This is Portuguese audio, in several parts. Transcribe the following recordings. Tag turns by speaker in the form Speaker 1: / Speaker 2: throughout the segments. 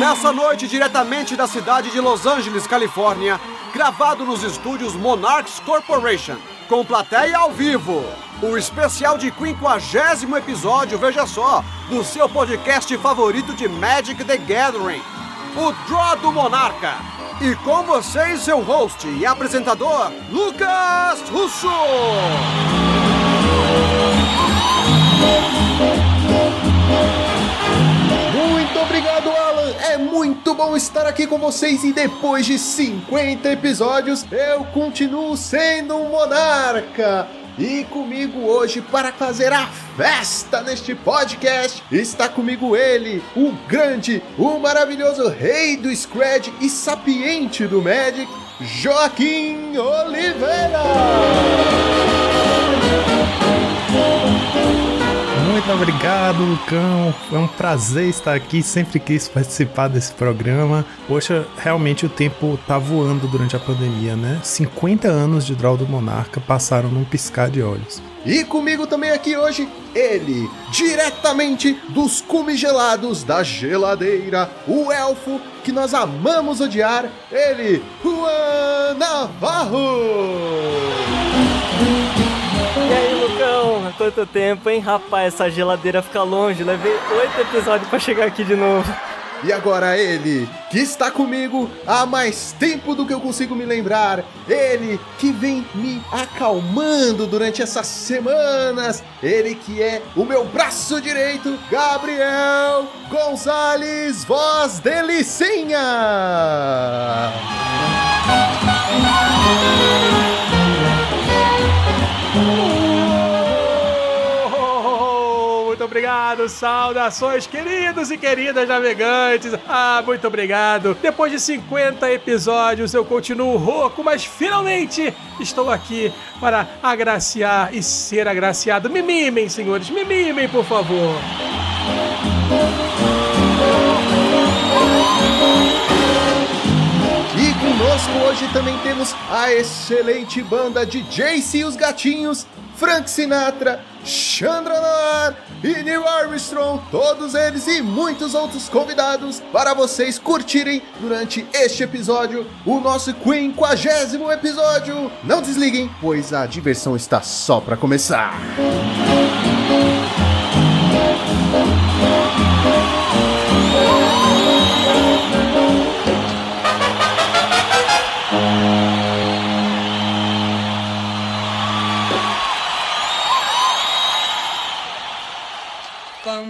Speaker 1: Nessa noite, diretamente da cidade de Los Angeles, Califórnia, gravado nos estúdios Monarchs Corporation, com plateia ao vivo, o especial de 50 episódio, veja só, do seu podcast favorito de Magic the Gathering, o Draw do Monarca. E com vocês, seu host e apresentador, Lucas Russo.
Speaker 2: Muito bom estar aqui com vocês e depois de 50 episódios, eu continuo sendo um monarca. E comigo hoje para fazer a festa neste podcast está comigo ele, o grande, o maravilhoso rei do Scred e sapiente do Magic, Joaquim Oliveira.
Speaker 3: Muito obrigado, Lucão. É um prazer estar aqui. Sempre quis participar desse programa. Poxa, realmente o tempo tá voando durante a pandemia, né? 50 anos de Draw do Monarca passaram num piscar de olhos.
Speaker 2: E comigo também aqui hoje, ele, diretamente dos cumes gelados da geladeira, o elfo que nós amamos odiar, ele, Juan Navarro!
Speaker 4: E aí, Lucão? Quanto tempo, hein? Rapaz, essa geladeira fica longe. Levei oito episódios pra chegar aqui de novo.
Speaker 2: E agora ele, que está comigo há mais tempo do que eu consigo me lembrar. Ele que vem me acalmando durante essas semanas. Ele que é o meu braço direito, Gabriel Gonzalez, voz delicinha.
Speaker 5: Obrigado, saudações, queridos e queridas navegantes. Ah, muito obrigado. Depois de 50 episódios, eu continuo rouco, mas finalmente estou aqui para agraciar e ser agraciado. Me mimem, senhores, me mimem, por favor.
Speaker 2: E conosco hoje também temos a excelente banda de Jace e os Gatinhos, Frank Sinatra, Chandranar e Neil Armstrong, todos eles e muitos outros convidados para vocês curtirem durante este episódio, o nosso 50 episódio. Não desliguem, pois a diversão está só para começar.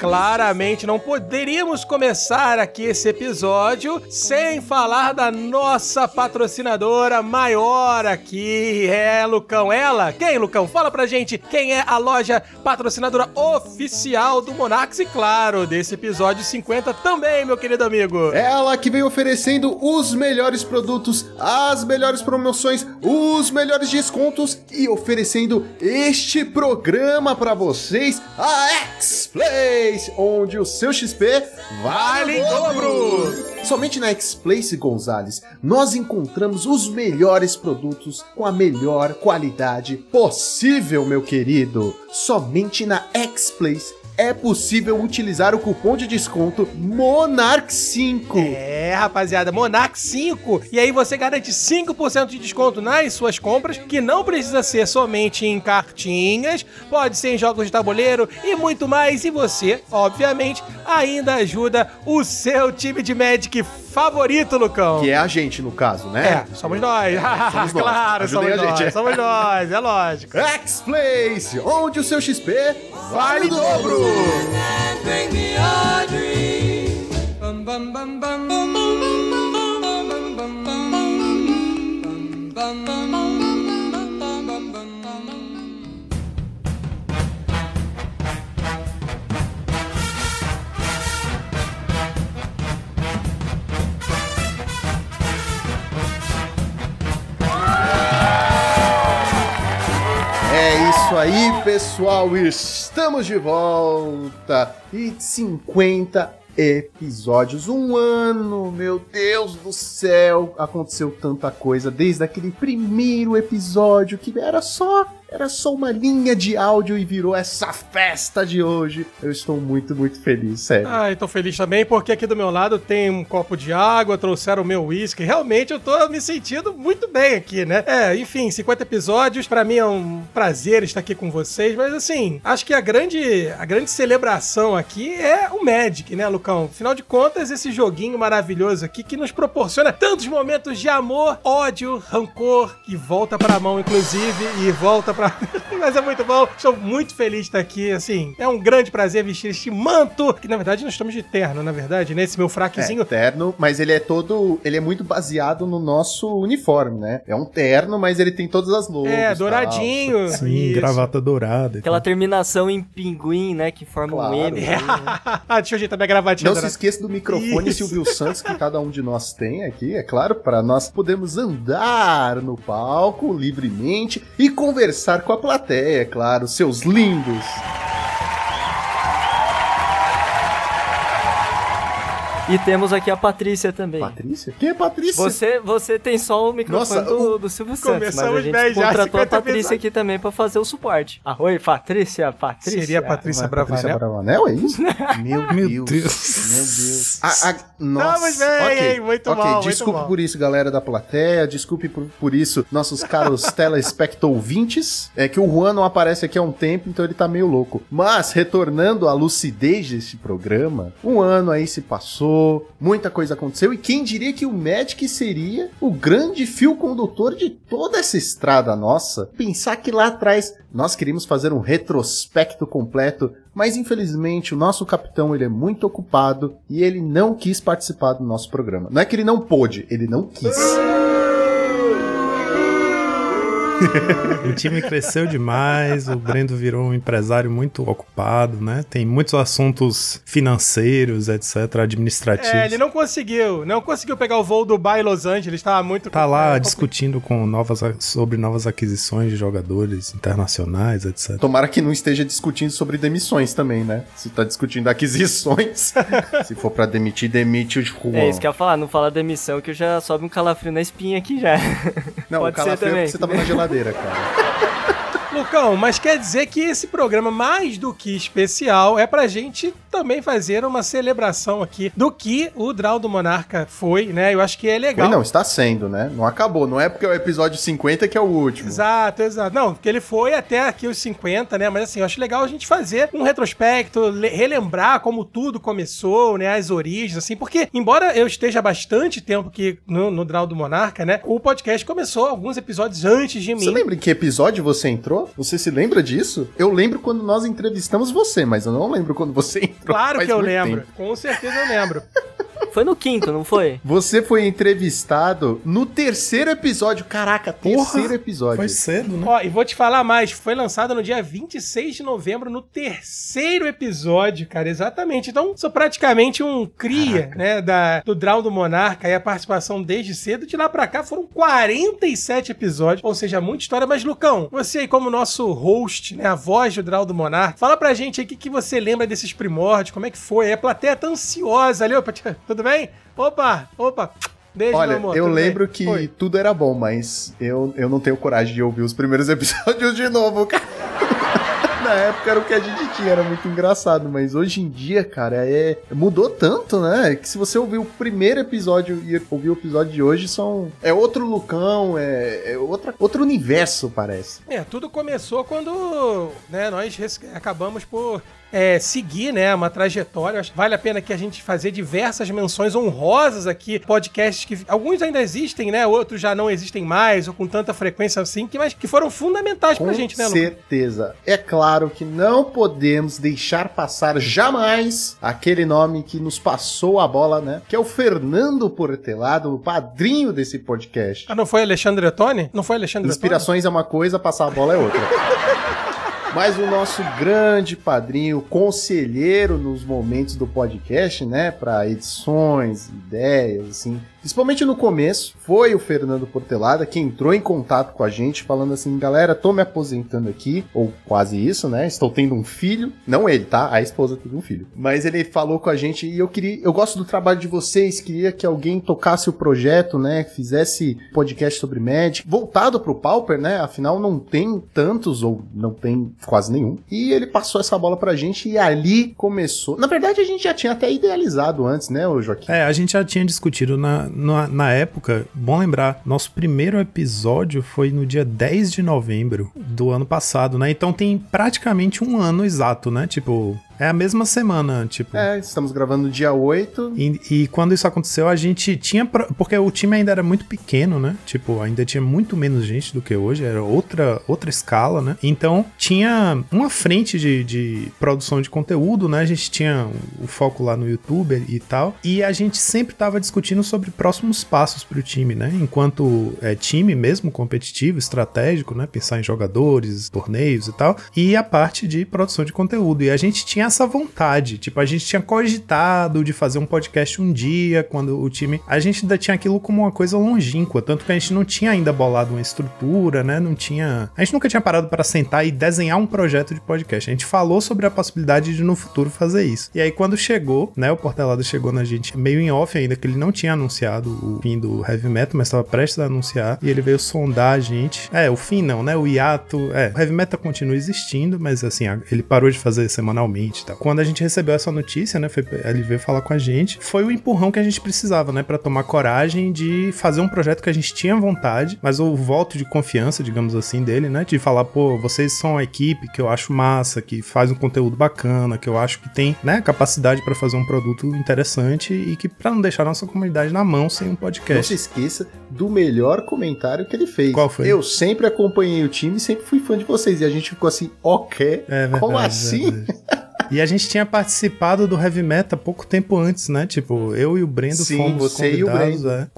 Speaker 5: Claramente não poderíamos começar aqui esse episódio sem falar da nossa patrocinadora maior aqui. É, Lucão, ela? Quem, Lucão? Fala pra gente quem é a loja patrocinadora oficial do Monax e, claro, desse episódio 50 também, meu querido amigo.
Speaker 2: Ela que vem oferecendo os melhores produtos, as melhores promoções, os melhores descontos e oferecendo este programa para vocês, a X-Play onde o seu XP vale em dobro! Somente na X-Place, Gonzales, nós encontramos os melhores produtos com a melhor qualidade possível, meu querido. Somente na X-Place é possível utilizar o cupom de desconto MONARC5.
Speaker 5: É, rapaziada, Monarch 5. E aí você garante 5% de desconto nas suas compras, que não precisa ser somente em cartinhas, pode ser em jogos de tabuleiro e muito mais. E você, obviamente, ainda ajuda o seu time de Magic favorito, Lucão.
Speaker 2: Que é a gente, no caso, né?
Speaker 5: É, somos nós.
Speaker 2: somos nós.
Speaker 5: claro,
Speaker 2: Ajudem
Speaker 5: somos
Speaker 2: a gente.
Speaker 5: nós. Somos nós, é lógico.
Speaker 2: X-Place, onde o seu XP vale dobro! É isso aí, pessoal, estamos de volta e 50 episódios. Um ano, meu Deus do céu! Aconteceu tanta coisa desde aquele primeiro episódio que era só era só uma linha de áudio e virou essa festa de hoje. Eu estou muito, muito feliz, sério.
Speaker 5: Ah, tô feliz também porque aqui do meu lado tem um copo de água, trouxeram o meu uísque. Realmente eu tô me sentindo muito bem aqui, né? É, enfim, 50 episódios. Para mim é um prazer estar aqui com vocês, mas assim, acho que a grande, a grande celebração aqui é o Magic, né, Lucão? Afinal de contas, esse joguinho maravilhoso aqui que nos proporciona tantos momentos de amor, ódio, rancor, que volta pra mão, inclusive, e volta pra. Mas é muito bom. Estou muito feliz de estar aqui. Assim, é um grande prazer vestir este manto. Que na verdade nós estamos de terno, na verdade, né? Esse meu fraquezinho.
Speaker 2: É, terno, mas ele é todo. Ele é muito baseado no nosso uniforme, né? É um terno, mas ele tem todas as logos.
Speaker 5: É, douradinho.
Speaker 3: Sim,
Speaker 5: Isso.
Speaker 3: gravata dourada.
Speaker 4: Aquela
Speaker 3: tal.
Speaker 4: terminação em pinguim, né? Que forma
Speaker 2: Claro.
Speaker 4: um M.
Speaker 5: É. Ah, Deixa eu ajeitar minha gravatinha.
Speaker 2: Não se
Speaker 5: dourada.
Speaker 2: esqueça do microfone
Speaker 5: Isso.
Speaker 2: Silvio Santos que cada um de nós tem aqui, é claro, para nós podermos andar no palco livremente e conversar com a plateia, é claro, seus lindos.
Speaker 4: E temos aqui a Patrícia também.
Speaker 2: Patrícia? Quem é Patrícia?
Speaker 4: Você, você tem só o microfone
Speaker 2: Nossa,
Speaker 4: do,
Speaker 2: o-
Speaker 4: do Silvio Santos, mas a
Speaker 5: Começamos
Speaker 4: gente
Speaker 5: bem já,
Speaker 4: contratou a
Speaker 5: 50
Speaker 4: Patrícia aqui também pra fazer o suporte. Ah, oi, Patrícia, Patrícia.
Speaker 5: Seria a Patrícia
Speaker 2: é Patrícia
Speaker 5: Bravanel?
Speaker 2: Bravanel, é isso? Meu,
Speaker 3: Meu
Speaker 2: Deus.
Speaker 3: Deus.
Speaker 2: Meu Deus. Ah, ah, nossa.
Speaker 5: Estamos bem,
Speaker 2: ok,
Speaker 5: hein? Muito
Speaker 2: ok.
Speaker 5: bom, muito
Speaker 2: Desculpe
Speaker 5: bom.
Speaker 2: por isso, galera da plateia. Desculpe por, por isso, nossos caros telespectouvintes. É que o Juan não aparece aqui há um tempo, então ele tá meio louco. Mas, retornando à lucidez deste programa, um ano aí se passou, muita coisa aconteceu. E quem diria que o Magic seria o grande fio condutor de toda essa estrada nossa? Pensar que lá atrás nós queríamos fazer um retrospecto completo mas infelizmente o nosso capitão ele é muito ocupado e ele não quis participar do nosso programa. Não é que ele não pôde, ele não quis.
Speaker 3: O time cresceu demais, o Brendo virou um empresário muito ocupado, né? Tem muitos assuntos financeiros, etc, administrativos.
Speaker 5: É, ele não conseguiu. Não conseguiu pegar o voo Dubai e Los Angeles. Tava muito.
Speaker 3: Tá lá
Speaker 5: é,
Speaker 3: discutindo com novas, sobre novas aquisições de jogadores internacionais, etc.
Speaker 2: Tomara que não esteja discutindo sobre demissões também, né? Se tá discutindo aquisições, se for pra demitir, demite o Juan.
Speaker 4: É isso que eu ia falar, não fala demissão que eu já sobe um calafrio na espinha aqui já.
Speaker 2: Não,
Speaker 4: pode
Speaker 2: o calafrio
Speaker 4: ser
Speaker 2: é porque você tava na geladeira, cara.
Speaker 5: Lucão, mas quer dizer que esse programa, mais do que especial, é pra gente também fazer uma celebração aqui do que o Draw do Monarca foi, né? Eu acho que é legal.
Speaker 2: Foi, não, está sendo, né? Não acabou. Não é porque é o episódio 50 que é o último.
Speaker 5: Exato, exato. Não, porque ele foi até aqui os 50, né? Mas assim, eu acho legal a gente fazer um retrospecto, le- relembrar como tudo começou, né? As origens, assim, porque, embora eu esteja bastante tempo aqui no, no Draw do Monarca, né? O podcast começou alguns episódios antes de mim.
Speaker 2: Você lembra em que episódio você entrou? Você se lembra disso? Eu lembro quando nós entrevistamos você, mas eu não lembro quando você entrou.
Speaker 5: Claro que eu lembro.
Speaker 2: tempo.
Speaker 5: Com certeza eu lembro.
Speaker 4: Foi no quinto, não foi?
Speaker 2: Você foi entrevistado no terceiro episódio. Caraca, terceiro episódio.
Speaker 3: Foi cedo, né?
Speaker 5: Ó, e vou te falar mais, foi lançado no dia 26 de novembro, no terceiro episódio, cara, exatamente. Então, sou praticamente um cria, né, da, do Draw do Monarca e a participação desde cedo. De lá pra cá foram 47 episódios, ou seja, muita história. Mas, Lucão, você aí como nosso host, né, a voz do Draw do Monarca, fala pra gente aí o que, que você lembra desses primórdios, como é que foi? A plateia tá ansiosa ali, opa, tia, tudo bem? Opa, opa, beijo,
Speaker 2: Olha,
Speaker 5: meu amor,
Speaker 2: eu
Speaker 5: tudo bem?
Speaker 2: lembro que
Speaker 5: Oi.
Speaker 2: tudo era bom, mas eu, eu não tenho coragem de ouvir os primeiros episódios de novo, cara. Na época era o que a gente tinha, era muito engraçado, mas hoje em dia, cara, é mudou tanto, né? Que se você ouvir o primeiro episódio e ouvir o episódio de hoje, são é outro Lucão, é, é outra, outro universo, parece.
Speaker 5: É, tudo começou quando né, nós acabamos por é, seguir né, uma trajetória. Vale a pena que a gente fazer diversas menções honrosas aqui, podcasts que alguns ainda existem, né? Outros já não existem mais, ou com tanta frequência assim, que, mas que foram fundamentais
Speaker 2: Com
Speaker 5: pra gente, né, Lucas?
Speaker 2: certeza. É claro que não podemos deixar passar jamais aquele nome que nos passou a bola, né? Que é o Fernando Portelado, o padrinho desse podcast.
Speaker 5: Ah, não foi Alexandre Ottoni? Não foi Alexandre Ottoni?
Speaker 2: Inspirações é uma coisa, passar a bola é outra. Mas o nosso grande padrinho, conselheiro nos momentos do podcast, né, para edições, ideias, assim, principalmente no começo, foi o Fernando Portelada que entrou em contato com a gente, falando assim: galera, tô me aposentando aqui, ou quase isso, né? Estou tendo um filho. Não ele, tá? A esposa teve um filho. Mas ele falou com a gente e eu queria. Eu gosto do trabalho de vocês, queria que alguém tocasse o projeto, né? Fizesse podcast sobre Magic, voltado pro Pauper, né? Afinal, não tem tantos, ou não tem quase nenhum. E ele passou essa bola pra gente e ali começou. Na verdade, a gente já tinha até idealizado antes, né, Joaquim?
Speaker 3: É, a gente já tinha discutido na, na, na época, bom lembrar, nosso primeiro episódio foi no dia 10 de novembro do ano passado, né? Então tem praticamente um ano exato, né? Tipo, é a mesma semana, tipo.
Speaker 2: É, estamos gravando no dia 8.
Speaker 3: E, e, quando isso aconteceu, a gente tinha. Porque o time ainda era muito pequeno, né? Tipo, ainda tinha muito menos gente do que hoje, era outra, outra escala, né? Então, tinha uma frente de, de produção de conteúdo, né? A gente tinha o foco lá no YouTube e tal. E a gente sempre tava discutindo sobre próximos passos pro time, né? Enquanto é, time mesmo, competitivo, estratégico, né? Pensar em jogadores, torneios e tal. E a parte de produção de conteúdo. E a gente tinha essa vontade. Tipo, a gente tinha cogitado de fazer um podcast um dia, quando o time. A gente ainda tinha aquilo como uma coisa longínqua, tanto que a gente não tinha ainda bolado uma estrutura, né? Não tinha. A gente nunca tinha parado para sentar e desenhar um projeto de podcast. A gente falou sobre a possibilidade de no futuro fazer isso. E aí, quando chegou, né? O Portelada chegou na gente meio em off ainda, que ele não tinha anunciado o fim do heavy metal, mas estava prestes a anunciar. E ele veio sondar a gente. É, o fim não, né? O hiato. É, o heavy metal continua existindo, mas assim, ele parou de fazer semanalmente tal. Quando a gente recebeu essa notícia, né, foi, ele veio falar com a gente, foi o empurrão que a gente precisava, né, para tomar coragem de fazer um projeto que a gente tinha vontade, mas o voto de confiança, digamos assim, dele, né, de falar, pô, vocês são a equipe que eu acho massa, que faz um conteúdo bacana, que eu acho que tem, né, capacidade para fazer um produto interessante e que para não deixar nossa comunidade na mão sem um podcast. Não
Speaker 2: se esqueça do melhor comentário que ele fez.
Speaker 3: Qual foi?
Speaker 2: Eu sempre acompanhei o time e sempre fui fã de vocês e a gente ficou assim, ok, é verdade, como assim?
Speaker 3: É E a gente tinha participado do Heavy Metal pouco tempo antes, né? Tipo, eu e o Brendo
Speaker 2: Sim,
Speaker 3: fomos
Speaker 2: você
Speaker 3: convidados.
Speaker 2: E o
Speaker 3: é.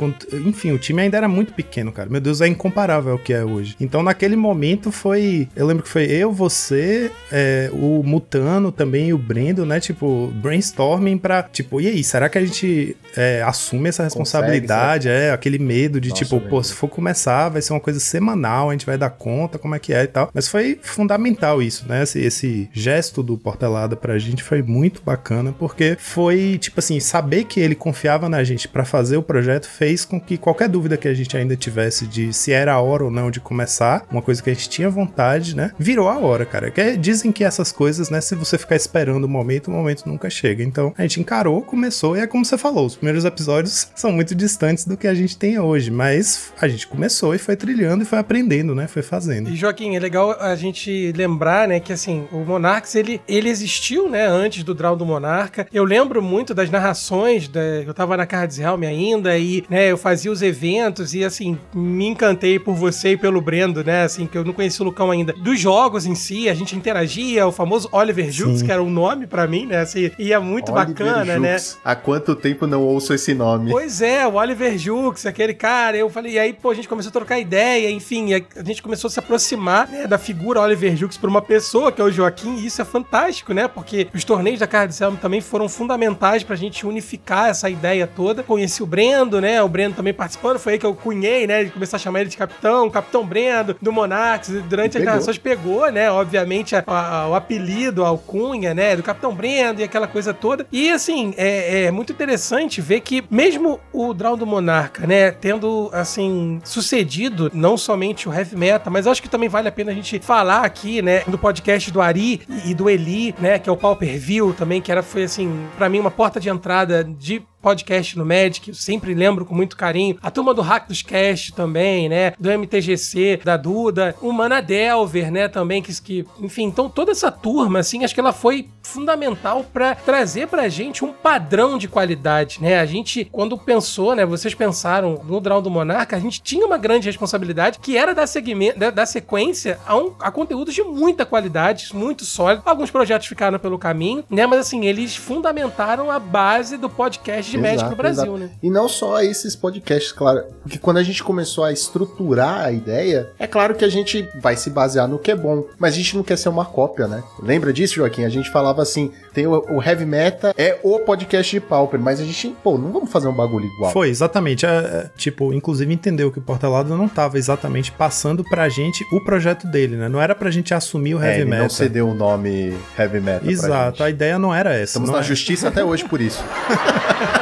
Speaker 3: Enfim, o time ainda era muito pequeno, cara. Meu Deus, é incomparável ao que é hoje. Então, naquele momento foi. Eu lembro que foi eu, você, é, o Mutano também e o Brendo, né? Tipo, brainstorming pra. Tipo, e aí, será que a gente é, assume essa responsabilidade? Consegue, é, aquele medo de, Nossa, tipo, pô, se for começar, vai ser uma coisa semanal, a gente vai dar conta, como é que é e tal. Mas foi fundamental isso, né? Esse, esse gesto do Portelada pra gente foi muito bacana, porque foi, tipo assim, saber que ele confiava na gente para fazer o projeto fez com que qualquer dúvida que a gente ainda tivesse de se era a hora ou não de começar, uma coisa que a gente tinha vontade, né? Virou a hora, cara. Que dizem que essas coisas, né, se você ficar esperando o momento, o momento nunca chega. Então, a gente encarou, começou e é como você falou, os primeiros episódios são muito distantes do que a gente tem hoje, mas a gente começou e foi trilhando e foi aprendendo, né? Foi fazendo.
Speaker 5: E Joaquim, é legal a gente lembrar, né, que assim, o Monarchs ele ele existiu né, antes do Draw do Monarca. Eu lembro muito das narrações, da, eu tava na Cards Realm ainda e, né, eu fazia os eventos e, assim, me encantei por você e pelo Brendo, né, assim, que eu não conhecia o Lucão ainda. Dos jogos em si, a gente interagia, o famoso Oliver Jukes, que era um nome para mim, né, assim, e é muito Oliver bacana, né.
Speaker 2: Jukes. né. Há quanto tempo não ouço esse nome?
Speaker 5: Pois é, o Oliver Jukes, aquele cara, eu falei, e aí, pô, a gente começou a trocar ideia, enfim, a gente começou a se aproximar, né, da figura Oliver Jukes por uma pessoa, que é o Joaquim, e isso é fantástico, né, porque os torneios da Card Selma também foram fundamentais pra gente unificar essa ideia toda. Conheci o Brendo, né? O Brendo também participando, foi aí que eu cunhei, né? De começar a chamar ele de capitão, Capitão Brendo, do Monarchs. Durante as narrações pegou, né? Obviamente, a, a, o apelido, a alcunha, né? Do Capitão Brendo e aquela coisa toda. E assim, é, é muito interessante ver que, mesmo o Draw do Monarca, né? Tendo, assim, sucedido não somente o Heavy Metal, mas acho que também vale a pena a gente falar aqui, né? Do podcast do Ari e do Eli, né? Que é o Pauper View também, que era, foi assim, para mim uma porta de entrada de podcast no Magic, eu sempre lembro com muito carinho. A turma do Hack dos Cast também, né? Do MTGC, da Duda. O Mana Delver, né? Também, que, que. Enfim, então toda essa turma, assim, acho que ela foi fundamental para trazer pra gente um padrão de qualidade, né? A gente, quando pensou, né? Vocês pensaram no Draw do Monarca, a gente tinha uma grande responsabilidade que era dar, segmento, da, da sequência a, um, a conteúdos de muita qualidade, muito sólido. Alguns projetos ficaram pelo caminho, né? Mas assim, eles fundamentaram a base do podcast de
Speaker 2: Exato,
Speaker 5: no Brasil,
Speaker 2: exato.
Speaker 5: né?
Speaker 2: E não só esses podcasts, claro. Porque quando a gente começou a estruturar a ideia, é claro que a gente vai se basear no que é bom. Mas a gente não quer ser uma cópia, né? Lembra disso, Joaquim? A gente falava assim: tem o, o Heavy Meta, é o podcast de Pauper, mas a gente, pô, não vamos fazer um bagulho igual.
Speaker 3: Foi, exatamente. É, é, tipo, inclusive entendeu que o Portalado não tava exatamente passando pra gente o projeto dele, né? Não era pra gente assumir o
Speaker 2: É,
Speaker 3: Heavy
Speaker 2: ele
Speaker 3: Metal.
Speaker 2: não cedeu o nome Heavy Meta. pra
Speaker 3: Exato, a ideia não era essa.
Speaker 2: Estamos
Speaker 3: não
Speaker 2: na
Speaker 3: é-
Speaker 2: justiça até hoje por isso.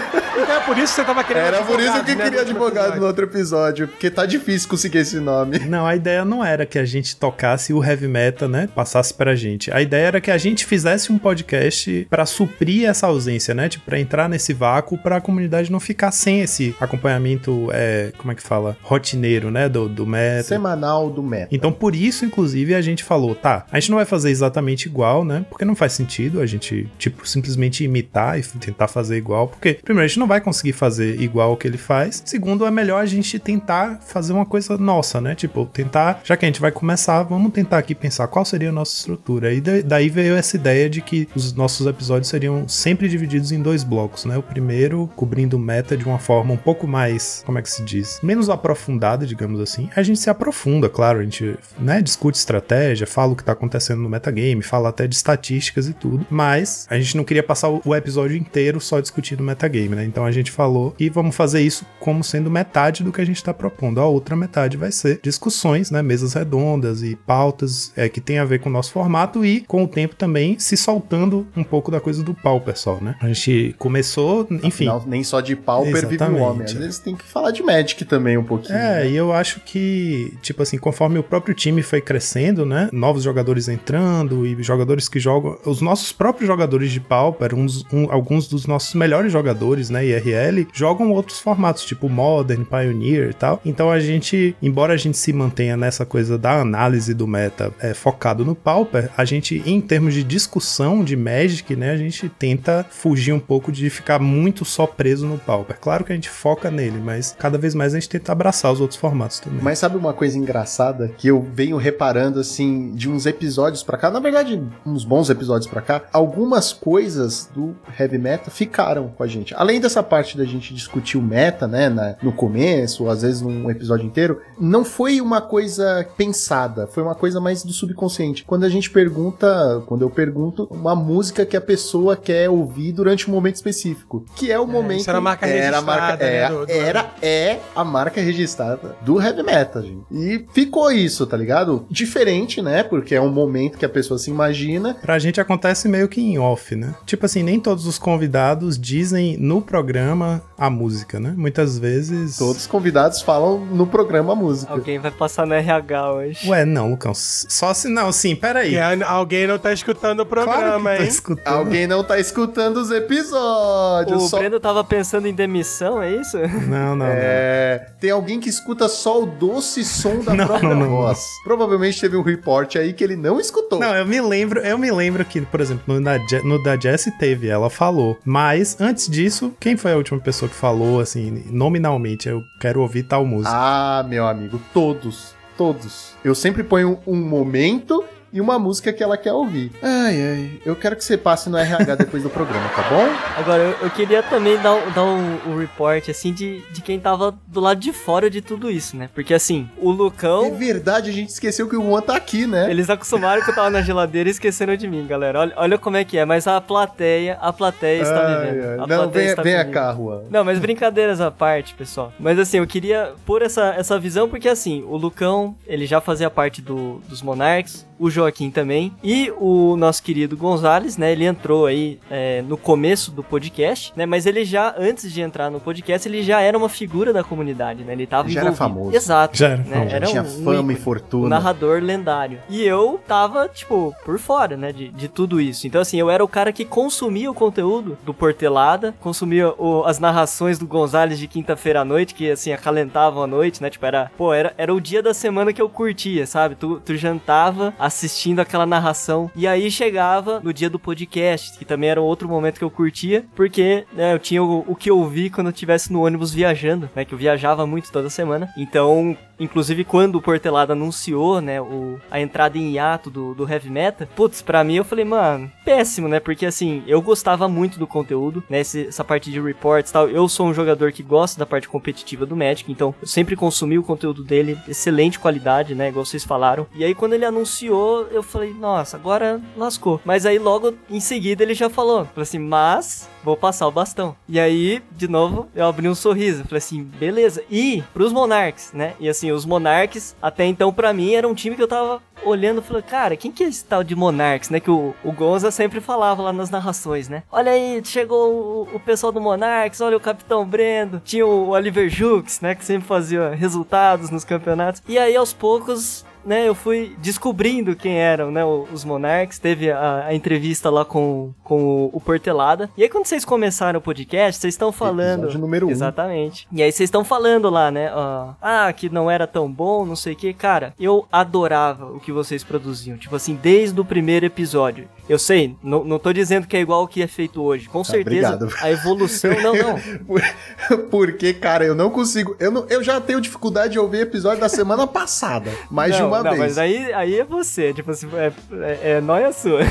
Speaker 5: por isso que você tava querendo
Speaker 2: Era por isso
Speaker 5: advogado,
Speaker 2: que
Speaker 5: né,
Speaker 2: queria advogado no outro episódio, porque tá difícil conseguir esse nome.
Speaker 3: Não, a ideia não era que a gente tocasse o heavy metal, né? Passasse pra gente. A ideia era que a gente fizesse um podcast pra suprir essa ausência, né? Tipo, pra entrar nesse vácuo pra comunidade não ficar sem esse acompanhamento, é, como é que fala? Rotineiro, né? Do, do metal.
Speaker 2: Semanal do Meta.
Speaker 3: Então, por isso, inclusive, a gente falou, tá, a gente não vai fazer exatamente igual, né? Porque não faz sentido a gente, tipo, simplesmente imitar e tentar fazer igual. Porque, primeiro, a gente não vai conseguir fazer igual o que ele faz. Segundo, é melhor a gente tentar fazer uma coisa nossa, né? Tipo, tentar, já que a gente vai começar, vamos tentar aqui pensar qual seria a nossa estrutura. E da- daí veio essa ideia de que os nossos episódios seriam sempre divididos em dois blocos, né? O primeiro cobrindo meta de uma forma um pouco mais, como é que se diz? Menos aprofundada, digamos assim. A gente se aprofunda, claro, a gente, né, discute estratégia, fala o que tá acontecendo no metagame, fala até de estatísticas e tudo, mas a gente não queria passar o episódio inteiro só discutindo metagame, né? Então a gente falou que vamos fazer isso como sendo metade do que a gente tá propondo. A outra metade vai ser discussões, né, mesas redondas e pautas é, que tem a ver com o nosso formato e com o tempo também se soltando um pouco da coisa do pau, pessoal, né? A gente começou, enfim,
Speaker 2: Afinal, nem só de Pauper vive o
Speaker 3: Exatamente.
Speaker 2: homem. Às vezes tem que falar de Magic também um pouquinho.
Speaker 3: É,
Speaker 2: né?
Speaker 3: e eu acho que, tipo assim, conforme o próprio time foi crescendo, né? Novos jogadores entrando e jogadores que jogam. Os nossos próprios jogadores de Pauper, uns, um- alguns dos nossos melhores jogadores, né? IRL, jogam outros formatos, tipo Modern, Pioneer e tal. Então a gente, embora a gente se mantenha nessa coisa da análise do meta é, focado no Pauper, a gente, em termos de discussão de Magic, né? A gente tenta fugir um pouco de ficar muito só preso no Pauper. Claro que a gente foca nele, mas cada vez mais a gente tenta abraçar os outros formatos também.
Speaker 2: Mas sabe uma coisa engraçada que eu venho reparando assim de uns episódios pra cá, na verdade, uns bons episódios pra cá, algumas coisas do heavy metal ficaram com a gente. Além dessa parte da gente discutir o meta, né, na- no começo, ou às vezes num episódio inteiro, não foi uma coisa pensada, foi uma coisa mais do subconsciente. Quando a gente pergunta, quando eu pergunto uma música que a pessoa quer ouvir durante um momento específico, que é o momento
Speaker 5: isso era a marca
Speaker 2: era a marca,
Speaker 5: registrada, né,
Speaker 2: é,
Speaker 5: do- do-
Speaker 2: era é a marca registrada do heavy metal, gente. E ficou isso, tá ligado? Diferente, né? Porque é um momento que a pessoa se imagina.
Speaker 3: Pra gente acontece meio que em off, né? Tipo assim, nem todos os convidados dizem no programa Panorama a música, né? Muitas vezes.
Speaker 2: Todos os convidados falam no programa a música.
Speaker 4: Alguém vai passar no RH hoje.
Speaker 3: Ué, não, Lucão. Só se. Não, sim, peraí.
Speaker 5: Que a- alguém não tá escutando o
Speaker 3: Claro
Speaker 5: programa,
Speaker 3: que tô
Speaker 5: hein?
Speaker 3: escutando.
Speaker 2: Alguém não tá escutando os episódios.
Speaker 4: O
Speaker 2: só-
Speaker 4: Breno tava pensando em demissão, é isso?
Speaker 3: Não, não, não.
Speaker 2: É, tem alguém que escuta só o doce som da
Speaker 3: Não,
Speaker 2: própria
Speaker 3: não, não.
Speaker 2: voz. Provavelmente teve um report aí que ele não escutou.
Speaker 3: Não, eu me lembro, eu me lembro que, por exemplo, no da, no da Jessie teve, ela falou. Mas antes disso, quem foi a última pessoa que falou assim, nominalmente, eu quero ouvir tal música?
Speaker 2: Ah, meu amigo, todos, todos. Eu sempre ponho um momento e uma música que ela quer ouvir. Ai, ai, eu quero que você passe no RH depois do programa, tá bom?
Speaker 4: Agora, eu, eu queria também dar, um- dar um, um report, assim, de, de quem tava do lado de fora de tudo isso, né? Porque, assim, o
Speaker 2: É
Speaker 4: Lucão,
Speaker 2: verdade, a gente esqueceu que o Juan tá aqui, né?
Speaker 4: eles acostumaram que eu tava na geladeira e esqueceram de mim, galera. Olha, olha como é que é, mas a plateia, a plateia está
Speaker 2: Ai,
Speaker 4: me vendo.
Speaker 2: ai.
Speaker 4: A
Speaker 2: Não,
Speaker 4: plateia
Speaker 2: venha,
Speaker 4: está
Speaker 2: venha
Speaker 4: comigo.
Speaker 2: cá, Juan.
Speaker 4: Não, mas brincadeiras à parte, pessoal. Mas assim, eu queria pôr essa, essa visão porque assim, o Lucão, ele já fazia parte do, dos Monarchs, o Joaquim também, e o nosso querido Gonzales, né, ele entrou aí é, no começo do podcast, né, mas ele já, antes de entrar no podcast, ele já era uma figura da comunidade, né, ele tava
Speaker 2: Já era
Speaker 4: envolvido.
Speaker 2: famoso.
Speaker 4: Exato.
Speaker 3: Já era
Speaker 4: né,
Speaker 3: famoso.
Speaker 4: era
Speaker 2: Tinha
Speaker 4: um,
Speaker 2: fama
Speaker 4: um
Speaker 2: e fortuna.
Speaker 4: um narrador lendário. E eu tava, tipo, por fora, né, de, de tudo isso. Então, assim, eu era o cara que consumia o conteúdo do Portelada, consumia o- as narrações do Gonzalez de quinta-feira à noite, que, assim, acalentavam a noite, né, tipo, era, pô, era, era o dia da semana que eu curtia, sabe? Tu, tu jantava assistindo aquela narração, e aí chegava no dia do podcast, que também era outro momento que eu curtia, porque, né, eu tinha o, o que ouvir quando eu estivesse no ônibus viajando, né, que eu viajava muito toda semana. Então, inclusive quando o Portelada anunciou, né, o, a entrada em hiato do, do Heavy Metal, putz, pra mim eu falei, mano, péssimo, né? Porque assim, eu gostava muito do conteúdo, né? Essa parte de reports e tal. Eu sou um jogador que gosta da parte competitiva do Magic, então eu sempre consumi o conteúdo dele, excelente qualidade, né? Igual vocês falaram. E aí quando ele anunciou, eu falei, nossa, agora lascou. Mas aí logo em seguida ele já falou, falou assim, mas vou passar o bastão. E aí, de novo, eu abri um sorriso. Falei assim, beleza. E pros Monarchs, né? E assim, os Monarchs, até então, para mim, era um time que eu tava olhando falei, cara, quem que é esse tal de Monarchs, né? Que o, o Gonza sempre falava lá nas narrações, né? Olha aí, chegou o, o pessoal do Monarchs, olha o Capitão Brendo, tinha o Oliver Jukes, né? Que sempre fazia resultados nos campeonatos. E aí, aos poucos, né, eu fui descobrindo quem eram, né, os Monarchs. Teve a, a entrevista lá com, com o, o, Portelada. E aí, quando vocês começaram o podcast, vocês estão falando.
Speaker 2: Episódio número um.
Speaker 4: Exatamente. E aí, vocês estão falando lá, né, uh, ah, que não era tão bom, não sei o que. Cara, eu adorava o que vocês produziam. Tipo assim, desde o primeiro episódio. Eu sei, não, não tô dizendo que é igual o que é feito hoje. Com ah, certeza, obrigado. a evolução. não, não.
Speaker 2: Porque, cara, eu não consigo. Eu, não, eu já tenho dificuldade de ouvir episódio da semana passada. Mais não, de uma
Speaker 4: não,
Speaker 2: vez.
Speaker 4: Mas aí, aí é você, tipo assim, é, é, é nóia sua.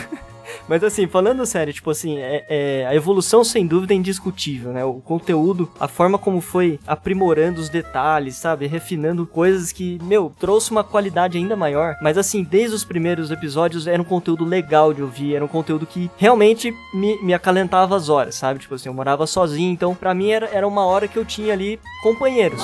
Speaker 4: Mas assim, falando sério, tipo assim, é, é, a evolução sem dúvida é indiscutível, né? O conteúdo, a forma como foi aprimorando os detalhes, sabe? Refinando coisas que, meu, trouxe uma qualidade ainda maior. Mas assim, desde os primeiros episódios era um conteúdo legal de ouvir, era um conteúdo que realmente me, me acalentava as horas, sabe? Tipo assim, eu morava sozinho, então para mim era, era uma hora que eu tinha ali companheiros.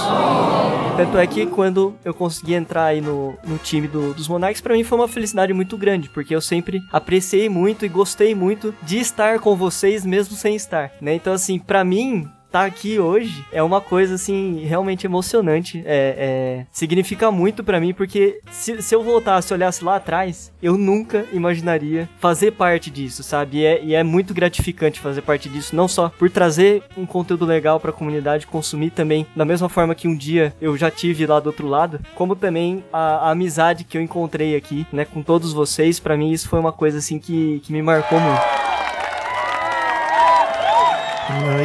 Speaker 4: Tanto é que quando eu consegui entrar aí no, no time do, dos Monarchs, para mim foi uma felicidade muito grande, porque eu sempre apreciei muito muito e gostei muito de estar com vocês mesmo sem estar, né? Então assim, para mim estar aqui hoje é uma coisa assim realmente emocionante. É, é significa muito para mim porque se, se, eu voltasse, olhasse lá atrás, eu nunca imaginaria fazer parte disso, sabe? E é, e é muito gratificante fazer parte disso, não só por trazer um conteúdo legal para a comunidade consumir também, da mesma forma que um dia eu já tive lá do outro lado, como também a, a amizade que eu encontrei aqui, né, com todos vocês. Para mim isso foi uma coisa assim que, que me marcou muito.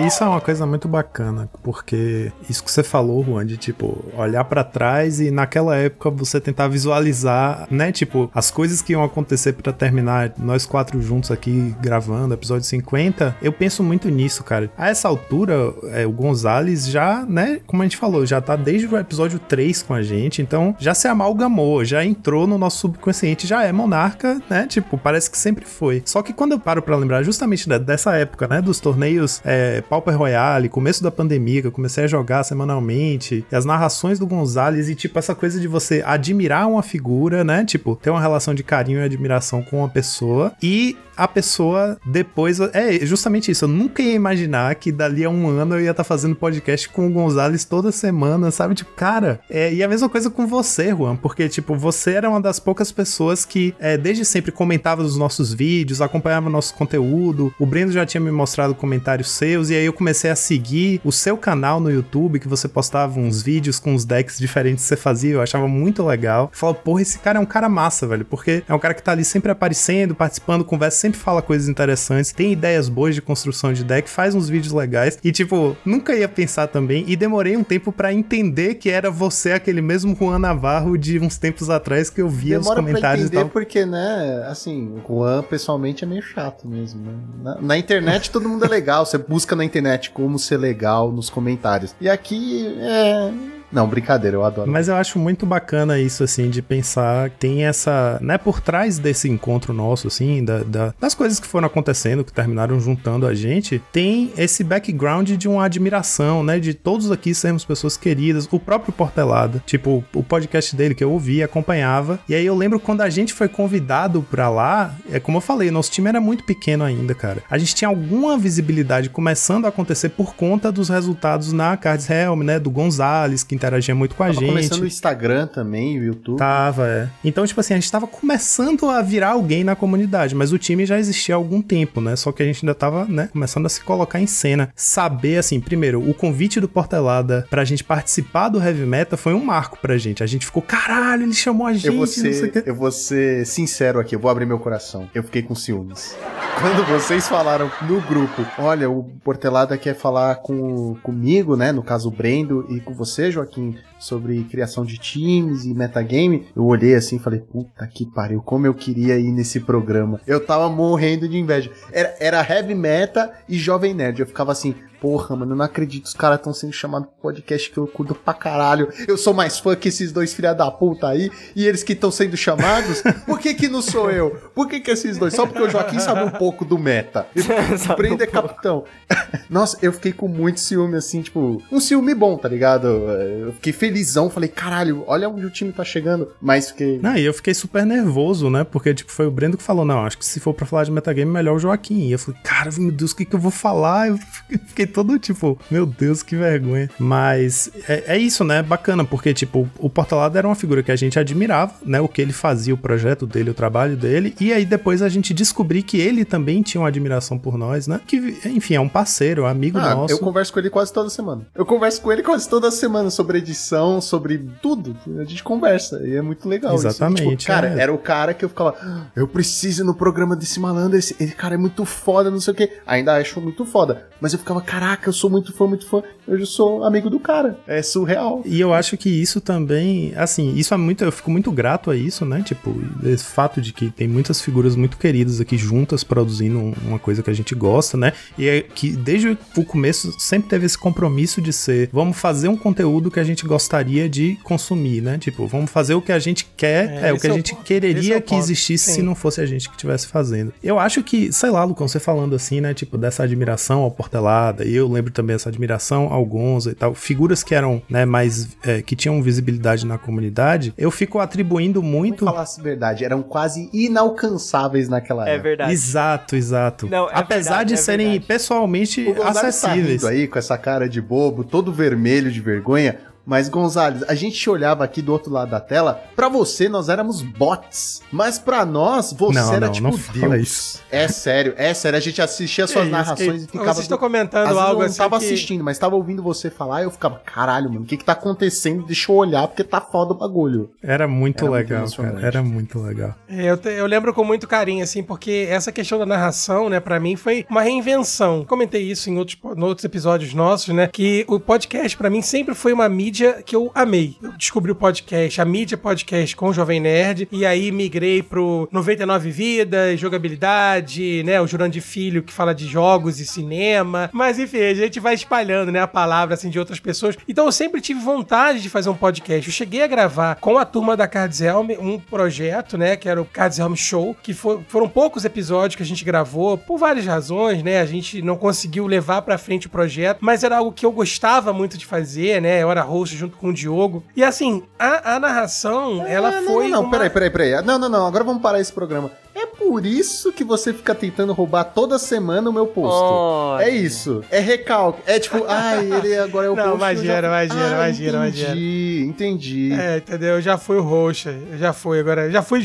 Speaker 3: Isso é uma coisa muito bacana, porque isso que você falou, Juan, de tipo, olhar para trás e naquela época você tentar visualizar, né, tipo, as coisas que iam acontecer para terminar nós quatro juntos aqui gravando, episódio 50, eu penso muito nisso, cara. A essa altura, é, o Gonzalez já, né, como a gente falou, já tá desde o episódio 3 com a gente, então já se amalgamou, já entrou no nosso subconsciente, já é monarca, né, tipo, parece que sempre foi. Só que quando eu paro para lembrar justamente dessa época, né, dos torneios é, Pauper Royale, começo da pandemia, que eu comecei a jogar semanalmente, as narrações do Gonzalez e, tipo, essa coisa de você admirar uma figura, né? Tipo, ter uma relação de carinho e admiração com uma pessoa e a pessoa depois. É justamente isso. Eu nunca ia imaginar que dali a um ano eu ia estar tá fazendo podcast com o Gonzalez toda semana, sabe? Tipo, cara. É, e a mesma coisa com você, Juan, porque, tipo, você era uma das poucas pessoas que é, desde sempre comentava nos nossos vídeos, acompanhava nosso conteúdo. O Brendo já tinha me mostrado comentários seus, e aí eu comecei a seguir o seu canal no YouTube, que você postava uns vídeos com os decks diferentes que você fazia. Eu achava muito legal. Falava, porra, esse cara é um cara massa, velho, porque é um cara que tá ali sempre aparecendo, participando, conversa sempre sempre fala coisas interessantes, tem ideias boas de construção de deck, faz uns vídeos legais e, tipo, nunca ia pensar também e demorei um tempo para entender que era você aquele mesmo Juan Navarro de uns tempos atrás que eu via Demora os comentários
Speaker 2: pra entender e tal. porque, né, assim, o Juan pessoalmente é meio chato mesmo, né? na, na, internet todo mundo é legal, você busca na internet como ser legal nos comentários. E aqui é não, brincadeira, eu adoro.
Speaker 3: Mas eu acho muito bacana isso, assim, de pensar. Tem essa. Né, por trás desse encontro nosso, assim, da, da, das coisas que foram acontecendo, que terminaram juntando a gente, tem esse background de uma admiração, né? De todos aqui sermos pessoas queridas. O próprio Portelada, tipo, o podcast dele que eu ouvi, acompanhava. E aí eu lembro quando a gente foi convidado pra lá, é como eu falei, nosso time era muito pequeno ainda, cara. A gente tinha alguma visibilidade começando a acontecer por conta dos resultados na Cards Helm, né? Do Gonzalez, que interagia muito com a
Speaker 2: tava
Speaker 3: gente.
Speaker 2: começando o Instagram também, o YouTube.
Speaker 3: Tava, é. Então, tipo assim, a gente tava começando a virar alguém na comunidade, mas o time já existia há algum tempo, né? Só que a gente ainda tava, né, começando a se colocar em cena. Saber, assim, primeiro, o convite do Portelada pra gente participar do Heavy Metal foi um marco pra gente. A gente ficou, caralho, ele chamou a gente,
Speaker 2: eu vou ser, Eu vou ser sincero aqui, eu vou abrir meu coração. Eu fiquei com ciúmes. Quando vocês falaram no grupo, olha, o Portelada quer falar com, comigo, né? No caso, o Brendo, e com você, Joaquim, sobre criação de times e metagame, eu olhei assim e falei, puta que pariu, como eu queria ir nesse programa. Eu tava morrendo de inveja. Era, era heavy meta e jovem nerd. Eu ficava assim, porra, mano, eu não acredito, os caras estão sendo chamados pro podcast que eu curto pra caralho. Eu sou mais fã que esses dois filha da puta aí, e eles que estão sendo chamados, por que que não sou eu? Por que que esses dois? Só porque o Joaquim sabe um pouco do meta. Prender um capitão. Nossa, eu fiquei com muito ciúme, assim, tipo, um ciúme bom, tá ligado? Eu fiquei felizão, falei, caralho, olha onde o time tá chegando. Mas fiquei.
Speaker 3: Não, e eu fiquei super nervoso, né? Porque, tipo, foi o Brendo que falou, não, acho que se for pra falar de metagame, melhor o Joaquim. E eu falei, cara, meu Deus, o que que eu vou falar? Eu fiquei todo tipo, meu Deus, que vergonha. Mas é, é isso, né? Bacana, porque, tipo, o Portalado era uma figura que a gente admirava, né? O que ele fazia, o projeto dele, o trabalho dele. E aí depois a gente descobriu que ele também tinha uma admiração por nós, né? Que, enfim, é um parceiro, um amigo ah, nosso.
Speaker 2: Eu converso com ele quase toda semana. Eu converso com ele quase toda semana sobre edição, sobre tudo. A gente conversa. E é muito legal.
Speaker 3: Exatamente. Isso.
Speaker 2: Tipo, cara, é. era o cara que eu ficava, ah, eu preciso ir no programa desse malandro. Esse, esse cara é muito foda, não sei o quê. Ainda acho muito foda. Mas eu ficava, caraca, eu sou muito fã, muito fã. Eu já sou amigo do cara. É surreal.
Speaker 3: E eu acho que isso também, assim, isso é muito, eu fico muito grato a isso, né? Tipo, esse fato de que tem muitas figuras muito queridas aqui juntas produzindo uma coisa que a gente gosta, né? E é que desde o começo sempre teve esse compromisso de ser, vamos fazer um conteúdo que a gente gostaria de consumir, né? Tipo, vamos fazer o que a gente quer, é, é o que a gente quereria é que existisse Sim. se não fosse a gente que estivesse fazendo. Eu acho que, sei lá, Lucão, você falando assim, né? Tipo, dessa admiração ao Portelada, eu lembro também essa admiração ao Gonza e tal, figuras que eram, né, mais, é, que tinham visibilidade na comunidade, eu fico atribuindo muito...
Speaker 2: Vamos falar a verdade, eram quase inalcançáveis naquela
Speaker 4: é época. É verdade.
Speaker 3: Exato, exato. Não, é Apesar verdade, de é serem verdade. pessoalmente o acessíveis.
Speaker 2: Tá aí com essa cara de bobo, todo vermelho de vergonha, mas, Gonzalez, a gente olhava aqui do outro lado da tela, para você nós éramos bots. Mas para nós, você não, era
Speaker 3: não,
Speaker 2: tipo
Speaker 3: não Deus. Isso.
Speaker 2: É sério, é sério. A gente assistia suas isso, narrações que... e ficava.
Speaker 5: Vocês estão comentando algo
Speaker 2: eu
Speaker 5: assim.
Speaker 2: Eu tava
Speaker 5: que...
Speaker 2: assistindo, mas tava ouvindo você falar e eu ficava, caralho, mano, o que que tá acontecendo? Deixa eu olhar porque tá foda o bagulho.
Speaker 3: Era muito era legal, muito cara. Era muito legal.
Speaker 5: É, eu, te, eu lembro com muito carinho, assim, porque essa questão da narração, né, para mim foi uma reinvenção. Comentei isso em outros, em outros episódios nossos, né, que o podcast para mim sempre foi uma mídia que eu amei. Eu descobri o podcast, a mídia podcast com o Jovem Nerd, e aí migrei pro 99 Vidas, jogabilidade, né? O Jurandir Filho, que fala de jogos e cinema. Mas enfim, a gente vai espalhando, né? A palavra, assim, de outras pessoas. Então eu sempre tive vontade de fazer um podcast. Eu cheguei a gravar com a turma da Cards Helm um projeto, né? Que era o Cards Helm Show, que for, foram poucos episódios que a gente gravou, por várias razões, né? A gente não conseguiu levar pra frente o projeto, mas era algo que eu gostava muito de fazer, né? Eu era host junto com o Diogo. E assim, a, a narração, ela
Speaker 2: não,
Speaker 5: foi.
Speaker 2: Não, não,
Speaker 5: uma...
Speaker 2: peraí, peraí, peraí. Não, não, não. Agora vamos parar esse programa. Por isso que você fica tentando roubar toda semana o meu posto. Oh, é isso. É recalque. É tipo, ai, ele agora é o
Speaker 5: Não, imagina, imagina,
Speaker 2: ah,
Speaker 5: imagina,
Speaker 2: entendi, entendi.
Speaker 5: É, entendeu? Eu já fui o roxo. Eu já fui agora. Já fui.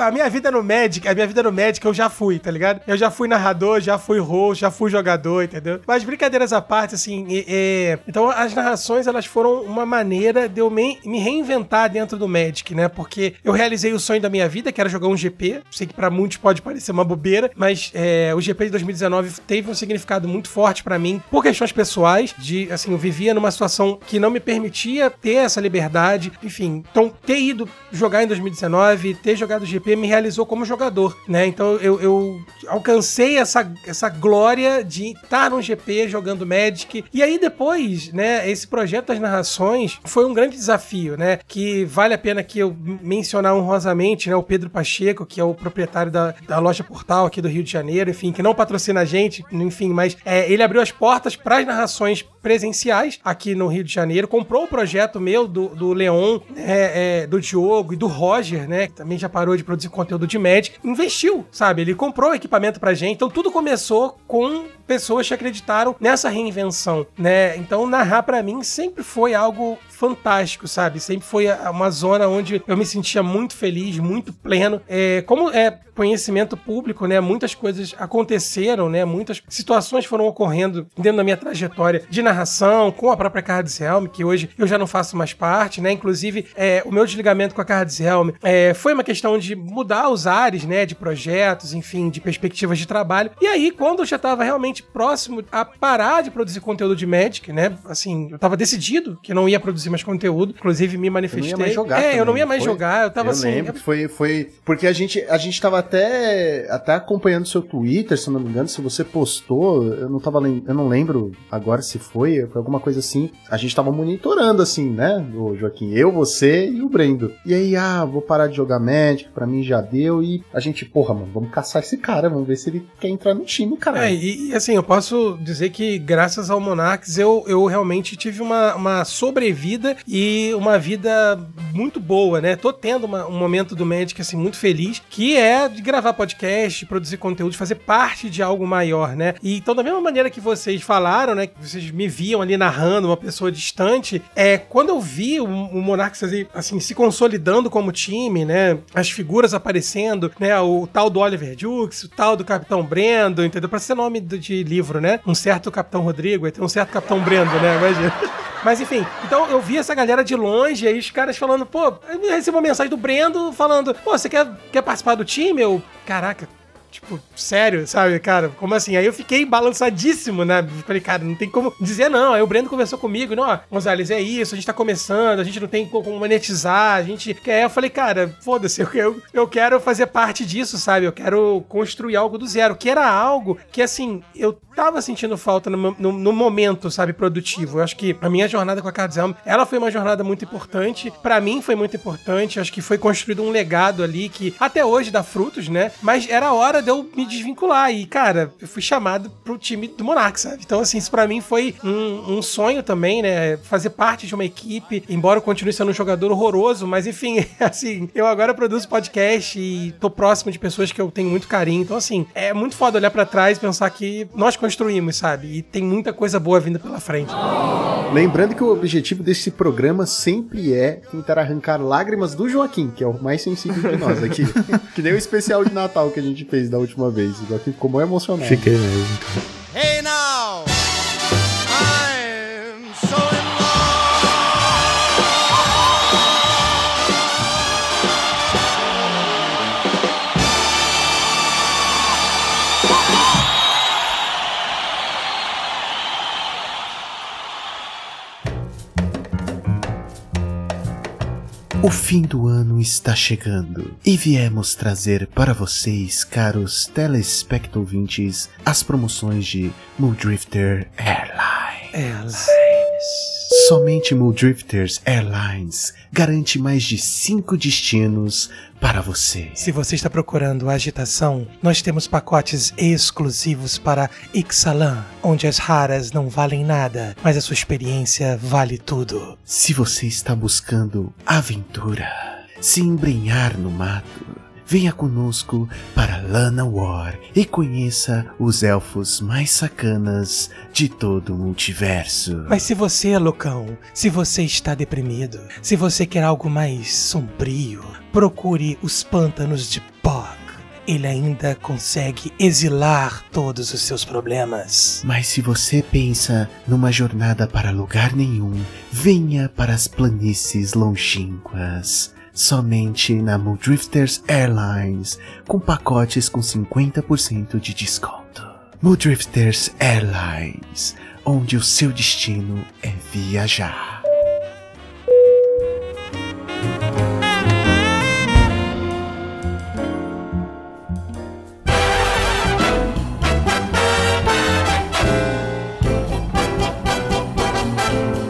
Speaker 5: A minha vida no Magic, a minha vida no Magic eu já fui, tá ligado? Eu já fui narrador, já fui roxo, já fui jogador, entendeu? Mas brincadeiras à parte, assim. É, é... Então as narrações, elas foram uma maneira de eu me, me reinventar dentro do Magic, né? Porque eu realizei o sonho da minha vida, que era jogar um GP. Sei que para muitos pode parecer uma bobeira, mas é, o GP de 2019 teve um significado muito forte para mim por questões pessoais, de assim, eu vivia numa situação que não me permitia ter essa liberdade, enfim. Então, ter ido jogar em 2019, ter jogado o GP me realizou como jogador, né? Então, eu, eu alcancei essa, essa glória de estar no GP jogando Magic. E aí depois, né, esse projeto das narrações foi um grande desafio, né? Que vale a pena que eu mencionar honrosamente, né, o Pedro Pacheco, que é o proprietário da, da loja Portal aqui do Rio de Janeiro, enfim, que não patrocina a gente, enfim, mas é, ele abriu as portas para as narrações presenciais aqui no Rio de Janeiro, comprou o projeto meu do, do Leon, é, é, do Diogo e do Roger, né, que também já parou de produzir conteúdo de Magic, investiu, sabe? Ele comprou equipamento pra gente, então tudo começou com pessoas que acreditaram nessa reinvenção, né? Então narrar para mim sempre foi algo fantástico, sabe? Sempre foi uma zona onde eu me sentia muito feliz, muito pleno. É, como é conhecimento público, né? Muitas coisas aconteceram, né? Muitas situações foram ocorrendo dentro da minha trajetória de narração com a própria Cards Helm, que hoje eu já não faço mais parte, né? Inclusive, é, o meu desligamento com a Cards Helm é, foi uma questão de mudar os ares, né? De projetos, enfim, de perspectivas de trabalho. E aí, quando eu já estava realmente próximo a parar de produzir conteúdo de Magic, né? Assim, eu estava decidido que não ia produzir produzir mais conteúdo. Inclusive, me manifestei.
Speaker 2: Eu não ia mais jogar
Speaker 5: é,
Speaker 2: também,
Speaker 5: eu não ia mais
Speaker 2: foi?
Speaker 5: jogar. Eu tava
Speaker 2: eu
Speaker 5: assim.
Speaker 2: lembro, foi, foi. Porque a gente, a gente tava até, até acompanhando seu Twitter, se não me engano, se você postou, eu não tava eu não lembro agora se foi, foi alguma coisa assim. A gente tava monitorando, assim, né, o Joaquim? Eu, você e o Brendo. E aí, ah, vou parar de jogar Magic, pra mim já deu. E a gente, porra, mano, vamos caçar esse cara, vamos ver se ele quer entrar no time, cara.
Speaker 5: É, e, e, assim, eu posso dizer que graças ao Monarchs eu, eu realmente tive uma, uma sobrevida e uma vida muito boa, né? Tô tendo uma- um momento do Magic, assim, muito feliz, que é de gravar podcast, produzir conteúdo, fazer parte de algo maior, né? E então, da mesma maneira que vocês falaram, né? Que vocês me viam ali narrando uma pessoa distante, é, quando eu vi o, o Monarchs, assim, assim, se consolidando como time, né? As figuras aparecendo, né? O tal do Oliver Dukes, o tal do Capitão Brendo, entendeu? Pra ser nome de livro, né? Um certo Capitão Rodrigo, tem um certo Capitão Brendo, né? Imagina. Mas enfim, então eu vi essa galera de longe, aí os caras falando, pô, eu recebi uma mensagem do Brendo falando, pô, você quer, quer participar do time? Eu, caraca, Tipo, sério, sabe, cara? Como assim? Aí eu fiquei balançadíssimo, né? Falei, cara, não tem como dizer não. Aí o Brendo conversou comigo, não, Gonzalez, é isso, a gente tá começando, a gente não tem como monetizar, a gente quer. Eu falei, cara, foda-se, eu, eu, eu quero fazer parte disso, sabe? Eu quero construir algo do zero, que era algo que, assim, eu tava sentindo falta no, no, no momento, sabe, produtivo. Eu acho que a minha jornada com a Cards Helm, ela foi uma jornada muito importante. Pra mim foi muito importante. Acho que foi construído um legado ali que até hoje dá frutos, né? Mas era hora de eu me desvincular. E, cara, eu fui chamado pro time do Monark, sabe? Então, assim, isso pra mim foi um, um sonho também, né? Fazer parte de uma equipe, embora eu continue sendo um jogador horroroso, mas enfim, assim, eu agora produzo podcast e tô próximo de pessoas que eu tenho muito carinho. Então, assim, é muito foda olhar pra trás e pensar que nós construímos, sabe? E tem muita coisa boa vindo pela frente.
Speaker 2: Lembrando que o objetivo desse programa sempre é tentar arrancar lágrimas do Joaquim, que é o mais sensível de nós aqui. que nem o especial de Natal que a gente fez da última vez. O Joaquim ficou muito emocionado.
Speaker 3: Fiquei mesmo.
Speaker 6: Hey now,
Speaker 2: O fim do ano está chegando e viemos trazer para vocês, caros telespectouvintes, as promoções de Muldrifter Airlines. Somente Muldrifters Airlines garante mais de 5 destinos para você.
Speaker 5: Se você está procurando agitação, nós temos pacotes exclusivos para Ixalan, onde as raras não valem nada, mas a sua experiência vale tudo.
Speaker 2: Se você está buscando aventura, se embrenhar no mato, venha conosco para Lana War e conheça os elfos mais sacanas de todo o multiverso.
Speaker 5: Mas se você, Lucão, se você está deprimido, se você quer algo mais sombrio, procure os pântanos de Pog. Ele ainda consegue exilar todos os seus problemas.
Speaker 2: Mas se você pensa numa jornada para lugar nenhum, venha para as planícies longínquas. Somente na Muldrifters Airlines, com pacotes com 50% de desconto. Muldrifters Airlines, onde o seu destino é viajar.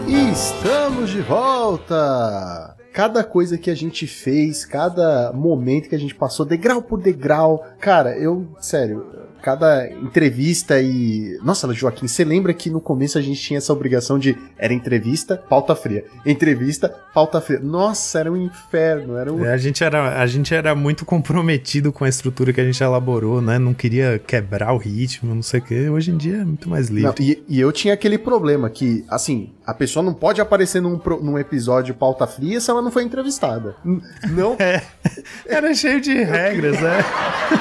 Speaker 2: Estamos de volta! Cada coisa que a gente fez, cada momento que a gente passou, degrau por degrau. Cara, eu, sério, cada entrevista e. Nossa, Joaquim, você lembra que no começo a gente tinha essa obrigação de. Era entrevista, pauta fria. Entrevista, pauta fria. Nossa, era um inferno. Era um.
Speaker 3: É, A gente, era, a gente era muito comprometido com a estrutura que a gente elaborou, né? Não queria quebrar o ritmo, não sei o quê. Hoje em dia é muito mais livre.
Speaker 2: Não, e, e eu tinha aquele problema que, assim, a pessoa não pode aparecer num, num episódio pauta fria se ela não foi entrevistada. Não.
Speaker 3: Era cheio de regras, né?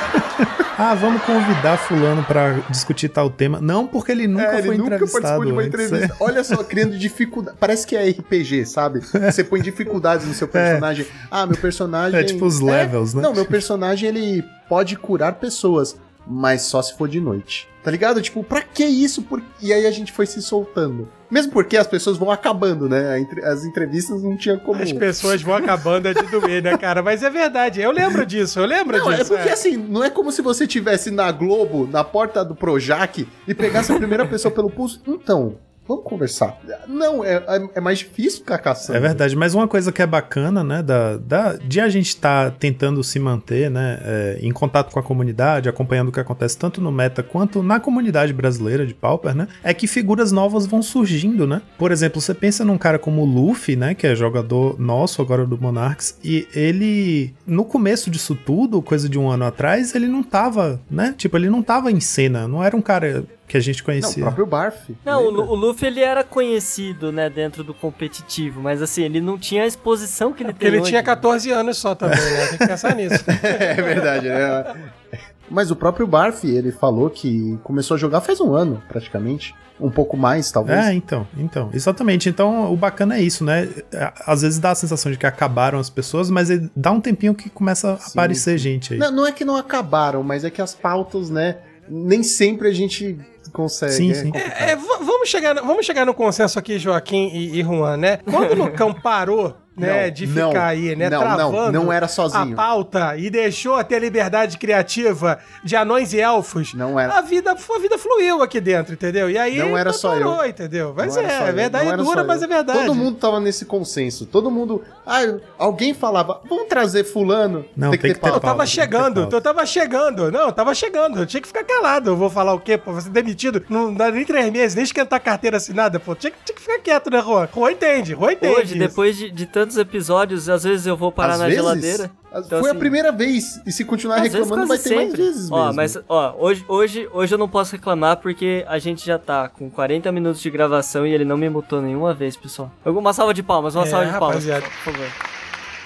Speaker 3: ah, vamos convidar fulano pra discutir tal tema. Não, porque ele nunca
Speaker 2: É,
Speaker 3: foi
Speaker 2: ele nunca
Speaker 3: entrevistado
Speaker 2: participou de uma entrevista. Olha só, criando dificuldade. Parece que é RPG, sabe? Você põe dificuldades no seu personagem. Ah, meu personagem.
Speaker 3: É tipo os levels, né?
Speaker 2: Não, meu personagem ele pode curar pessoas, mas só se for de noite. Tá ligado? Tipo, pra que isso? Por... E aí a gente foi se soltando. Mesmo porque as pessoas vão acabando, né? As entrevistas não tinha como.
Speaker 5: As pessoas vão acabando é de doer, né, cara? Mas é verdade, eu lembro disso, eu lembro
Speaker 2: Não, é
Speaker 5: disso.
Speaker 2: porque assim, não é como se você tivesse na Globo, na porta do Projac, e pegasse a primeira pessoa pelo pulso. Então, vamos conversar. Não, é, é- é mais difícil ficar caçando.
Speaker 3: É verdade, mas uma coisa que é bacana, né, da, da- de a gente estar tentando se manter, né, é, em contato com a comunidade, acompanhando o que acontece tanto no meta quanto na comunidade brasileira de Pauper, né, é que figuras novas vão surgindo, né. Por exemplo, você pensa num cara como o Luffy, né, que é jogador nosso agora do Monarchs, e ele, no começo disso tudo, coisa de um ano atrás, ele não tava, né, tipo, ele não tava em cena, não era um cara que a gente
Speaker 2: Não, o
Speaker 3: conhecia.
Speaker 2: próprio Barf.
Speaker 4: Não, o,
Speaker 2: lembra?
Speaker 4: O Luffy ele era conhecido, né, dentro do competitivo, mas assim, ele não tinha a exposição que ele
Speaker 5: Porque
Speaker 4: tem
Speaker 5: ele
Speaker 4: hoje.
Speaker 5: tinha 14 anos só também, né? Tem que pensar nisso.
Speaker 2: É verdade, né? Mas o próprio Barf, ele falou que começou a jogar faz um ano, praticamente. Um pouco mais, talvez.
Speaker 3: É, então, então, exatamente. Então, o bacana é isso, né? Às vezes dá a sensação de que acabaram as pessoas, mas dá um tempinho que começa a
Speaker 2: Sim,
Speaker 3: aparecer gente aí.
Speaker 2: Não, não é que não acabaram, mas é que as pautas, né? Nem sempre a gente consegue.
Speaker 3: Sim,
Speaker 2: é
Speaker 3: sim.
Speaker 5: É, v- vamos, chegar, no- vamos chegar no consenso aqui, Joaquim e, e Juan, né? Quando o Lucão parou, né,
Speaker 2: Não,
Speaker 5: de
Speaker 2: não,
Speaker 5: ficar aí, né,
Speaker 2: não,
Speaker 5: travando
Speaker 2: não, não era
Speaker 5: a
Speaker 2: sozinho.
Speaker 5: pauta e deixou a ter a liberdade criativa de anões e elfos,
Speaker 2: Não era.
Speaker 5: a vida, a vida fluiu aqui dentro, entendeu? E aí
Speaker 2: Não era só
Speaker 5: parou,
Speaker 2: eu.
Speaker 5: entendeu? Mas
Speaker 2: Não era
Speaker 5: é,
Speaker 2: só
Speaker 5: é
Speaker 2: eu,
Speaker 5: verdade
Speaker 2: não era
Speaker 5: dura, mas
Speaker 2: eu.
Speaker 5: é verdade.
Speaker 2: Todo mundo tava nesse consenso. Todo mundo. Ah, alguém falava, vamos trazer fulano.
Speaker 3: Não, tem que ter
Speaker 5: Eu
Speaker 3: pauta.
Speaker 5: tava
Speaker 3: tem que ter
Speaker 5: chegando,
Speaker 3: pauta.
Speaker 5: eu tava chegando. Não, eu tava chegando. Eu tinha que ficar calado. Eu vou falar o quê? Pô, você demitido. Não dá nem três meses, nem esquentar a carteira assinada, pô. Tinha, que- tinha que ficar quieto, né, Juan? Juan entende, Juan entende.
Speaker 4: Hoje,
Speaker 5: isso.
Speaker 4: depois de, de tantos episódios, às vezes eu vou parar
Speaker 2: Às
Speaker 4: na
Speaker 2: vezes,
Speaker 4: geladeira. Então,
Speaker 2: foi a
Speaker 4: assim,
Speaker 2: primeira vez. E se continuar reclamando, vai ter mais
Speaker 4: sempre.
Speaker 2: vezes
Speaker 4: Ó,
Speaker 2: mesmo.
Speaker 4: mas, ó, hoje, hoje, hoje eu não posso reclamar porque a gente já tá com 40 minutos de gravação e ele não me mutou nenhuma vez, pessoal. Uma salva de palmas, uma
Speaker 5: É,
Speaker 4: salva de palmas,
Speaker 5: rapaziada.
Speaker 4: por favor.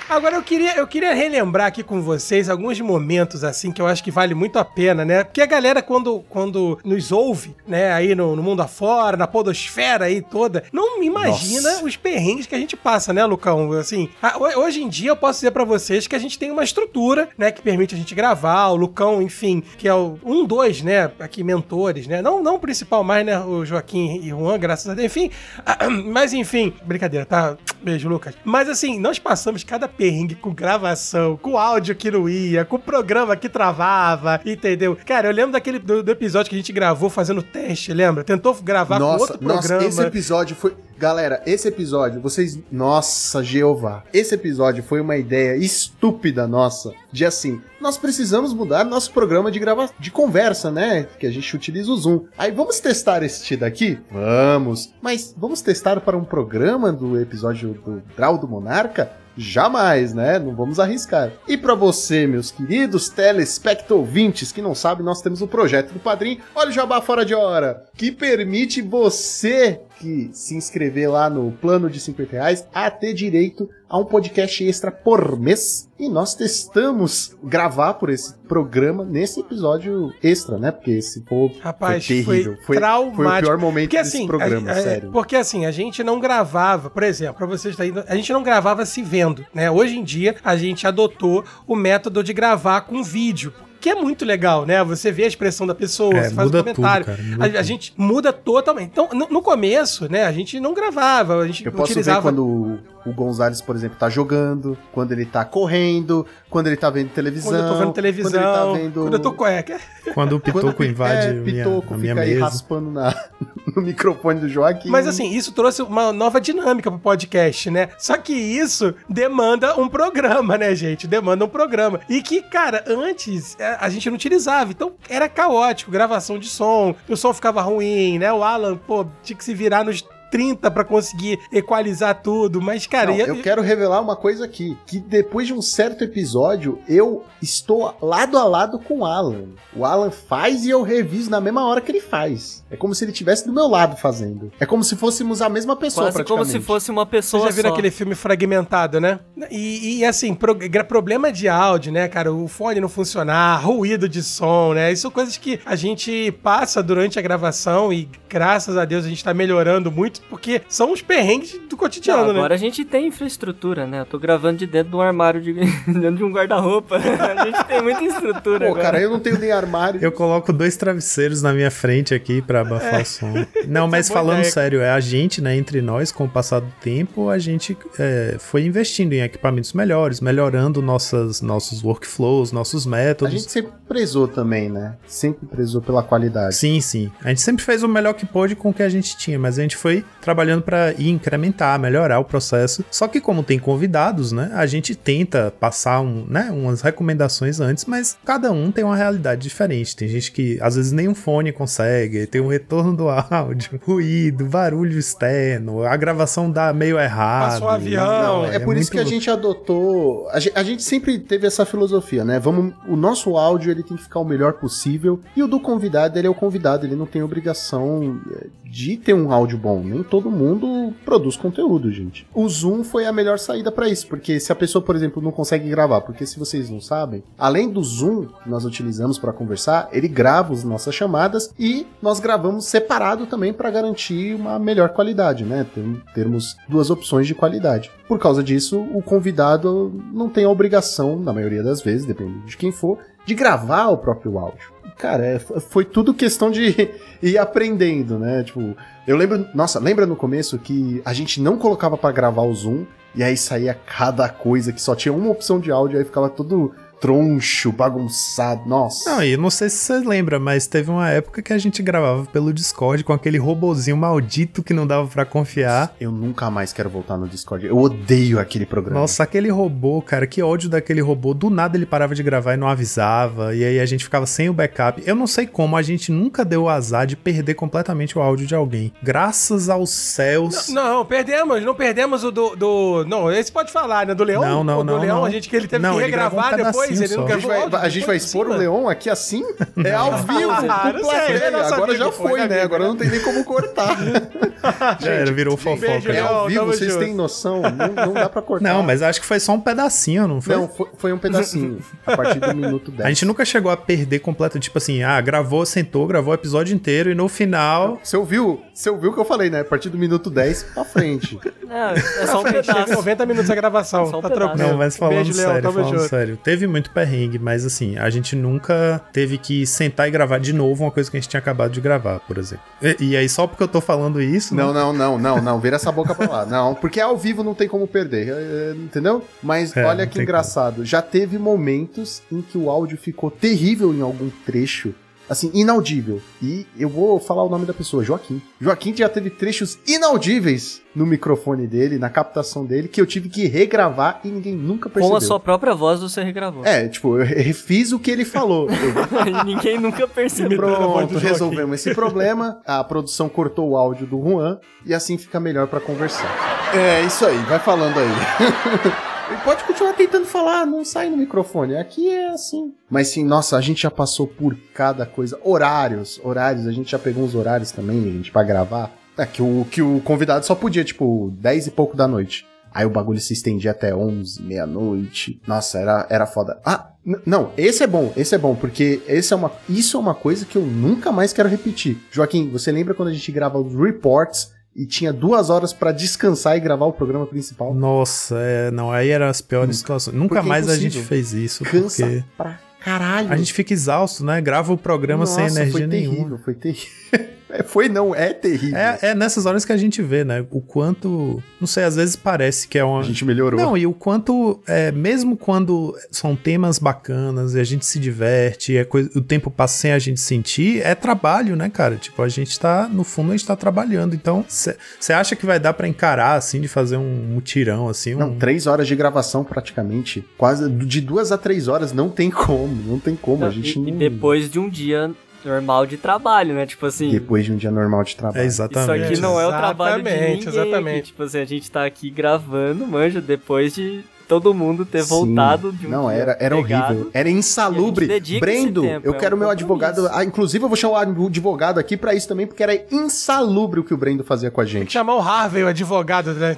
Speaker 5: Agora eu queria, eu queria relembrar aqui com vocês alguns momentos assim que eu acho que vale muito a pena, né? Porque a galera quando, quando nos ouve, né, aí no, no mundo afora, na podosfera aí toda, não imagina
Speaker 2: Nossa.
Speaker 5: os perrengues que a gente passa, né, Lucão? Assim, a- ho- hoje em dia eu posso dizer pra vocês que a gente tem uma estrutura, né, que permite a gente gravar, o Lucão, enfim, que é o um, dois, né, aqui mentores, né? Não, não o principal mais, né, o Joaquim e Juan, graças a Deus, enfim. Mas enfim, brincadeira, tá? Beijo, Lucas. Mas assim, nós passamos cada perrengue com gravação, com áudio que não ia, com programa que travava, entendeu? Cara, eu lembro daquele do, do episódio que a gente gravou fazendo teste, lembra? Tentou gravar com
Speaker 2: Nossa,
Speaker 5: outro programa.
Speaker 2: nossa, esse episódio foi. Galera, esse episódio, vocês. Nossa, Jeová. Esse episódio foi uma ideia estúpida nossa. De assim, nós precisamos mudar nosso programa de grava... de conversa, né? Que a gente utiliza o Zoom. Aí vamos testar este daqui? Vamos. Mas vamos testar para um programa do episódio do Draw do Monarca? Jamais, né? Não vamos arriscar. E para você, meus queridos telespectouvintes que não sabem, nós temos um projeto do Padrim, olha o Jabá Fora de Hora, que permite você que se inscrever lá no plano de 50 reais a ter direito a um podcast extra por mês. E nós testamos gravar por esse programa nesse episódio extra, né? Porque esse pô,
Speaker 5: Rapaz,
Speaker 2: foi terrível.
Speaker 5: foi
Speaker 2: Foi,
Speaker 5: traumático.
Speaker 2: foi o pior momento
Speaker 5: Porque
Speaker 2: desse
Speaker 5: assim,
Speaker 2: programa,
Speaker 5: a- a-
Speaker 2: sério.
Speaker 5: Porque assim, a gente não gravava, por exemplo, pra vocês daí, a gente não gravava se vendo, né? Hoje em dia, a gente adotou o método de gravar com vídeo. Que é muito legal, né? Você vê a expressão da pessoa,
Speaker 3: É,
Speaker 5: você faz um comentário.
Speaker 3: tudo, cara,
Speaker 5: a, a gente muda totalmente. Então, no, no começo, né, a gente não gravava, a gente
Speaker 2: Eu posso
Speaker 5: utilizava.
Speaker 2: ver quando o, Gonzalez, por exemplo, tá jogando, quando ele tá correndo, quando ele tá vendo televisão.
Speaker 5: Quando eu tô vendo televisão,
Speaker 2: Quando ele tá vendo.
Speaker 5: quando eu tô. É, que-
Speaker 3: Quando o
Speaker 2: quando
Speaker 3: Pitoco
Speaker 2: pi-
Speaker 3: invade
Speaker 2: é, Pitoco
Speaker 3: a minha
Speaker 2: fica aí
Speaker 3: mesa.
Speaker 2: raspando na, no microfone do Joaquim.
Speaker 5: Mas assim, isso trouxe uma nova dinâmica pro podcast, né? Só que isso demanda um programa, né, gente? Demanda um programa. E que, cara, antes é, a gente não utilizava. Então era caótico, gravação de som, o som ficava ruim, né? O Alan, pô, tinha que se virar nos 30 pra conseguir equalizar tudo. Mas, cara,
Speaker 2: Não,
Speaker 5: ia-
Speaker 2: eu quero revelar uma coisa aqui, que depois de um certo episódio, eu estou lado a lado com o Alan. O Alan faz e eu reviso na mesma hora que ele faz. É como se ele estivesse do meu lado fazendo. É como se fôssemos a mesma pessoa,
Speaker 4: Quase como
Speaker 2: praticamente.
Speaker 4: se fosse uma
Speaker 5: Vocês
Speaker 4: pessoa
Speaker 5: já viram
Speaker 4: só.
Speaker 5: aquele filme fragmentado, né? E, e, assim, pro- problema de áudio, né, cara? O fone não funcionar, ruído de som, né? Isso são coisas que a gente passa durante a gravação e graças a Deus a gente tá melhorando muito porque são os perrengues do cotidiano,
Speaker 4: Não,
Speaker 5: né?
Speaker 4: agora a gente tem infraestrutura, né? Eu tô gravando de dentro de um armário, de... dentro de um guarda-roupa. a gente tem muita estrutura
Speaker 2: Pô,
Speaker 4: agora.
Speaker 2: cara, eu não tenho nem armário.
Speaker 3: Eu coloco dois travesseiros na minha frente aqui pra abafar o som. Não, mas
Speaker 5: É.
Speaker 3: falando
Speaker 5: ideia.
Speaker 3: sério, é a gente, né, entre nós, com o passar do tempo, a gente é, foi investindo em equipamentos melhores, melhorando nossas, nossos workflows, nossos
Speaker 2: A
Speaker 3: métodos.
Speaker 2: gente sempre prezou também, né? Sempre prezou pela qualidade.
Speaker 3: Sim, sim. A gente sempre fez o melhor que pôde com o que a gente tinha, mas a gente foi trabalhando pra ir incrementar, melhorar o processo. Só que como tem convidados, né, a gente tenta passar um, né, umas recomendações antes, mas cada um tem uma realidade diferente. Tem gente que às vezes nem um fone consegue, tem o retorno do áudio, ruído, barulho externo, a gravação dá meio errado.
Speaker 5: Passa um avião.
Speaker 2: Não, é, por isso
Speaker 3: muito
Speaker 2: que a
Speaker 3: louco.
Speaker 2: gente adotou. A gente, a gente sempre teve essa filosofia, né? Vamos, o nosso áudio ele tem que ficar o melhor possível e o do convidado ele é o convidado, ele não tem obrigação é, de ter um áudio bom. Todo mundo produz conteúdo, gente. O Zoom foi a melhor saída pra isso, porque se a pessoa, por exemplo, não consegue gravar, porque se vocês não sabem, além do Zoom que nós utilizamos pra conversar, ele grava as nossas chamadas e nós gravamos separado também pra garantir uma melhor qualidade, né? Termos duas opções de qualidade. Por causa disso, o convidado não tem a obrigação, na maioria das vezes, dependendo de quem for, de gravar o próprio áudio. Cara, é- foi tudo questão de ir aprendendo, né? Tipo, eu lembro, nossa, lembra no começo que a gente não colocava pra gravar o Zoom e aí saía cada coisa que só tinha uma opção de áudio, aí ficava todo troncho, bagunçado. Nossa.
Speaker 3: Não, e eu não sei se você lembra, mas teve uma época que a gente gravava pelo Discord com aquele robozinho maldito que não dava pra confiar.
Speaker 2: Eu nunca mais quero voltar no Discord. Eu odeio aquele programa.
Speaker 3: Nossa, aquele robô, cara, que ódio daquele robô. Do nada ele parava de gravar e não avisava. E aí a gente ficava sem o backup. Eu não sei como, a gente nunca deu o azar de perder completamente o áudio de alguém. Graças aos céus.
Speaker 5: Não, perdemos, não perdemos o do, do- Não, esse pode falar, né? Do Leão?
Speaker 3: Não, não,
Speaker 5: o do
Speaker 3: não,
Speaker 5: Leão,
Speaker 3: não.
Speaker 5: a gente que ele teve
Speaker 3: Não,
Speaker 5: que
Speaker 3: ele gravou um
Speaker 5: regravar depois, ele não
Speaker 3: só.
Speaker 2: A gente vai, a gente vai expor
Speaker 5: por
Speaker 2: o. Leão aqui assim? É ao vivo,
Speaker 5: Ah,
Speaker 2: com plateia.
Speaker 5: sabia
Speaker 2: Agora já
Speaker 5: foi
Speaker 2: né? Agora não tem nem como cortar.
Speaker 3: Já era, virou fofoca.
Speaker 5: beijo,
Speaker 2: É ao vivo, vocês têm noção? Não, não dá pra cortar.
Speaker 3: Não, mas acho que foi só um pedacinho, não foi?
Speaker 2: Não, foi, foi um pedacinho. A partir do minuto 10.
Speaker 3: A gente nunca chegou a perder completo, tipo assim, ah, gravou, sentou, gravou o episódio inteiro e no final.
Speaker 2: Você ouviu? Você ouviu o que eu falei, né? A partir do minuto 10 pra frente.
Speaker 4: Não, é só um pedaço.
Speaker 5: 90 minutos a gravação,
Speaker 4: Só um
Speaker 5: tá
Speaker 4: pedaço.
Speaker 5: tranquilo.
Speaker 3: Não, mas falando
Speaker 5: Beijo,
Speaker 3: sério,
Speaker 5: tamo
Speaker 3: falando
Speaker 5: junto.
Speaker 3: sério. Teve muito perrengue, mas assim, a gente nunca teve que sentar e gravar de novo uma coisa que a gente tinha acabado de gravar, por exemplo. E, e aí, só porque eu tô falando isso.
Speaker 2: Não, não, não, não, não. Vira essa boca pra lá. Não, porque ao vivo não tem como perder. é, é, Entendeu? Mas
Speaker 3: É,
Speaker 2: olha
Speaker 3: não
Speaker 2: que engraçado. Já teve momentos em que o áudio ficou terrível em algum trecho. Assim, inaudível. E eu vou falar o nome da pessoa, Joaquim. Joaquim já teve trechos inaudíveis no microfone dele, na captação dele, que eu tive que regravar e ninguém nunca percebeu.
Speaker 4: Com a sua própria voz você regravou.
Speaker 2: É, tipo, eu refiz o que ele falou. Eu
Speaker 4: e ninguém nunca percebeu.
Speaker 2: Pronto, resolvemos esse problema. A produção cortou o áudio do Juan e assim fica melhor pra conversar. É, isso aí, vai falando aí. Pode continuar tentando falar, não sai no microfone. Aqui é assim. Mas sim, nossa, a gente já passou por cada coisa. Horários, horários, a gente já pegou uns horários também, gente, pra gravar. É que o, que o convidado só podia, tipo, 10 e pouco da noite. Aí o bagulho se estendia até 11, meia-noite. Nossa, era, era foda. Ah, não, esse é bom, esse é bom, porque esse é uma, isso é uma coisa que eu nunca mais quero repetir. Joaquim, você lembra quando a gente grava os reports e tinha duas horas pra descansar e gravar o programa principal?
Speaker 3: Nossa, é, não, aí eram as piores situações. Nunca
Speaker 2: Porque é
Speaker 3: mais a gente fez isso,
Speaker 2: Cansa
Speaker 3: porque
Speaker 2: pra caralho.
Speaker 3: a gente fica exausto, né? Grava o programa sem
Speaker 2: Nossa,
Speaker 3: energia
Speaker 2: foi
Speaker 3: nenhuma.
Speaker 2: terrível, foi terrível. É, foi não, é terrível.
Speaker 3: É, é nessas horas que a gente vê, né? O quanto. Não sei, às vezes parece que é uma.
Speaker 2: A gente melhorou.
Speaker 3: Não, e o quanto, é, mesmo quando são temas bacanas e a gente se diverte, é coisa- o tempo passa sem a gente sentir, é trabalho, né, cara? Tipo, a gente tá, no fundo, a gente tá trabalhando. Então, você acha que vai dar pra encarar, assim, de fazer um mutirão, assim? Um...
Speaker 2: Não, três horas de gravação praticamente. Quase de duas a três horas não tem como. Não tem como. a gente
Speaker 4: e, e
Speaker 2: não...
Speaker 4: depois de um dia normal de trabalho, né? Tipo assim,
Speaker 2: Depois de um dia normal de trabalho.
Speaker 3: É
Speaker 4: isso
Speaker 3: exatamente.
Speaker 4: aqui não é o trabalho de
Speaker 5: Exatamente,
Speaker 4: ninguém.
Speaker 5: exatamente.
Speaker 4: Tipo assim, a gente tá aqui gravando, manja, depois de todo mundo ter
Speaker 2: Sim.
Speaker 4: voltado de um
Speaker 2: Não, era, era
Speaker 4: pegado.
Speaker 2: horrível. Era insalubre. Brendo, eu
Speaker 4: é
Speaker 2: quero
Speaker 4: um
Speaker 2: meu advogado. Ah, inclusive, eu vou chamar o advogado aqui pra isso também, porque era insalubre o que o Brendo fazia com a
Speaker 5: Tem que
Speaker 2: gente.
Speaker 5: chamar o Harvey, o advogado, né?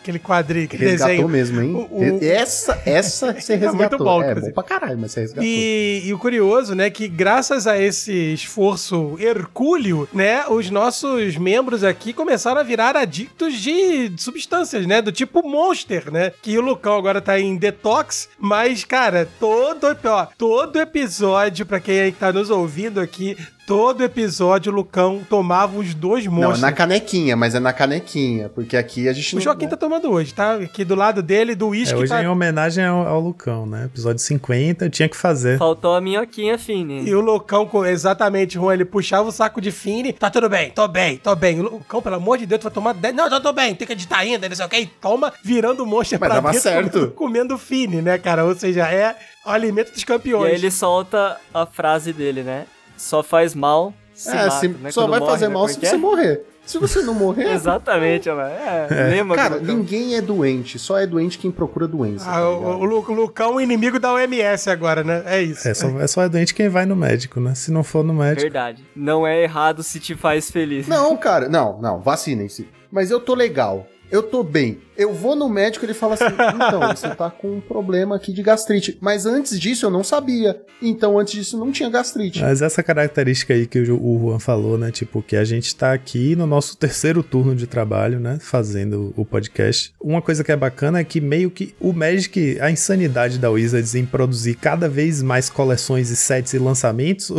Speaker 5: Aquele- quadrinho, aquele
Speaker 2: Resgatou
Speaker 5: desenho.
Speaker 2: mesmo, hein?
Speaker 5: O- o-
Speaker 2: Essa, essa você resgatou.
Speaker 5: muito bom,
Speaker 2: É, bom pra caralho, mas você resgatou.
Speaker 5: E, e o curioso, né, que graças a esse esforço hercúleo, né, os nossos membros aqui começaram a virar adictos de substâncias, né, do tipo Monster, né, que o Lucão agora tá em detox, mas, cara, todo, ó, todo episódio, pra quem aí tá nos ouvindo aqui, todo episódio o Lucão tomava os dois
Speaker 2: Não,
Speaker 5: Monster.
Speaker 2: na canequinha, mas é na canequinha, porque aqui a gente
Speaker 5: O Joaquim tá tomando hoje, tá? Aqui do lado dele, do
Speaker 3: É,
Speaker 5: uísque
Speaker 3: hoje
Speaker 5: tá...
Speaker 3: em homenagem ao, ao Lucão, né? Episódio 50, eu tinha que fazer.
Speaker 4: Faltou a minhoquinha fine.
Speaker 5: E o Lucão, com- exatamente, Juan, ele puxava o saco de Fini. Tá tudo bem, tô bem, tô bem. O Lucão, pelo amor de Deus, tu vai tomar 10. Não, eu tô bem, tem que editar ainda, não sei o que. E toma, virando o monstro
Speaker 2: Mas
Speaker 5: pra
Speaker 2: dava
Speaker 5: dentro,
Speaker 2: certo.
Speaker 5: Comendo, comendo Fini, né, cara? Ou seja, é o alimento dos
Speaker 4: E
Speaker 5: campeões.
Speaker 4: aí ele solta a frase dele, né? Só faz mal se
Speaker 2: é,
Speaker 4: mata,
Speaker 2: se-
Speaker 4: né?
Speaker 2: só
Speaker 4: Quando
Speaker 2: vai
Speaker 4: morre,
Speaker 2: fazer
Speaker 4: né?
Speaker 2: mal
Speaker 4: Como
Speaker 2: se
Speaker 4: é
Speaker 2: você
Speaker 4: é?
Speaker 2: morrer. Se você não morrer.
Speaker 4: Exatamente, mano. É, lembra
Speaker 2: Cara, ninguém é doente, só é doente quem procura doença.
Speaker 5: Ah,
Speaker 2: tá
Speaker 5: o, o Lu- o Lucão, o inimigo da OMS agora, né? É isso.
Speaker 3: É só, é só é doente quem vai no médico, né? Se não for no médico.
Speaker 4: Verdade. Não é errado se te faz feliz.
Speaker 2: Não, cara, não, não, vacinem-se. Mas eu tô legal, eu tô bem. Eu vou no médico ele fala assim: então, você tá com um problema aqui de gastrite. Mas antes disso eu não sabia. Então, antes disso não tinha gastrite.
Speaker 3: Mas essa característica aí que o Ju- o Juan falou, né? Tipo, que a gente tá aqui no nosso terceiro turno de trabalho, né? Fazendo o podcast. Uma coisa que é bacana é que meio que o Magic, a insanidade da Wizards em produzir cada vez mais coleções e sets e lançamentos,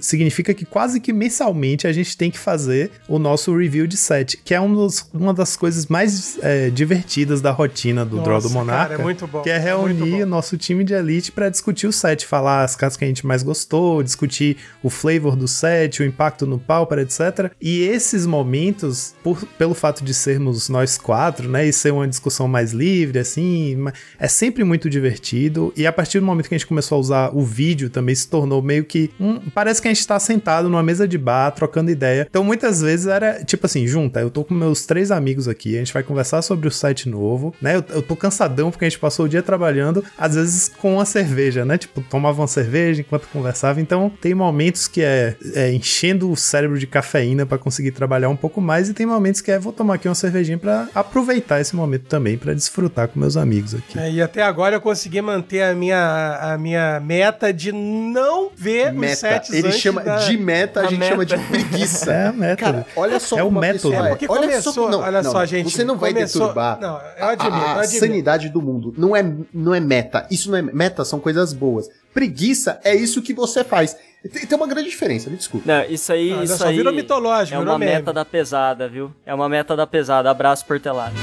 Speaker 3: significa que quase que mensalmente a gente tem que fazer o nosso review de set, que é um uma das coisas mais eh, divertidas da rotina do Draw do
Speaker 5: Nossa,
Speaker 3: Monarca.
Speaker 5: cara, é muito bom.
Speaker 3: Que é
Speaker 5: É
Speaker 3: reunir o nosso time de elite pra discutir o set, falar as cartas que a gente mais gostou, discutir o flavor do set, o impacto no pauper, etc. E esses momentos, por- pelo fato de sermos nós quatro, né, e ser uma discussão mais livre, assim, é sempre muito divertido. E a partir do momento que a gente começou a usar o vídeo, também se tornou meio que um, parece que a gente tá sentado numa mesa de bar, trocando ideia. Então muitas vezes era tipo assim, junta, eu tô com meus três amigos aqui, a gente vai conversar sobre o site novo, né? Eu, eu tô cansadão porque a gente passou o dia trabalhando, às vezes com uma cerveja, né? Tipo, tomava uma cerveja enquanto conversava. Então tem momentos que é, é enchendo o cérebro de cafeína pra conseguir trabalhar um pouco mais, e tem momentos que é vou tomar aqui uma cervejinha pra aproveitar esse momento também, pra desfrutar com meus amigos aqui.
Speaker 5: É, e até agora eu consegui manter a minha, a minha meta de não ver os
Speaker 2: Meta.
Speaker 5: sets
Speaker 2: Ele
Speaker 5: antes
Speaker 2: chama
Speaker 5: da-
Speaker 2: de meta, a,
Speaker 4: a
Speaker 2: gente
Speaker 4: meta.
Speaker 2: chama de preguiça.
Speaker 3: É a meta.
Speaker 2: Cara, olha só
Speaker 3: É o
Speaker 2: a
Speaker 3: método.
Speaker 2: pessoa
Speaker 3: É
Speaker 5: porque
Speaker 2: olha
Speaker 5: começou-
Speaker 2: só, não,
Speaker 5: olha
Speaker 2: não,
Speaker 5: só, gente,
Speaker 2: Você não vai
Speaker 5: começou-
Speaker 2: deturbar
Speaker 5: não, eu
Speaker 2: a-
Speaker 5: admito,
Speaker 2: a,
Speaker 5: eu
Speaker 2: sanidade do mundo. Não é, não é meta. Isso não é meta, são coisas boas. Preguiça é isso que você faz. Tem, tem uma grande diferença, me desculpa.
Speaker 4: Não, isso aí,
Speaker 5: Não,
Speaker 4: isso
Speaker 5: só
Speaker 4: aí
Speaker 5: virou mitológico,
Speaker 4: é
Speaker 5: virou
Speaker 4: uma
Speaker 5: meme.
Speaker 4: meta da pesada, viu? É uma meta da pesada. Abraço portelado.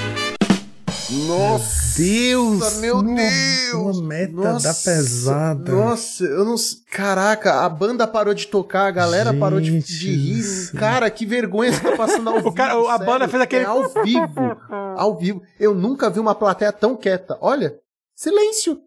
Speaker 2: Nossa,
Speaker 3: Deus!
Speaker 2: meu
Speaker 3: uma-
Speaker 2: Deus!
Speaker 3: Uma meta
Speaker 2: Nossa,
Speaker 3: da pesada.
Speaker 2: Nossa, eu não. Caraca, a banda parou de tocar, a galera parou de,
Speaker 3: Gente
Speaker 2: de rir.
Speaker 3: céu.
Speaker 2: Cara, que vergonha você tá passando ao vivo.
Speaker 5: cara- a
Speaker 2: sério.
Speaker 5: banda fez aquele-
Speaker 2: É ao vivo. Ao vivo. Eu nunca vi uma plateia tão quieta. Olha, silêncio.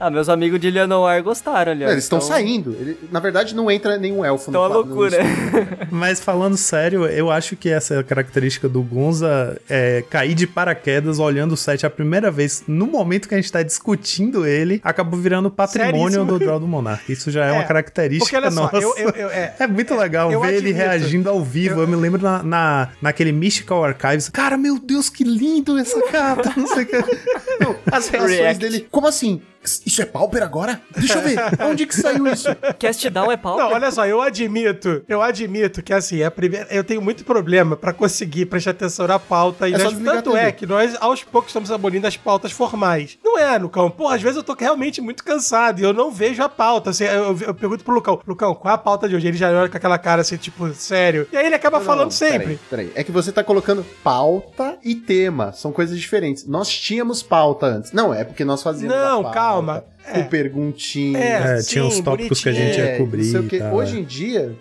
Speaker 4: Ah, meus amigos de Leonor gostaram ali. ó.
Speaker 2: Eles estão
Speaker 4: Então-
Speaker 2: saindo. Ele- na verdade, não entra nenhum elfo
Speaker 4: Então é
Speaker 2: no quadro- no
Speaker 4: loucura.
Speaker 3: Mas falando sério, eu acho que essa é característica do Gonza é cair de paraquedas olhando o set a primeira vez. No momento que a gente tá discutindo ele, acabou virando patrimônio
Speaker 5: Seríssimo.
Speaker 3: do Draw do Monarca. Isso já é,
Speaker 5: É,
Speaker 3: uma característica
Speaker 5: Porque olha só,
Speaker 3: nossa.
Speaker 5: eu, eu, eu- é,
Speaker 3: É muito legal
Speaker 5: eu
Speaker 3: ver ele reagindo ao vivo. Eu,
Speaker 5: Eu-
Speaker 3: me lembro na, na, naquele Mystical Archives. Cara, meu Deus, que lindo essa carta. Não sei o que.
Speaker 2: Não, as reações
Speaker 4: React.
Speaker 2: dele. Como assim? Isso é Pauper agora? Deixa eu ver. Onde que saiu isso?
Speaker 4: Cast down é pau.
Speaker 5: Não, olha só, eu admito, eu admito que assim, a primeira, eu tenho muito problema pra conseguir prestar atenção na pauta e
Speaker 2: É só
Speaker 5: nós- tanto é que nós aos poucos estamos abolindo as pautas formais. Não é, Lucão. Porra, às vezes eu tô realmente muito cansado e eu não vejo a pauta. Assim, eu, eu- eu pergunto pro Lucão, Lucão, qual é a pauta de hoje? Ele já olha com aquela cara assim, tipo, sério. E aí ele acaba
Speaker 2: Não,
Speaker 5: falando
Speaker 2: não,
Speaker 5: sempre.
Speaker 2: Peraí, peraí. É que você tá colocando pauta e tema. São coisas diferentes. Nós tínhamos pauta antes. Não, é porque nós fazíamos.
Speaker 5: Não,
Speaker 2: a pauta,
Speaker 5: calma.
Speaker 2: Com
Speaker 5: É.
Speaker 2: perguntinha.
Speaker 5: É,
Speaker 3: É, tinha
Speaker 5: sim,
Speaker 3: uns tópicos que a gente ia cobrir.
Speaker 2: não sei o quê.
Speaker 3: tal,
Speaker 2: Hoje
Speaker 3: é.
Speaker 2: em dia.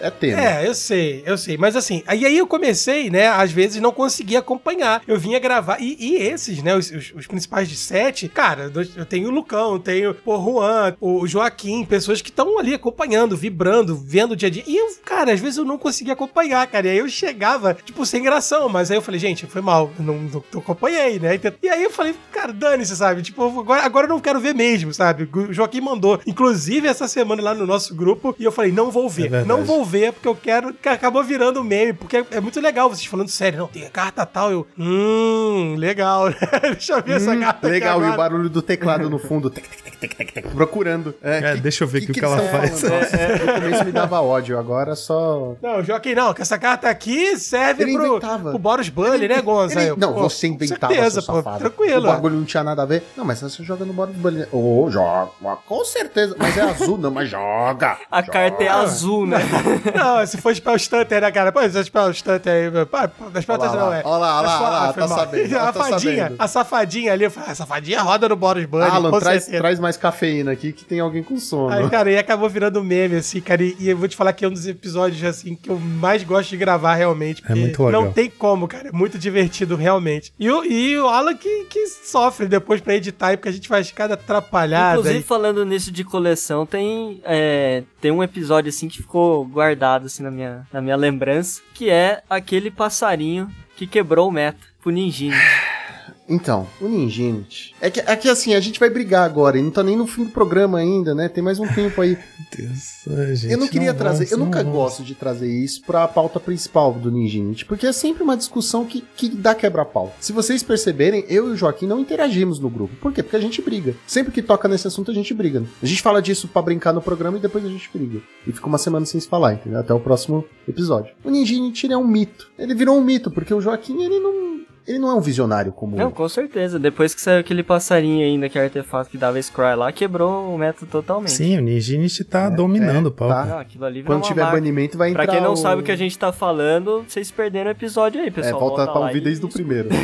Speaker 2: É tema.
Speaker 5: É, eu sei, eu sei. Mas assim, aí, aí eu comecei, né? Às vezes não conseguia acompanhar. Eu vinha gravar. E, e esses, né? Os, os- os principais de sete, cara, eu tenho o Lucão, tenho o Juan, o Joaquim, pessoas que estão ali acompanhando, vibrando, vendo o dia a dia. E eu, cara, às vezes eu não conseguia acompanhar, cara. E aí eu chegava, tipo, sem gração. Mas aí eu falei, gente, foi mal. eu Não, não, não acompanhei, né? E aí eu falei, cara, dane-se, sabe? Tipo, agora, agora eu não quero ver mesmo, sabe? O Joaquim mandou, inclusive, essa semana lá no nosso grupo. E eu falei, não vou ver.
Speaker 3: verdade.
Speaker 5: não vou ver, porque eu quero. que Acabou virando meme, porque é, é muito legal vocês falando sério. Não, tem a carta tal. Eu, hum, legal, né? Deixa eu ver essa
Speaker 2: Hum,
Speaker 5: carta aqui
Speaker 2: legal, e o barulho do teclado no fundo. tec, tec, tec, tec, tec, tec, procurando.
Speaker 3: É, deixa eu ver o que ela
Speaker 2: eles tão
Speaker 3: faz.
Speaker 2: falando? Nossa, No começo me dava ódio, agora só.
Speaker 5: Não, Joaquim, não, que essa carta aqui serve
Speaker 2: Ele
Speaker 5: pro, pro Boris Bully, né, Gonza?
Speaker 2: Ele- Não,
Speaker 5: pô,
Speaker 2: você
Speaker 5: com
Speaker 2: inventava,
Speaker 5: certeza, pô,
Speaker 2: safado.
Speaker 5: tranquilo.
Speaker 2: O bagulho não tinha nada a ver. Não, mas você joga no Boris Bully. Ô, joga. Com certeza. Mas é azul, não, mas joga.
Speaker 4: A carta é azul, né?
Speaker 5: Não, se for Spell Stunter, né, cara? Pô, esse Spell Stunter aí. Pá, pá, Spell Stunter não é.
Speaker 2: olha lá, olha lá,
Speaker 5: É
Speaker 2: olha lá,
Speaker 5: ah,
Speaker 2: tá
Speaker 5: mal.
Speaker 2: sabendo,
Speaker 5: A
Speaker 2: tá
Speaker 5: fadinha,
Speaker 2: sabendo.
Speaker 5: a safadinha ali, eu falei, ah, a safadinha roda no Boris Bully.
Speaker 2: Alan, traz,
Speaker 5: certeza.
Speaker 2: traz mais cafeína aqui que tem alguém com sono.
Speaker 5: Aí, cara, e acabou virando meme, assim, cara. E, e eu vou te falar que é um dos episódios, assim, que eu mais gosto de gravar, realmente. porque
Speaker 3: muito legal.
Speaker 5: Não tem como, cara. É muito divertido, realmente. E o, e o Alan que, que sofre depois pra editar, porque a gente faz cada atrapalhada.
Speaker 4: Inclusive,
Speaker 5: aí.
Speaker 4: falando nisso de coleção, tem, é, tem um episódio assim que ficou guardado assim na minha, na minha lembrança, que é aquele passarinho que quebrou o meta pro Ninjin.
Speaker 2: Então, o Ninjinit. É que, é que assim, a gente vai brigar agora, e não tá nem no fim do programa ainda, né? Tem mais um tempo aí.
Speaker 3: Deus, gente
Speaker 2: eu não queria trazer,
Speaker 3: vamos,
Speaker 2: eu
Speaker 3: não
Speaker 2: nunca
Speaker 3: vamos.
Speaker 2: gosto de trazer isso pra pauta principal do Ninjinit, porque é sempre uma discussão que, que dá quebra-pau. Se vocês perceberem, eu e o Joaquim não interagimos no grupo. Por quê? Porque a gente briga. Sempre que toca nesse assunto, a gente briga. A gente fala disso pra brincar no programa e depois a gente briga. E fica uma semana sem se falar, entendeu? Até o próximo episódio. O Ninjinit é um mito. Ele virou um mito, porque o Joaquim, ele não. Ele não é um visionário como
Speaker 4: Não, com certeza. Depois que saiu aquele passarinho ainda, que é artefato que dava Scry lá, quebrou o meta totalmente.
Speaker 3: Sim, o Ninjinit tá dominando o palco.
Speaker 2: tá.
Speaker 4: Não, aquilo ali
Speaker 2: Quando tiver
Speaker 4: marca.
Speaker 2: banimento, vai entrar.
Speaker 4: Pra quem não
Speaker 2: o-
Speaker 4: sabe o que a gente tá falando, vocês perderam o episódio aí,
Speaker 2: É,
Speaker 4: pessoal.
Speaker 2: volta pra ouvir
Speaker 4: e-
Speaker 2: desde o primeiro.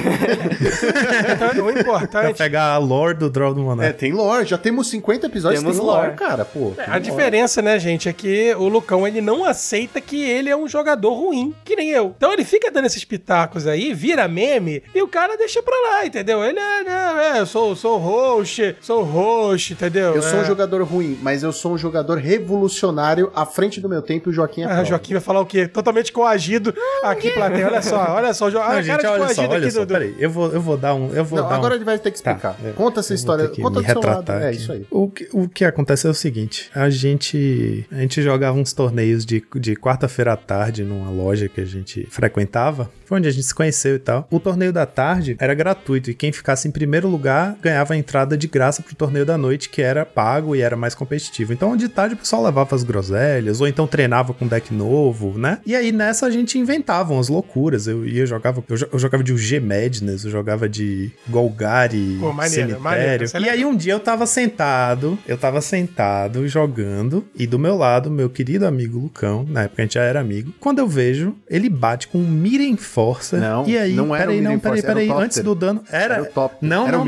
Speaker 5: Então, o
Speaker 3: Pra pegar a lore do Draw do
Speaker 2: É,
Speaker 3: Monark.
Speaker 2: tem lore, já temos 50 episódios,
Speaker 4: Temos
Speaker 2: tem lore,
Speaker 4: lore.
Speaker 2: cara, pô. tem
Speaker 5: A
Speaker 2: lore.
Speaker 5: diferença, né, gente, é que o Lucão, ele não aceita que ele é um jogador ruim, que nem eu. Então ele fica dando esses pitacos aí, vira meme, e o cara deixa pra lá, entendeu? Ele é, né, é, eu sou, sou host, sou host, entendeu?
Speaker 2: Eu sou um
Speaker 5: É.
Speaker 2: jogador ruim, mas eu sou um jogador revolucionário à frente do meu tempo e o Joaquim é
Speaker 5: Ah. Joaquim vai falar o quê? Totalmente coagido aqui, plateia. Olha só, olha só. jo-
Speaker 3: Não,
Speaker 5: a
Speaker 3: gente,
Speaker 5: cara de
Speaker 3: olha só,
Speaker 5: coagido
Speaker 3: olha
Speaker 5: aqui
Speaker 3: só,
Speaker 5: do-
Speaker 3: peraí, eu vou, eu vou dar um, eu vou
Speaker 2: Não,
Speaker 3: dar
Speaker 2: agora
Speaker 3: um...
Speaker 2: ele vai ter que explicar.
Speaker 3: Tá, é.
Speaker 2: Conta essa história, conta
Speaker 3: me
Speaker 2: do seu lado.
Speaker 3: retratar
Speaker 2: É
Speaker 3: aqui.
Speaker 2: isso aí.
Speaker 3: O que, o que acontece é o seguinte: a gente, a gente jogava uns torneios de, de quarta-feira à tarde numa loja que a gente frequentava. Foi onde a gente se conheceu e tal. O torneio da tarde era gratuito e quem ficasse em primeiro lugar ganhava a entrada de graça pro torneio da noite, que era pago e era mais competitivo. Então, de tarde o pessoal levava as groselhas, ou então treinava com deck novo, né? E aí nessa a gente inventava umas loucuras. Eu ia jogava, eu, eu jogava de UG Madness, eu jogava de Golgari,
Speaker 5: Pô, maneiro,
Speaker 3: cemitério.
Speaker 5: maneiro,
Speaker 3: e aí um dia eu tava sentado, eu tava sentado jogando, e do meu lado, meu querido amigo Lucão, na época a gente já era amigo, quando eu vejo, ele bate com um Miren Força.
Speaker 2: Não,
Speaker 3: e aí,
Speaker 2: não era
Speaker 3: peraí, não, peraí, peraí, antes do dano, era...
Speaker 2: Era o top.
Speaker 3: Não,
Speaker 2: Era
Speaker 3: não?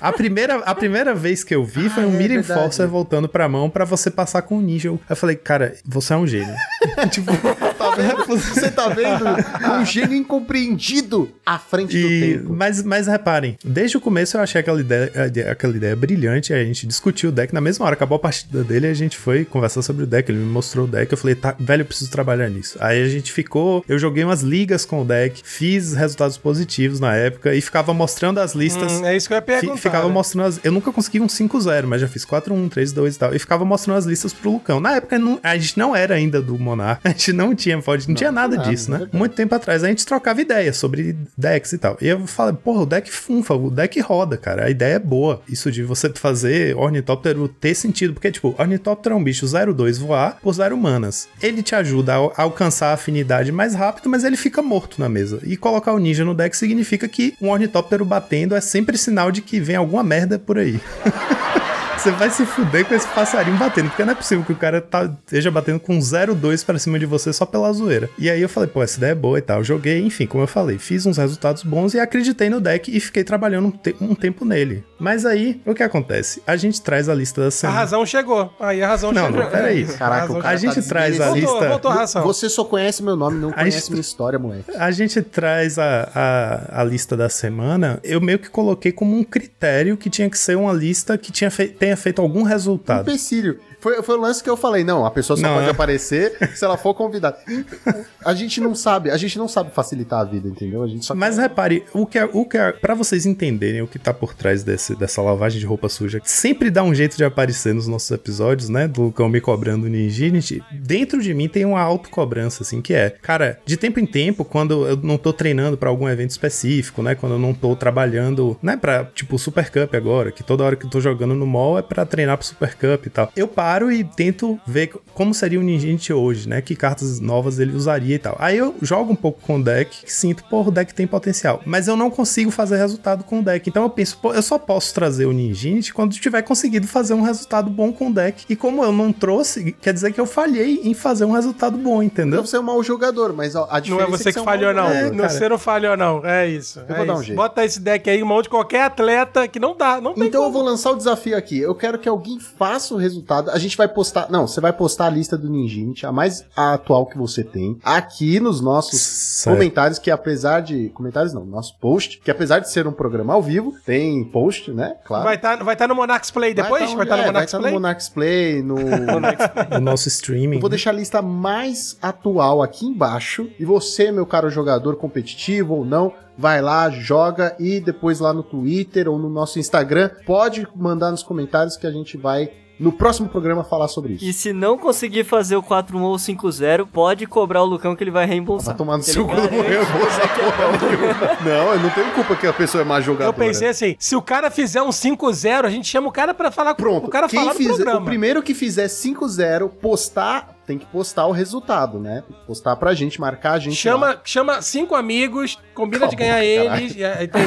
Speaker 3: A primeira, a primeira vez que eu vi foi um
Speaker 2: Ah, é verdade.
Speaker 3: Forcer voltando pra mão pra você passar com o ninja. Eu falei, cara, você é um gênio. tipo,
Speaker 2: Tá vendo? Você tá vendo? Um gênio incompreendido à frente do
Speaker 3: E,
Speaker 2: tempo.
Speaker 3: mas, mas reparem, desde o começo eu achei aquela ideia, aquela ideia brilhante, a gente discutiu o deck, na mesma hora acabou a partida dele, a gente foi conversar sobre o deck, ele me mostrou o deck, eu falei, tá, velho, eu preciso trabalhar nisso. Aí a gente ficou, eu joguei umas ligas com o deck, fiz resultados positivos na época e ficava mostrando as listas.
Speaker 5: Hum, é isso que eu ia perguntar.
Speaker 3: Ficava
Speaker 5: né?
Speaker 3: mostrando as. Eu nunca consegui um 5-0, mas já fiz 4-1, 3-2 e tal. E ficava mostrando as listas pro Lucão. Na época não- a gente não era ainda do Monarch. A gente não tinha pode, não, tinha nada
Speaker 2: nada,
Speaker 3: disso, né?
Speaker 2: verdade.
Speaker 3: Muito tempo atrás a gente trocava ideias sobre decks e tal. E eu falei, porra, o deck funfa, o deck roda, cara. A ideia é boa. Isso de você fazer Ornitóptero ter sentido. Porque, tipo, Ornitóptero é um bicho 0-2 voar por 0 manas. Ele te ajuda a, a alcançar a afinidade mais rápido, mas ele fica morto na mesa. E colocar o ninja no deck significa que um Ornitóptero batendo é sempre sinal de que vem alguma merda por aí. você vai se fuder com esse passarinho batendo, porque não é possível que o cara tá, esteja batendo com 0,2 pra cima de você só pela zoeira. E aí eu falei, pô, essa ideia é boa e tal. Joguei, enfim, como eu falei, fiz uns resultados bons e acreditei no deck e fiquei trabalhando um, te- um tempo nele. Mas aí, o que acontece? A gente traz a lista da
Speaker 5: A
Speaker 3: semana.
Speaker 5: razão chegou. Aí a razão
Speaker 3: Não,
Speaker 5: chegou.
Speaker 3: não, peraí.
Speaker 2: Caraca,
Speaker 3: A
Speaker 2: cara
Speaker 3: gente
Speaker 2: tá
Speaker 3: traz a
Speaker 5: Voltou,
Speaker 3: lista.
Speaker 5: voltou a razão.
Speaker 2: Você só conhece meu nome, não conhece
Speaker 3: gente-
Speaker 2: minha história, moleque.
Speaker 3: A gente traz a, a, a lista da semana. Eu meio que coloquei como um critério que tinha que ser uma lista que tinha fei- tenha feito algum resultado.
Speaker 2: Empecilho. Foi, foi o lance que eu falei, não, a pessoa só
Speaker 3: Não,
Speaker 2: pode
Speaker 3: é.
Speaker 2: aparecer se ela for convidada. A gente não sabe, a gente não sabe facilitar a vida, entendeu? A gente
Speaker 3: Mas repare, o que é, o que é, pra vocês entenderem o que tá por trás desse, dessa lavagem de roupa suja, sempre dá um jeito de aparecer nos nossos episódios, né? Do Lucão me cobrando no. Dentro de mim tem uma autocobrança, assim, que é, cara, de tempo em tempo, quando eu não tô treinando pra algum evento específico, né? Quando eu não tô trabalhando, né? Pra, tipo, Super Cup agora, que toda hora que eu tô jogando no mall é pra treinar pro Super Cup e tal. Eu paro e tento ver como seria o Ninjinti hoje, né? Que cartas novas ele usaria e tal. Aí eu jogo um pouco com o deck, sinto, pô, o deck tem potencial. Mas eu não consigo fazer resultado com o deck. Então eu penso, pô, eu só posso trazer o Ninjinti quando tiver conseguido fazer um resultado bom com o deck. E como eu não trouxe, quer dizer que eu falhei em fazer um resultado bom, entendeu?
Speaker 2: Não você é um mau jogador, mas ó, a
Speaker 5: Não
Speaker 2: diferença
Speaker 5: é você que
Speaker 2: você um
Speaker 5: falhou, não.
Speaker 2: jogador.
Speaker 3: É,
Speaker 5: não você não falhou, não. É isso.
Speaker 2: Eu
Speaker 5: é
Speaker 2: vou dar um
Speaker 5: isso.
Speaker 2: jeito.
Speaker 5: Bota esse deck aí em mão de qualquer atleta que não dá. Não tem
Speaker 2: Então eu
Speaker 5: como.
Speaker 2: vou lançar o desafio aqui. Eu quero que alguém faça o resultado. A gente vai postar. Não, você vai postar a lista do Ninjinti, a mais atual que você tem, aqui nos nossos
Speaker 3: Certo.
Speaker 2: comentários, que apesar de. Comentários não, nosso post, que apesar de ser um programa ao vivo, tem post, né? Claro.
Speaker 5: Vai estar vai tá no Monarchs Play depois?
Speaker 2: tá
Speaker 5: Vai estar no
Speaker 2: é, vai
Speaker 5: Monarchs
Speaker 2: tá no
Speaker 5: Play?
Speaker 2: Monarchs Play, no.
Speaker 3: O nosso streaming.
Speaker 2: Eu vou deixar a lista mais atual aqui embaixo. E você, meu caro jogador competitivo ou não, vai lá, joga e depois lá no Twitter ou no nosso Instagram, pode mandar nos comentários que a gente vai no próximo programa falar sobre isso.
Speaker 4: E se não conseguir fazer o 4-1 ou 5-0, pode cobrar o Lucão que ele vai
Speaker 2: Vai
Speaker 4: reembolsar.
Speaker 2: tomar no seu cu, não reembolsa porra. Não, eu não tenho culpa que a pessoa é má jogadora.
Speaker 5: Eu pensei assim, se o cara fizer um 5-0, a gente chama o cara pra falar
Speaker 2: Pronto,
Speaker 5: o cara
Speaker 2: quem
Speaker 5: falar
Speaker 2: fizer,
Speaker 5: programa.
Speaker 2: o primeiro que fizer 5-0, postar, tem que postar o resultado, né? Postar pra gente, marcar a gente lá.
Speaker 5: Chama, chama cinco amigos, combina
Speaker 2: Cala
Speaker 5: de ganhar
Speaker 2: boca,
Speaker 5: eles. e aí tem-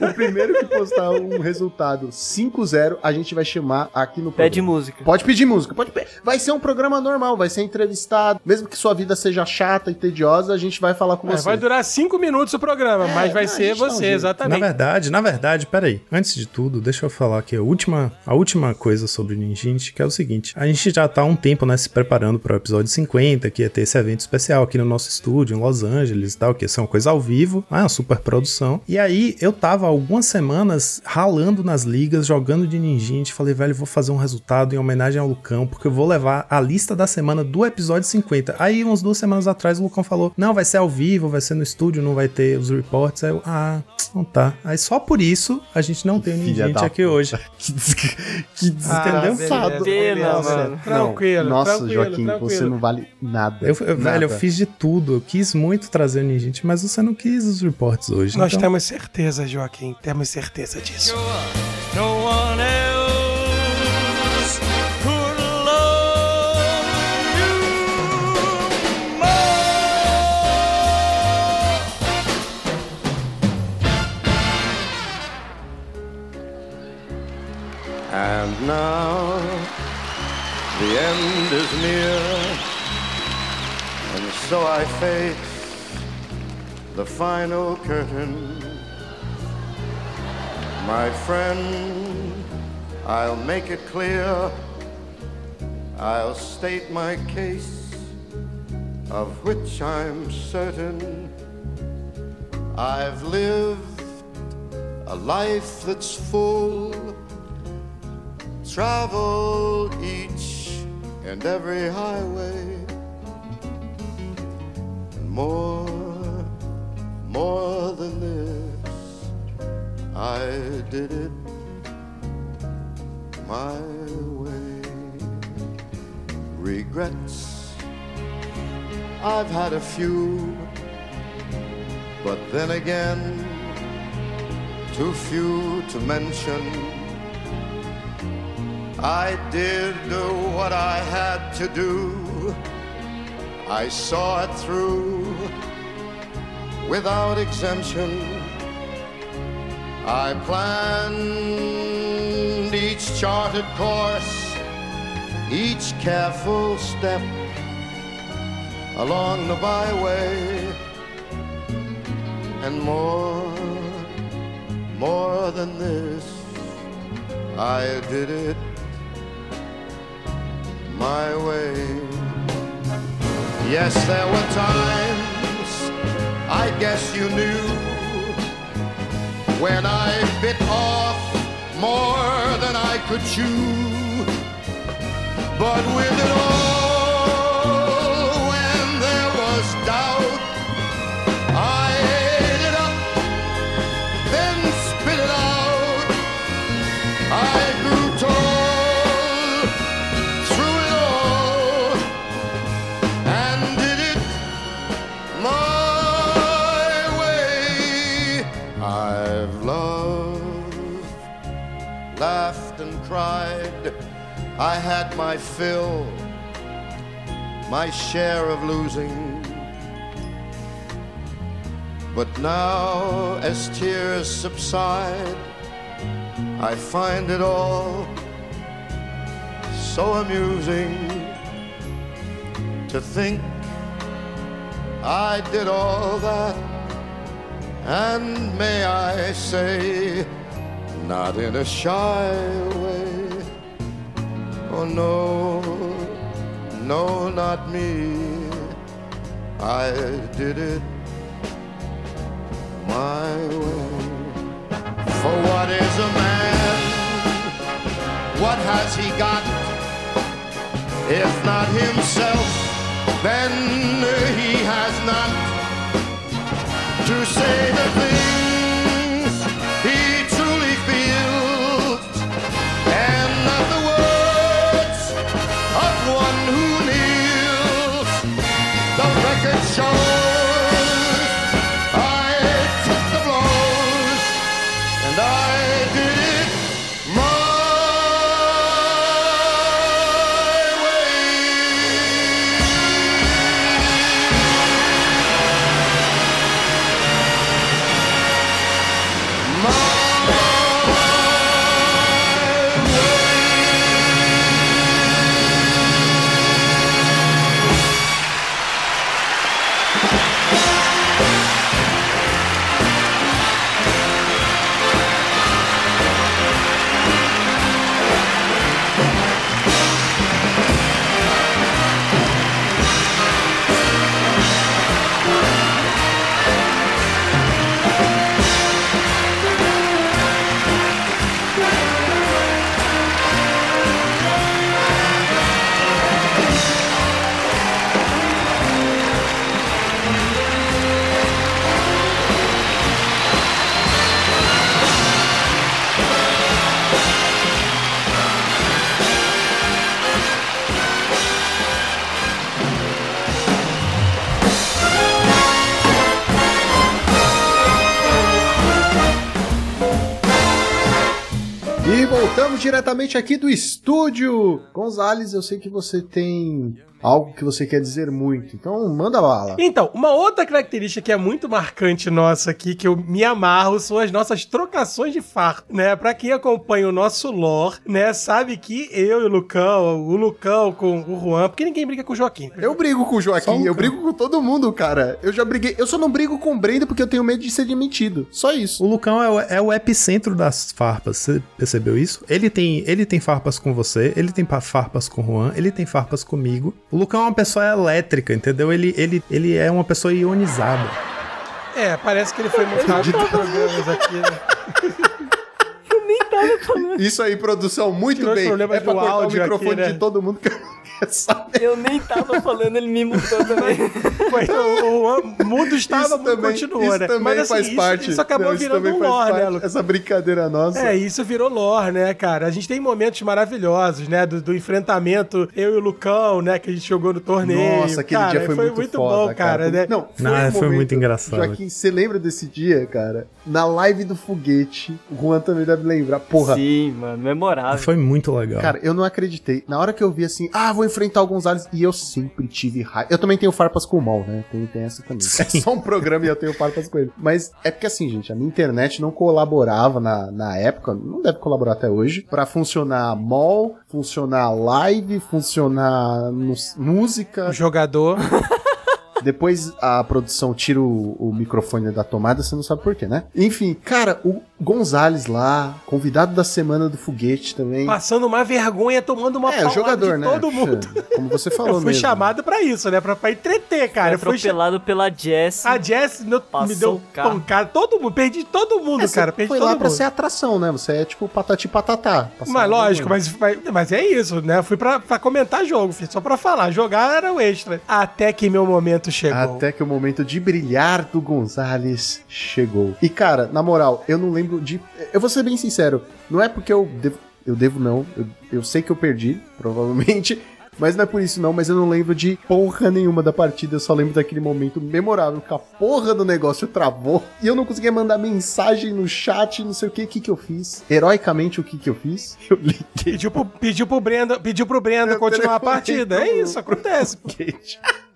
Speaker 2: O primeiro que postar um resultado 5-0, a gente vai chamar aqui no
Speaker 4: Pede
Speaker 2: programa.
Speaker 4: música.
Speaker 2: Pode pedir música, pode pe- Vai ser um programa normal, vai ser entrevistado. Mesmo que sua vida seja chata e tediosa, a gente vai falar com
Speaker 5: É,
Speaker 2: você.
Speaker 5: vai durar cinco minutos o programa,
Speaker 2: É,
Speaker 5: mas vai
Speaker 2: não,
Speaker 5: ser
Speaker 2: gente dá um
Speaker 5: você,
Speaker 2: jeito.
Speaker 3: Na
Speaker 5: exatamente.
Speaker 3: verdade, na verdade, peraí. Antes de tudo, deixa eu falar aqui a última, a última coisa sobre o Ninjinti, que é o seguinte. A gente já tá há um tempo, né, se preparando para o episódio 50, que ia ter esse evento especial aqui no nosso estúdio, em Los Angeles e tal, que ia ser uma coisa ao vivo, né, uma super produção. E aí, eu tava há algumas semanas ralando nas ligas, jogando de Ninjinti. Falei, velho, vou fazer um resultado em homenagem ao Lucão, porque eu vou levar a lista da semana do episódio 50. Aí, umas duas semanas atrás, o Lucão falou, não, vai ser ao vivo, vai ser no estúdio, não vai ter os reports. Aí eu, ah, não tá. Aí só por isso a gente não tem Ninjinti
Speaker 2: da
Speaker 3: aqui hoje.
Speaker 2: Que, des... que
Speaker 5: Ah,
Speaker 4: Pena, mano.
Speaker 5: Tranquilo,
Speaker 2: Não, Nossa,
Speaker 5: tranquilo,
Speaker 2: Joaquim,
Speaker 5: tranquilo.
Speaker 2: você não vale nada.
Speaker 3: Eu, eu-
Speaker 2: Nada.
Speaker 3: velho, eu fiz de tudo. Eu quis muito trazer o Ninjinti, mas você não quis os reports hoje.
Speaker 5: Nós
Speaker 3: então...
Speaker 5: temos certeza, Joaquim, temos certeza disso.
Speaker 6: No one else could love you more. And now the end is near, and so I face the final curtain. My friend, I'll make it clear. I'll state my case, of which I'm certain. I've lived a life that's full, traveled each and every highway, and more, did it my way. Regrets, I've had a few, but then again, too few to mention. I did do what I had to do. I saw it through without exemption. I planned each charted course, each careful step along the byway, and more, more than this, I did it my way. Yes, there were times, I guess you knew, when I bit off more than I could chew. But with it all, I had my fill, my share of losing. But now, as tears subside, I find it all so amusing to think I did all that, and may I say, not in a shy way. Oh no, no, not me. I did it my way. For what is a man? What has he got? If not himself, then he has not to say the things
Speaker 2: tira diretamente aqui do estúdio. Gonzales, eu sei que você tem algo que você quer dizer muito, então manda bala.
Speaker 5: Então, uma outra característica que é muito marcante nossa aqui, que eu me amarro, são as nossas trocações de farpa, né? Pra quem acompanha o nosso lore, né, sabe que eu e o Lucão, o Lucão com o Juan, porque ninguém briga com o Joaquim.
Speaker 2: Eu brigo com o Joaquim,
Speaker 3: um
Speaker 2: eu brigo com todo mundo, cara. Eu já briguei. Eu só não brigo com o Brenda porque eu tenho medo de ser demitido. Só isso.
Speaker 3: O Lucão é o, é o epicentro das farpas, você percebeu isso? Ele tem, ele tem farpas com você, ele tem pa- farpas com o Juan, ele tem farpas comigo. O Lucão é uma pessoa elétrica, entendeu? Ele, ele, ele é uma pessoa ionizada.
Speaker 5: É, parece que ele foi montado de programas aqui, né?
Speaker 4: Eu nem.
Speaker 2: Isso aí, produção, muito
Speaker 5: Tirou
Speaker 2: bem. É pra cortar o microfone
Speaker 5: aqui, né?
Speaker 2: de todo mundo que eu
Speaker 4: nem tava falando, ele me mudou também.
Speaker 5: Foi, o, o Juan mudo estava,
Speaker 2: isso
Speaker 5: mudo
Speaker 2: também,
Speaker 5: continuou,
Speaker 2: isso
Speaker 5: né?
Speaker 2: também
Speaker 5: Mas assim,
Speaker 2: faz
Speaker 5: isso,
Speaker 2: parte.
Speaker 5: isso acabou
Speaker 2: Não, isso
Speaker 5: virando um lore, né. Lucão?
Speaker 2: Essa brincadeira nossa.
Speaker 5: É, isso virou lore, né, cara? A gente tem momentos maravilhosos, né? Do, do enfrentamento, eu e o Lucão, né? Que a gente jogou no torneio.
Speaker 2: Nossa, aquele
Speaker 5: cara,
Speaker 2: dia foi, muito, foda,
Speaker 5: bom, cara, né?
Speaker 2: Não,
Speaker 3: Não,
Speaker 2: um
Speaker 3: foi muito engraçado.
Speaker 2: Joaquim, você lembra desse dia, cara? Na live do foguete, o Juan também deve lembrar. Porra,
Speaker 4: Sim, mano, memorável.
Speaker 3: Foi muito legal.
Speaker 2: Cara, eu não acreditei. Na hora que eu vi assim, ah, vou enfrentar o Gonzalez. E eu sempre tive raiva. Eu também tenho farpas com o mal, né? Tem, tem essa também. É só um programa e eu tenho farpas com ele. Mas é porque assim, gente, a minha internet não colaborava na, na época, não deve colaborar até hoje, pra funcionar mall, funcionar live, funcionar música.
Speaker 5: O jogador.
Speaker 2: Depois a produção tira o, o microfone da tomada, você não sabe por quê, né? Enfim, cara, o Gonzalez lá, convidado da semana do foguete também.
Speaker 5: passando uma vergonha, tomando uma
Speaker 2: é, jogador,
Speaker 5: de
Speaker 2: né?
Speaker 5: todo mundo.
Speaker 2: Como você falou
Speaker 5: Eu fui
Speaker 2: mesmo.
Speaker 5: chamado pra isso, né? Pra, pra entreter, cara. Eu
Speaker 4: Foi
Speaker 5: fui
Speaker 4: atropelado pela Jess.
Speaker 5: A Jess no- me deu pancada. Todo mundo, perdi todo mundo,
Speaker 2: É, você
Speaker 5: cara. Perdi
Speaker 2: foi
Speaker 5: todo
Speaker 2: lá
Speaker 5: mundo.
Speaker 2: pra ser atração, né? Você é tipo patati patatá.
Speaker 5: Mas lógico, mas, mas, mas é isso, né? Fui pra, pra comentar jogo, filho, só pra falar. Jogar era o extra. Até que meu momento chegou.
Speaker 2: Até que o momento de brilhar do Gonzalez chegou. E cara, na moral, eu não lembro de. Eu vou ser bem sincero, não é porque eu devo. Eu devo não, eu, eu sei que eu perdi, provavelmente. Mas não é por isso não, mas eu não lembro de porra nenhuma da partida, eu só lembro daquele momento memorável que a porra do negócio travou e eu não conseguia mandar mensagem no chat, não sei o que, o que que eu fiz. Heroicamente, o que que eu fiz? Eu liguei
Speaker 5: Pediu pro, pediu pro Brendo, pediu pro Brendo
Speaker 2: Eu
Speaker 5: continuar a partida. É isso, acontece.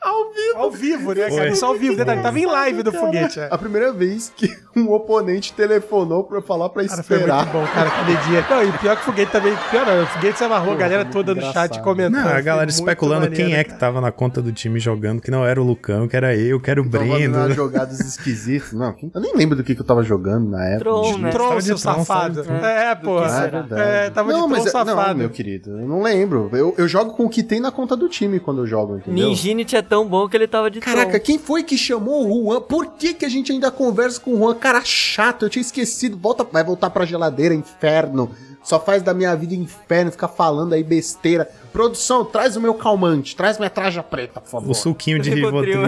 Speaker 2: Ao vivo.
Speaker 5: Ao vivo, né, cara? Isso ao vivo, detalhe. Tava em live do foguete. é.
Speaker 2: A primeira vez que um oponente telefonou pra falar pra
Speaker 5: Cara, foi
Speaker 2: esperar.
Speaker 5: muito bom, cara, aquele dia. Não, e pior que o foguete também. Pior não, o foguete se amarrou, a galera toda no chat comentando.
Speaker 3: Não, a
Speaker 5: Foi
Speaker 3: galera especulando quem
Speaker 5: maneiro,
Speaker 3: é que tava na conta do time jogando, que não era o Lucão, que era eu, que era o
Speaker 2: umas jogadas esquisitas. Não, eu nem lembro do que, que eu tava jogando na época.
Speaker 4: Tron, né?
Speaker 5: Troll,
Speaker 3: Tava de
Speaker 5: seu safado. É, pô.
Speaker 4: que
Speaker 2: Ah, é.
Speaker 5: É, tava
Speaker 2: não,
Speaker 5: de
Speaker 2: mas
Speaker 5: Tron
Speaker 2: é- não,
Speaker 5: safado.
Speaker 2: meu querido, eu não lembro. Eu, eu jogo com o que tem na conta do time quando eu jogo, entendeu?
Speaker 4: Ninjinity é tão bom que ele tava de
Speaker 2: Caraca,
Speaker 4: Tron.
Speaker 2: quem foi que chamou o Juan? Por que, que a gente ainda conversa com o Juan? Cara chato, eu tinha esquecido. Volta, vai voltar pra geladeira, inferno. Só faz da minha vida inferno, ficar falando aí besteira. Produção, traz o meu calmante, traz minha traja preta, por favor.
Speaker 3: O suquinho de
Speaker 4: Rivotril.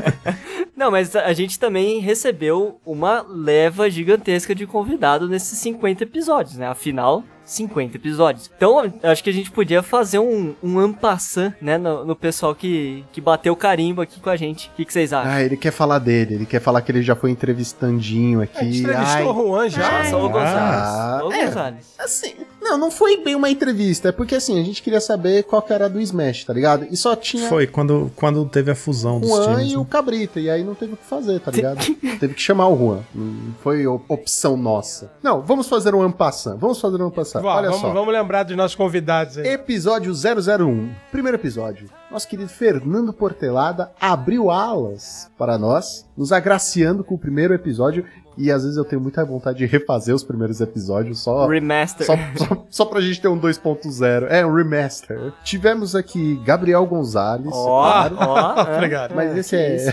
Speaker 4: Não, mas a a gente também recebeu uma leva gigantesca de convidado nesses 50 episódios, né? Afinal, 50 episódios. Então, acho que a gente podia fazer um, um ampassan, né? No, no pessoal que, que bateu carimbo aqui com a gente. O que, que vocês acham?
Speaker 2: Ah, ele quer falar dele, ele quer falar que ele já foi entrevistandinho
Speaker 5: A gente
Speaker 2: aqui.
Speaker 5: entrevistou o Juan já.
Speaker 4: Ah, só o Gonzalez.
Speaker 2: Ah,
Speaker 4: Ô,
Speaker 2: é.
Speaker 4: Gonzalez.
Speaker 2: Assim, não, não foi bem uma entrevista, é porque assim, a gente queria saber qual que era a do Smash, tá ligado? E só tinha
Speaker 3: Foi quando, quando teve a fusão
Speaker 2: o
Speaker 3: dos
Speaker 2: Juan
Speaker 3: times.
Speaker 2: e o
Speaker 3: né?
Speaker 2: Cabrita, e aí não teve o que fazer, tá ligado? teve que chamar o Juan, não foi op- opção nossa. Não, vamos fazer um ampassan, vamos fazer um ampassan.
Speaker 5: Vá,
Speaker 2: Olha
Speaker 5: vamos,
Speaker 2: só.
Speaker 5: vamos lembrar dos nossos convidados aí.
Speaker 2: Episódio 001, primeiro episódio. Nosso querido Fernando Portelada abriu alas para nós, nos agraciando com o primeiro episódio. E às vezes eu tenho muita vontade de refazer os primeiros episódios só.
Speaker 4: Remaster.
Speaker 2: Só, só, só pra gente ter um 2.0. É, um remaster. Tivemos aqui Gabriel Gonzalez.
Speaker 4: Ó,
Speaker 2: claro.
Speaker 4: ó. é.
Speaker 5: Obrigado.
Speaker 2: Mas esse é-
Speaker 4: isso.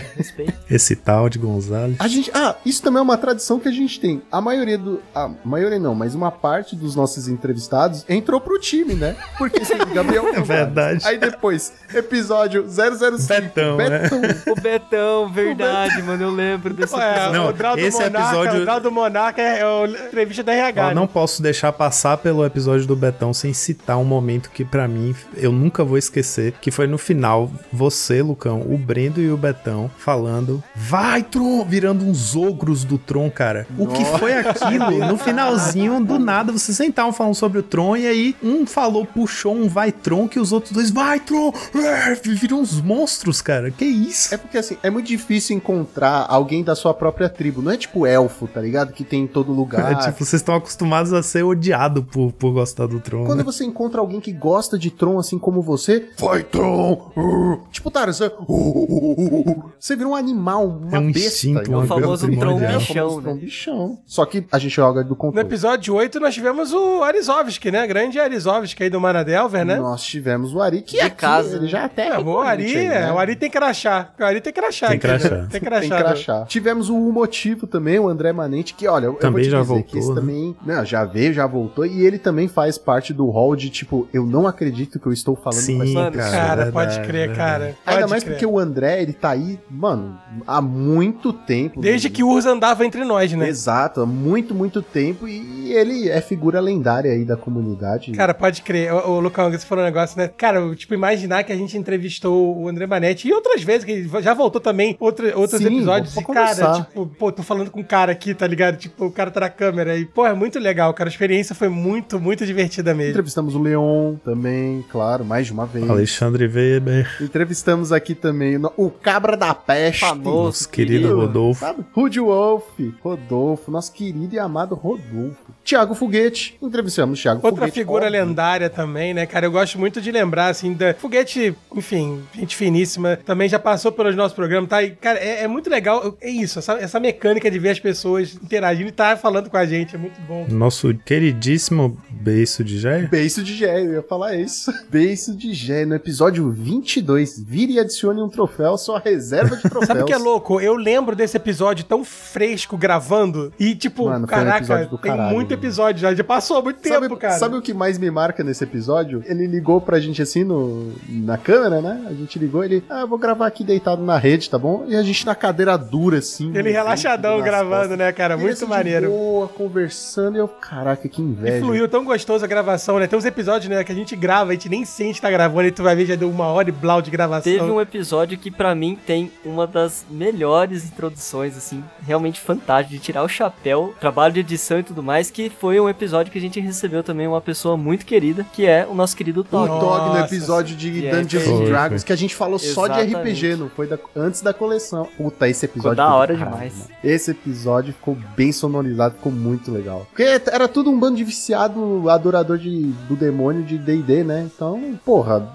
Speaker 3: Esse tal de Gonzalez.
Speaker 2: A gente, ah, isso também é uma tradição que a gente tem. A maioria do. A maioria não, mas uma parte dos nossos entrevistados entrou pro time, né? Porque esse Gabriel Gonzalez.
Speaker 3: verdade.
Speaker 2: Aí depois, episódio 005.
Speaker 3: Betão, né?
Speaker 4: O Betão, verdade, mano. Eu lembro desse
Speaker 5: É,
Speaker 4: episódio.
Speaker 3: Não,
Speaker 5: o
Speaker 3: esse
Speaker 5: Monarca,
Speaker 3: episódio-
Speaker 5: o Drauzio Monarca é, é o entrevista da RH.
Speaker 3: Ó, não posso deixar passar pelo episódio do Betão sem citar um momento que pra mim eu nunca vou esquecer, que foi no final, você, Lucão, o Brendo e o Betão falando, vai Tron, virando uns ogros do Tron, cara. O que foi aquilo? No finalzinho, do nada, vocês sentavam falando sobre o Tron e aí um falou, puxou um vai Tron, que os outros dois, vai Tron, é, viram uns monstros, cara. Que isso?
Speaker 2: É porque assim, é muito difícil encontrar alguém da sua própria tribo. Não é tipo elfo, tá ligado? Que tem em todo lugar.
Speaker 3: É tipo, vocês estão acostumados a ser odiado por, por gostar do Tron.
Speaker 2: Quando
Speaker 3: né?
Speaker 2: você encontra alguém que gosta de Tron assim como você, vai Tron! Uh, tipo Tarzan, uh, uh, uh, uh. você vira um animal, uma
Speaker 3: É um
Speaker 2: besta.
Speaker 3: instinto, uma
Speaker 4: O famoso Tron.
Speaker 2: É,
Speaker 4: bichão,
Speaker 2: famoso Tron
Speaker 4: né?
Speaker 2: bichão. Só que a gente joga do
Speaker 5: No
Speaker 2: controle.
Speaker 5: episódio 8 nós tivemos o Arizovski, né? Grande Arizovski aí do Manadelver, né?
Speaker 2: Nós tivemos o Ari, que
Speaker 4: De
Speaker 2: aqui,
Speaker 4: casa,
Speaker 2: ele já até
Speaker 5: É, o Ari,
Speaker 2: aí, né?
Speaker 5: é, o Ari tem crachá. O Ari tem crachá.
Speaker 3: Tem
Speaker 5: né?
Speaker 3: crachá.
Speaker 5: Tem
Speaker 2: Tem
Speaker 5: crachá.
Speaker 2: crachá. Tivemos o motivo também, o André Manente, que olha, eu
Speaker 3: Também
Speaker 2: vou te
Speaker 3: já
Speaker 2: dizer
Speaker 3: voltou,
Speaker 2: que esse
Speaker 3: né?
Speaker 2: também, não, já veio, já voltou e ele também faz parte do hall de tipo, eu não acredito que eu estou falando
Speaker 3: Sim,
Speaker 2: com essa.
Speaker 5: Cara,
Speaker 3: Verdade,
Speaker 5: pode crer,
Speaker 3: verdade.
Speaker 5: cara.
Speaker 2: Ainda
Speaker 5: Pode
Speaker 2: mais
Speaker 5: crer.
Speaker 2: porque o André, ele tá aí, mano, há muito tempo.
Speaker 5: Desde
Speaker 2: né?
Speaker 5: que o Urs andava entre nós, né?
Speaker 2: Exato, há muito, muito tempo e ele é figura lendária aí da comunidade.
Speaker 5: Cara, pode crer. Ô, ô, Lucão, você falou um negócio, né? Cara, tipo, imaginar que a gente entrevistou o André Manetti e outras vezes, que ele já voltou também, outra, outros
Speaker 2: Sim,
Speaker 5: episódios.
Speaker 2: vou
Speaker 5: E, cara, tipo, pô, tô falando com um cara cara aqui, tá ligado? Tipo, o cara tá na câmera. E, pô, é muito legal, cara. A experiência foi muito, muito divertida mesmo.
Speaker 2: Entrevistamos o Leon também, claro, mais de uma vez.
Speaker 3: Alexandre Weber,
Speaker 2: Entrevistamos aqui também o Cabra da Peste.
Speaker 4: Famoso.
Speaker 3: nosso querido Rodolfo.
Speaker 2: Sabe? Rude Wolf, Rodolfo, nosso querido e amado Rodolfo. Tiago Foguete, entrevistamos Tiago
Speaker 5: Outra
Speaker 2: Foguete.
Speaker 5: figura
Speaker 2: óbvio.
Speaker 5: lendária também, né, cara? Eu gosto muito de lembrar, assim, da Foguete, enfim, gente finíssima, também já passou pelos nossos programas, tá? E, cara, é, é muito legal, é isso, essa, essa mecânica de ver as pessoas interagindo e tá falando com a gente, é muito bom.
Speaker 3: Nosso queridíssimo beiço de Jair.
Speaker 2: Beiço de Gé, eu ia falar isso. Beiço de Gé, no episódio 22. Vire e adicione um troféu à sua reserva de troféus.
Speaker 5: Sabe o que é louco? Eu lembro desse episódio tão fresco gravando e, tipo,
Speaker 2: Mano, um
Speaker 5: caraca,
Speaker 2: do
Speaker 5: tem
Speaker 2: caralho,
Speaker 5: muito. Episódio já, já passou muito tempo,
Speaker 2: Sabe,
Speaker 5: cara.
Speaker 2: sabe o que mais me marca nesse episódio? Ele ligou pra gente assim no, na câmera, né? A gente ligou, ele, ah, eu vou gravar aqui deitado na rede, tá bom? E a gente na cadeira dura, assim.
Speaker 5: Ele relaxadão gravando,
Speaker 2: costas.
Speaker 5: né, cara? Muito
Speaker 2: assim, de
Speaker 5: maneiro.
Speaker 2: Boa, conversando, e eu, caraca, que
Speaker 5: E
Speaker 2: inveja.
Speaker 5: fluiu tão gostoso a gravação, né? Tem uns episódios, né, que a gente grava, a gente nem sente tá gravando, e tu vai ver, já deu uma hora e blau de gravação.
Speaker 4: Teve um episódio que pra mim tem uma das melhores introduções, assim, realmente fantástico, de tirar o chapéu, trabalho de edição e tudo mais, que foi um episódio que a gente recebeu também uma pessoa muito querida, que é o nosso querido
Speaker 2: O
Speaker 4: Tog.
Speaker 2: No episódio de
Speaker 4: é
Speaker 2: Dungeons and
Speaker 3: foi.
Speaker 2: Dragons, que a gente falou só de
Speaker 4: Exatamente.
Speaker 2: RPG, não foi da- antes da coleção. Puta, esse episódio
Speaker 4: Ficou da hora
Speaker 2: caralho,
Speaker 4: demais.
Speaker 2: mano. Esse episódio ficou bem sonorizado, ficou muito legal. Porque era tudo um bando de viciado adorador de, do demônio de D&D, né? Então, porra...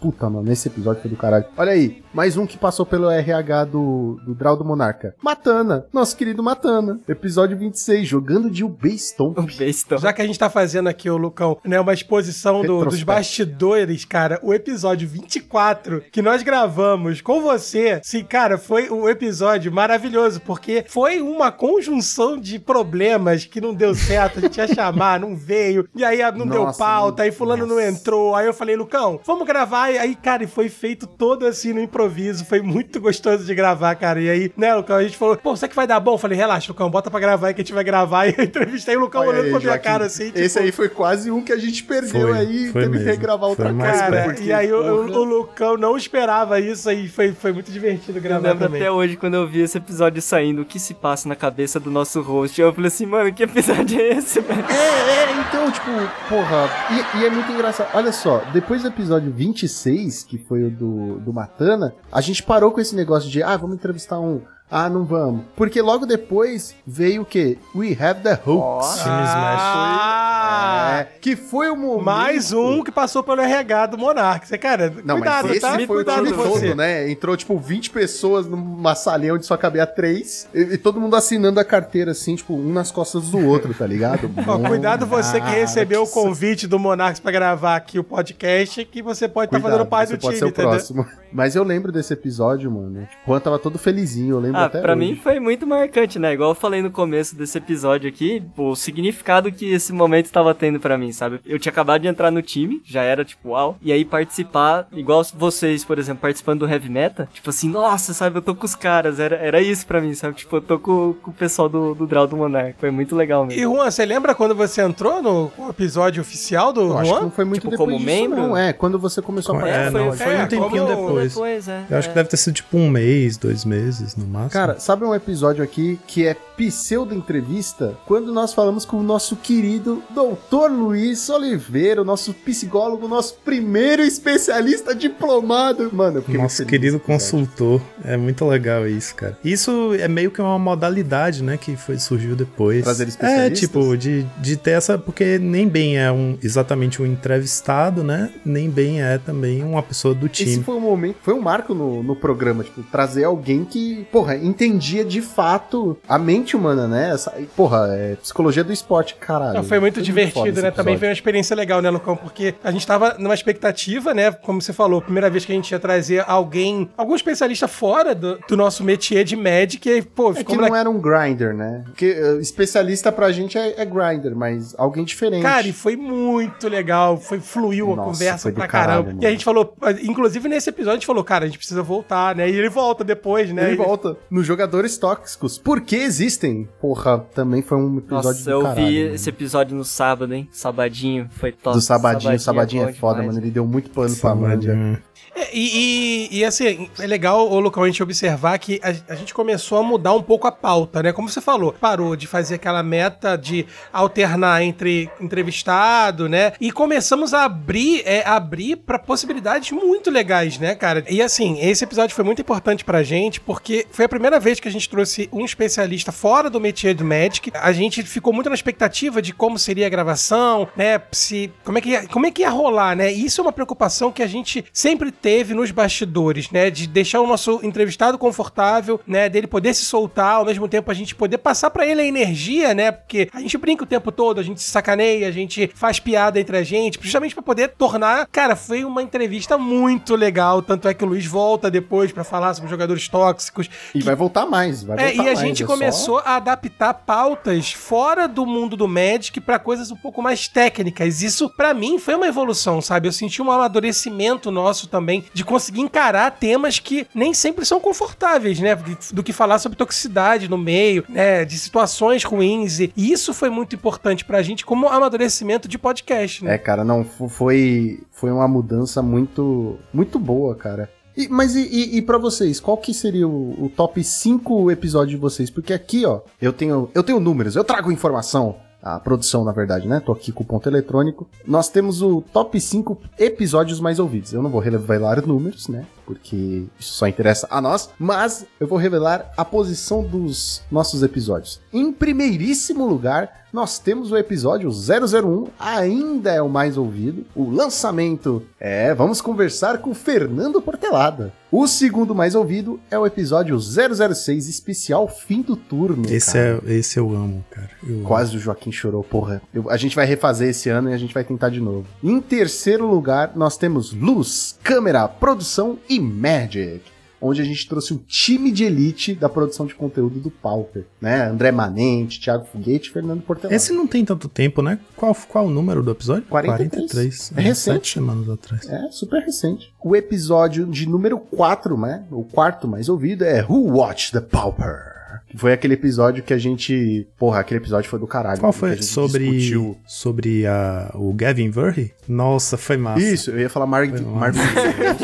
Speaker 2: Puta, mano, esse episódio foi do caralho. Olha aí, mais um que passou pelo RH do, do Draw do Monarca. Matana, nosso querido Matana. Episódio 26, jogando de Ubeistomp.
Speaker 4: Um bestão.
Speaker 5: Já que a gente tá fazendo aqui, ô Lucão, né, uma exposição do- dos bastidores, cara, o episódio 24 que nós gravamos com você, sim, cara, foi um episódio maravilhoso, porque foi uma conjunção de problemas que não deu certo, a gente ia chamar, não veio, e aí não deu
Speaker 2: Nossa,
Speaker 5: pauta, aí fulano não
Speaker 2: nossa.
Speaker 5: entrou, aí eu falei, Lucão, vamos gravar, e aí, cara, e foi feito todo assim no improviso, foi muito gostoso de gravar, cara, e aí, né, Lucão, a gente falou, pô, será que vai dar bom? Eu falei, relaxa, Lucão, bota pra gravar aí que a gente vai gravar, e eu entrevistei o Lucão
Speaker 2: Olha
Speaker 5: olhando
Speaker 2: aí,
Speaker 5: pra minha
Speaker 2: Joaquim.
Speaker 5: cara assim, tipo,
Speaker 2: Esse aí foi quase um que a gente perdeu
Speaker 3: Foi,
Speaker 2: aí,
Speaker 3: foi
Speaker 2: teve que regravar outra
Speaker 3: Foi
Speaker 5: Cara,
Speaker 2: porque,
Speaker 5: e aí o, o- Lucão não esperava isso aí, foi, foi muito divertido
Speaker 4: Eu
Speaker 5: gravar
Speaker 4: lembro
Speaker 5: também.
Speaker 4: até hoje, quando eu vi esse episódio saindo, o que se passa na cabeça do nosso host. Eu falei assim, mano, que episódio é esse, velho?
Speaker 2: É, é, então, tipo, porra, e, e é muito engraçado. Olha só, depois do episódio 26, que foi o do, do Matana, a gente parou com esse negócio de, ah, vamos entrevistar um. Ah, não vamos. Porque logo depois veio o quê? We Have the Hooks.
Speaker 3: Time Smash.
Speaker 5: Ah!
Speaker 2: É, que foi o momento...
Speaker 5: Mais um que passou pelo RH do Monark. Você, cara,
Speaker 2: Não,
Speaker 5: cuidado,
Speaker 2: mas esse
Speaker 5: tá?
Speaker 2: foi o
Speaker 5: cuidado
Speaker 2: time
Speaker 5: com você.
Speaker 2: todo, né? Entrou, tipo, 20 pessoas numa salinha onde só cabia três. E, e todo mundo assinando a carteira, assim, tipo, um nas costas do outro, tá ligado?
Speaker 5: Ó, cuidado você que recebeu o convite do Monarks pra gravar aqui o podcast, que você pode estar fazendo parte do
Speaker 2: pode
Speaker 5: time,
Speaker 2: ser o próximo. Mas eu lembro desse episódio, mano. Tipo, o Juan tava todo felizinho, eu lembro
Speaker 4: Ah,
Speaker 2: até
Speaker 4: pra
Speaker 2: hoje.
Speaker 4: mim foi muito marcante, né? Igual eu falei no começo desse episódio aqui, o significado que esse momento estava tendo pra mim, sabe? Eu tinha acabado de entrar no time, já era tipo, uau, e aí participar, igual vocês, por exemplo, participando do Heavy Meta, tipo assim, nossa, sabe, eu tô com os caras, era, era isso pra mim, sabe? Tipo, eu tô com, com o pessoal do, do Draw do Monarch, foi muito legal
Speaker 5: E
Speaker 4: mesmo.
Speaker 5: Juan, você lembra quando você entrou no episódio oficial do
Speaker 2: Eu acho que
Speaker 5: Juan?
Speaker 2: não foi muito
Speaker 4: Tipo,
Speaker 2: depois
Speaker 4: como
Speaker 2: disso,
Speaker 4: membro?
Speaker 2: não. É, quando você começou a
Speaker 3: É,
Speaker 2: participar.
Speaker 3: não,
Speaker 4: foi-
Speaker 3: foi
Speaker 5: é,
Speaker 3: um tempinho
Speaker 5: como-
Speaker 3: depois.
Speaker 4: Depois, é.
Speaker 3: Eu acho que deve ter sido tipo um mês, dois meses no máximo.
Speaker 2: Cara, sabe um episódio aqui que é pseudo-entrevista? Quando nós falamos com o nosso querido Dr. Luiz Oliveira, o nosso psicólogo, nosso primeiro especialista diplomado. Mano, eu
Speaker 3: Nosso
Speaker 2: feliz
Speaker 3: querido
Speaker 2: episódio.
Speaker 3: consultor. É muito legal isso, cara. Isso é meio que uma modalidade, né? Que foi, surgiu depois.
Speaker 2: Trazer
Speaker 3: É,
Speaker 2: especialistas?
Speaker 3: tipo, de, de ter essa. Porque nem bem é um exatamente um entrevistado, né? Nem bem é também uma pessoa do
Speaker 2: Esse
Speaker 3: time.
Speaker 2: foi um momento, foi um marco no, no programa, tipo, trazer alguém que, porra, entendia de fato a mente humana, né? Essa, porra, é psicologia do esporte, caralho.
Speaker 5: Não, foi muito
Speaker 2: foda
Speaker 5: divertido,
Speaker 2: esse
Speaker 5: né? Também foi uma experiência legal, né, Lucão? Porque a gente tava numa expectativa, né? Como você falou, primeira vez que a gente ia trazer alguém, algum especialista fora do, do nosso métier de Magic, e, pô,
Speaker 2: É que
Speaker 5: ficou
Speaker 2: não era um grinder, né? Porque uh, especialista pra gente é, é grinder, mas alguém diferente.
Speaker 5: Cara, e foi muito legal, foi fluiu a
Speaker 2: Nossa,
Speaker 5: conversa
Speaker 2: foi do
Speaker 5: pra
Speaker 2: caralho,
Speaker 5: caramba. E a gente falou, inclusive nesse episódio, a gente falou, cara, a gente precisa voltar, né? E ele volta depois, né?
Speaker 2: Ele
Speaker 5: E-
Speaker 2: volta nos jogadores tóxicos. Por que existem? Porra, também foi um episódio
Speaker 4: Nossa,
Speaker 2: do
Speaker 4: eu
Speaker 2: caralho,
Speaker 4: vi
Speaker 2: mano.
Speaker 4: esse episódio no sábado, hein? Sabadinho, foi top.
Speaker 2: Do Sabadinho, Sabadinho é
Speaker 4: bom
Speaker 2: foda,
Speaker 4: demais.
Speaker 2: mano. Ele deu muito pano pra manga.
Speaker 5: É, E, e, e, assim, é legal, Lucão, legal a gente observar que a, a, gente começou a mudar um pouco a pauta, né? Como você falou, parou de fazer aquela meta de alternar entre entrevistado, né? E começamos a abrir, é, abrir para possibilidades muito legais, né, cara? E assim, esse episódio foi muito importante pra gente porque foi a primeira vez que a gente trouxe um especialista fora do métier do Magic. A gente ficou muito na expectativa de como seria a gravação, né? Se como é que ia, como é que ia rolar, né? E isso é uma preocupação que a gente sempre teve nos bastidores, né? De deixar o nosso entrevistado confortável, né? Dele poder se soltar, ao mesmo tempo a gente poder passar para ele a energia, né? Porque a gente brinca o tempo todo, a gente se sacaneia, a gente faz piada entre a gente, justamente para poder tornar. Cara, foi uma entrevista muito legal. Tanto é que o Luiz volta depois para falar sobre jogadores tóxicos.
Speaker 2: E
Speaker 5: que...
Speaker 2: vai voltar mais, vai
Speaker 5: é,
Speaker 2: voltar
Speaker 5: E a gente é começou só... a adaptar pautas fora do mundo do Magic para coisas um pouco mais técnicas. Isso, para mim, foi uma evolução, sabe? Eu senti um amadurecimento nosso também de conseguir encarar temas que nem sempre são confortáveis, né? Do que falar sobre toxicidade no meio, né? De situações ruins. E isso foi muito importante pra gente como amadurecimento de podcast, né?
Speaker 2: É, cara, não, foi, foi uma mudança muito, muito boa, cara. E, mas e, e, e para vocês, qual que seria o, o top 5 episódio de vocês? Porque aqui, ó, eu tenho, eu tenho números, eu trago informação a produção, na verdade, né? Tô aqui com o ponto eletrônico. Nós temos o top 5 episódios mais ouvidos. Eu não vou revelar números, né? Porque isso só interessa a nós, mas eu vou revelar a posição dos nossos episódios. Em primeiríssimo lugar, nós temos o episódio 001, ainda é o mais ouvido. O lançamento é, vamos conversar com Fernando Portelada. O segundo mais ouvido é o episódio 006 especial fim do turno.
Speaker 3: Esse cara. é esse eu amo, cara. Eu
Speaker 2: Quase
Speaker 3: amo.
Speaker 2: o Joaquim chorou, porra. Eu, a gente vai refazer esse ano e a gente vai tentar de novo. Em terceiro lugar, nós temos luz, câmera, produção e magic onde a gente trouxe um time de elite da produção de conteúdo do Pauper, né? André Manente, Thiago Foguete e Fernando Portelado.
Speaker 3: Esse não tem tanto tempo, né? Qual, qual o número do episódio?
Speaker 2: 43. 43.
Speaker 3: É recente. Sete semanas atrás.
Speaker 2: É, super recente. O episódio de número 4, né? O quarto mais ouvido é Who Watched the Pauper? Foi aquele episódio que a gente. Porra, aquele episódio foi do caralho.
Speaker 3: Qual foi? Sobre. Discutiu... Sobre a, o Gavin Verhey? Nossa, foi massa.
Speaker 2: Isso, eu ia falar Marvin. Marvin. Eu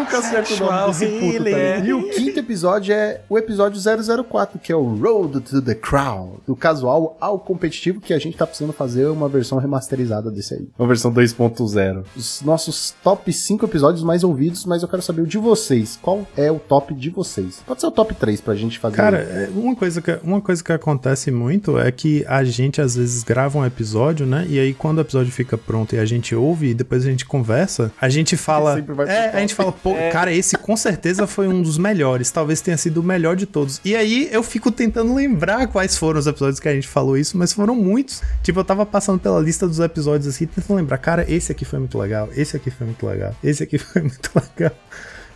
Speaker 2: nunca acerto o nome desse puto, tá E o quinto episódio é o episódio 004, que é o Road to the Crown. Do casual ao competitivo, que a gente tá precisando fazer uma versão remasterizada desse aí. Uma versão 2.0. Os nossos top 5 episódios mais ouvidos, mas eu quero saber o de vocês. Qual é o top de vocês? Pode ser o top 3 pra gente fazer.
Speaker 3: Cara, é, uma coisa que, uma coisa que acontece muito é que a gente às vezes grava um episódio, né? E aí quando o episódio fica pronto e a gente ouve e depois a gente conversa, a gente fala. É, a gente fala, pô, é. cara, esse com certeza foi um dos melhores. Talvez tenha sido o melhor de todos. E aí eu fico tentando lembrar quais foram os episódios que a gente falou isso, mas foram muitos. Tipo, eu tava passando pela lista dos episódios assim, tentando lembrar, cara, esse aqui foi muito legal, esse aqui foi muito legal, esse aqui foi muito legal.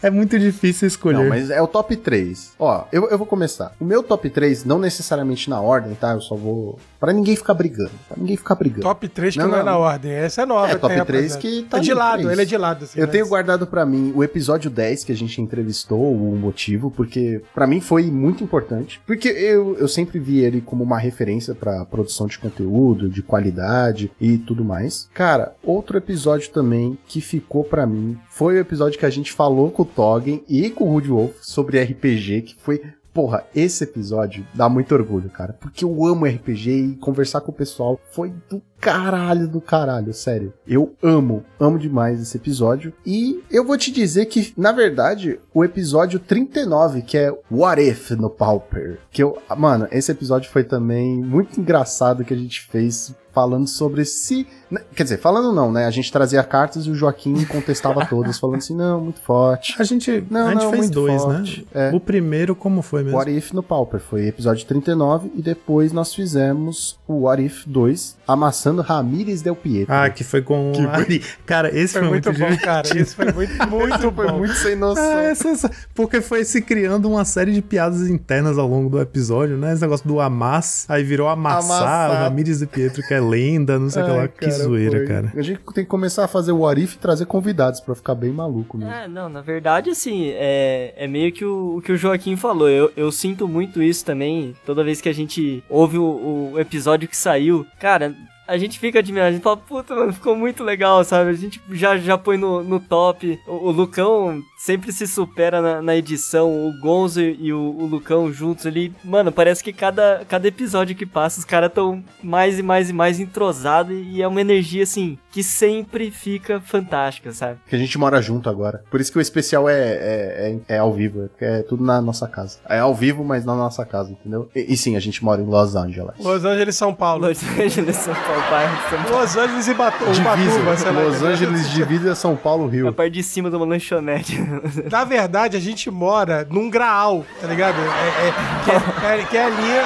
Speaker 3: É muito difícil escolher. Não,
Speaker 2: mas é o top 3. Ó, eu, eu vou começar. O meu top 3, não necessariamente na ordem, tá? Eu só vou. Pra ninguém ficar brigando. Pra ninguém ficar brigando.
Speaker 5: Top 3 que não, não, é na ordem. Essa é nova.
Speaker 2: É, top 3 que tá.
Speaker 5: É de lado, ele é de lado.
Speaker 2: Assim, eu mas... tenho guardado para mim o episódio 10 que a gente entrevistou, o motivo, porque para mim foi muito importante. Porque eu, eu sempre vi ele como uma referência para produção de conteúdo, de qualidade e tudo mais. Cara, outro episódio também que ficou para mim foi o episódio que a gente falou com o Toggen e com o Rude Wolf sobre RPG, que foi Porra, esse episódio dá muito orgulho, cara. Porque eu amo RPG e conversar com o pessoal foi do caralho do caralho, sério. Eu amo, amo demais esse episódio. E eu vou te dizer que, na verdade, o episódio 39, que é What If no Pauper, que eu, mano, esse episódio foi também muito engraçado que a gente fez falando sobre se. Né, quer dizer, falando não, né? A gente trazia cartas e o Joaquim contestava todas, falando assim, não, muito forte.
Speaker 3: A gente, não, a gente não, fez dois, né? forte. né? É. O primeiro, como foi mesmo?
Speaker 2: What If no Pauper, foi episódio 39, e depois nós fizemos o What If 2, amassando Ramírez Del Pietro.
Speaker 3: Ah, que foi com que foi... Cara, esse foi, foi muito, muito bom, cara.
Speaker 5: Esse foi muito, muito
Speaker 2: foi muito sem noção. Ah,
Speaker 3: essa, essa... Porque foi se criando uma série de piadas internas ao longo do episódio, né? Esse negócio do amass, aí virou amassar, amassar. o Ramírez Del Pietro, que é lenda, não sei o que lá. que zoeira, foi. cara.
Speaker 2: A gente tem que começar a fazer o Arif e trazer convidados pra ficar bem maluco mesmo.
Speaker 4: É, não, na verdade, assim, é, é meio que o, o que o Joaquim falou. Eu, eu sinto muito isso também, toda vez que a gente ouve o, o episódio que saiu. Cara, a gente fica admirado, a gente fala, puta, mano, ficou muito legal, sabe? A gente já, já põe no, no top. O, o Lucão sempre se supera na, na edição, o Gonzo e o, o, Lucão juntos ali. Mano, parece que cada, cada episódio que passa, os caras tão mais e mais e mais entrosados e é uma energia, assim, que sempre fica fantástica, sabe?
Speaker 2: Que a gente mora junto agora. Por isso que o especial é, é, é, é ao vivo, é, é tudo na nossa casa. É ao vivo, mas na nossa casa, entendeu? E, e sim, a gente mora em Los Angeles.
Speaker 5: Los Angeles, São Paulo.
Speaker 4: Los Angeles, São Paulo, bairro de São Paulo.
Speaker 5: Los Angeles e Batu
Speaker 2: Divisa.
Speaker 5: Batuba, sei lá.
Speaker 2: Los Angeles divisa São Paulo, Rio.
Speaker 4: A parte de cima de uma lanchonete.
Speaker 5: Na verdade, a gente mora num graal, tá ligado? É, é, que, é, é, que é ali,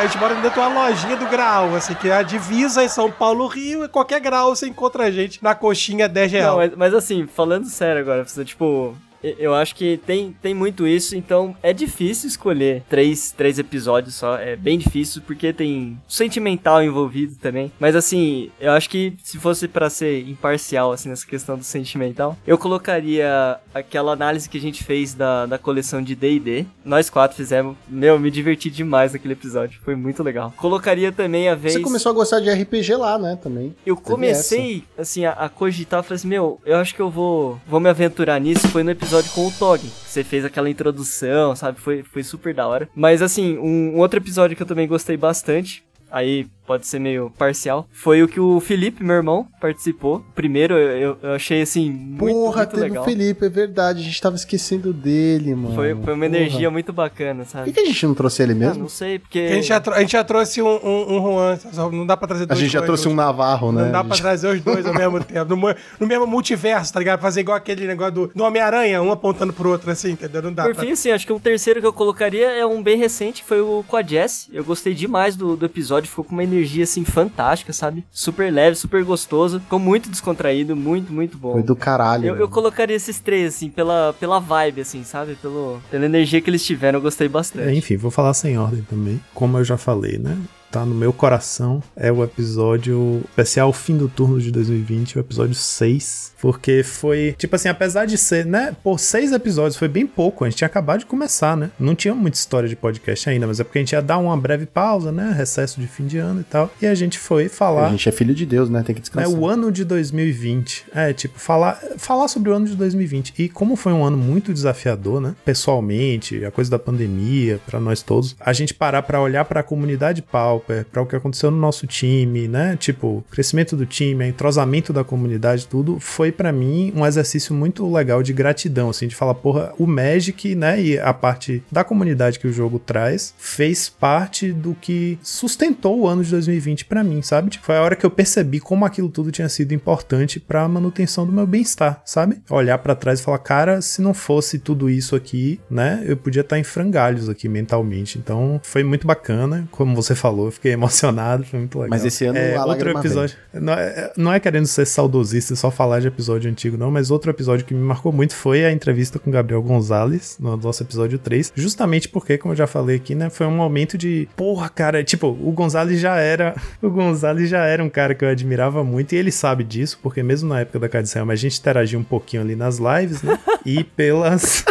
Speaker 5: a gente mora dentro de uma lojinha do graal, assim, que é a divisa em São Paulo, Rio, e qualquer grau você encontra a gente na coxinha 10 real.
Speaker 4: Não, mas, mas assim, falando sério agora, tipo, eu acho que tem, tem muito isso, então é difícil escolher três, três episódios só. É bem difícil, porque tem sentimental envolvido também. Mas assim, eu acho que se fosse para ser imparcial, assim, nessa questão do sentimental, eu colocaria aquela análise que a gente fez da, da coleção de DD. Nós quatro fizemos. Meu, me diverti demais naquele episódio. Foi muito legal. Colocaria também a vez.
Speaker 2: Você começou a gostar de RPG lá, né? Também.
Speaker 4: Eu comecei, assim, a, a cogitar. Falei assim, meu, eu acho que eu vou, vou me aventurar nisso. Foi no episódio episódio com o Tog. Você fez aquela introdução, sabe? Foi, foi super da hora. Mas assim, um, um outro episódio que eu também gostei bastante. Aí pode ser meio parcial. Foi o que o Felipe, meu irmão, participou. Primeiro, eu, eu achei assim, muito,
Speaker 2: Porra,
Speaker 4: muito
Speaker 2: teve
Speaker 4: legal.
Speaker 2: o Felipe, é verdade. A gente tava esquecendo dele, mano.
Speaker 4: Foi, foi uma
Speaker 2: Porra.
Speaker 4: energia muito bacana,
Speaker 2: Por
Speaker 4: sabe?
Speaker 2: que, que a gente não trouxe ele
Speaker 4: Ah,
Speaker 2: mesmo?
Speaker 4: não sei, porque.
Speaker 5: A gente, já a gente já trouxe um, um, um Juan, só não dá pra trazer
Speaker 2: a
Speaker 5: dois
Speaker 2: gente já trouxe um. Navarro, né?
Speaker 5: Não dá
Speaker 2: A
Speaker 5: pra
Speaker 2: gente-
Speaker 5: trazer os dois ao mesmo tempo. No, no mesmo multiverso, tá ligado? Fazer igual aquele negócio do, do Homem-Aranha, um apontando pro outro, assim, entendeu? Não dá
Speaker 4: Por
Speaker 5: pra...
Speaker 4: fim, assim, acho que um terceiro que eu colocaria é um bem recente, foi o com a Jess. Eu gostei demais do, do episódio, ficou com uma energia, assim, fantástica, sabe? Super leve, super gostoso, ficou muito descontraído, muito, muito bom.
Speaker 2: Foi do caralho.
Speaker 4: Eu, eu colocaria esses três, assim, pela, pela vibe, assim, sabe? Pelo, pela energia que eles tiveram, eu gostei
Speaker 3: É,
Speaker 4: bastante.
Speaker 3: enfim, vou falar sem ordem também. Como eu já falei, né? Tá no meu coração. É o episódio especial fim do turno de 2020, o episódio 6. Porque foi, tipo assim, apesar de ser, né? Por seis episódios foi bem pouco. A gente tinha acabado de começar, né? Não tinha muita história de podcast ainda, mas é porque a gente ia dar uma breve pausa, né? Recesso de fim de ano e tal. E a gente foi falar
Speaker 2: A gente é filho de Deus, né? Tem que
Speaker 3: né,
Speaker 2: descansar.
Speaker 3: o ano de 2020. É, tipo, falar, falar sobre o ano de 2020. E como foi um ano muito desafiador, né? Pessoalmente, a coisa da pandemia, pra nós todos, a gente parar pra olhar pra comunidade Pauper, pra o que aconteceu no nosso time, né? Tipo, crescimento do time, entrosamento da comunidade, tudo, foi pra mim um exercício muito legal de gratidão, assim, de falar, porra, o Magic, né? E a parte da comunidade que o jogo traz, fez parte do que sustentou o ano de 2020 pra mim, sabe? Tipo, foi a hora que eu percebi como aquilo tudo tinha sido importante pra manutenção do meu bem-estar, sabe? Olhar pra trás e falar, cara, se não fosse tudo isso aqui, né, eu podia estar em frangalhos aqui mentalmente. Então, foi muito bacana, como você falou, eu fiquei emocionado, foi muito legal.
Speaker 2: Mas esse ano
Speaker 3: é, outro episódio, não é, não é querendo ser saudosista e só falar de episódio antigo não, mas outro episódio que me marcou muito foi a entrevista com o Gabriel Gonzalez, no nosso episódio 3, justamente porque, como eu já falei aqui, né, foi um momento de, porra, cara, tipo, o Gonzalez já era, o Gonzalez já era um cara que eu admirava muito e ele sabe disso, porque mesmo na época da Cadicel, a gente interagia um pouquinho ali nas lives, né, e pelas...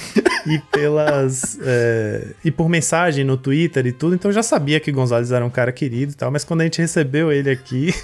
Speaker 3: e pelas é, e por mensagem no Twitter e tudo, então eu já sabia que Gonzalez era um cara querido e tal, mas quando a gente recebeu ele aqui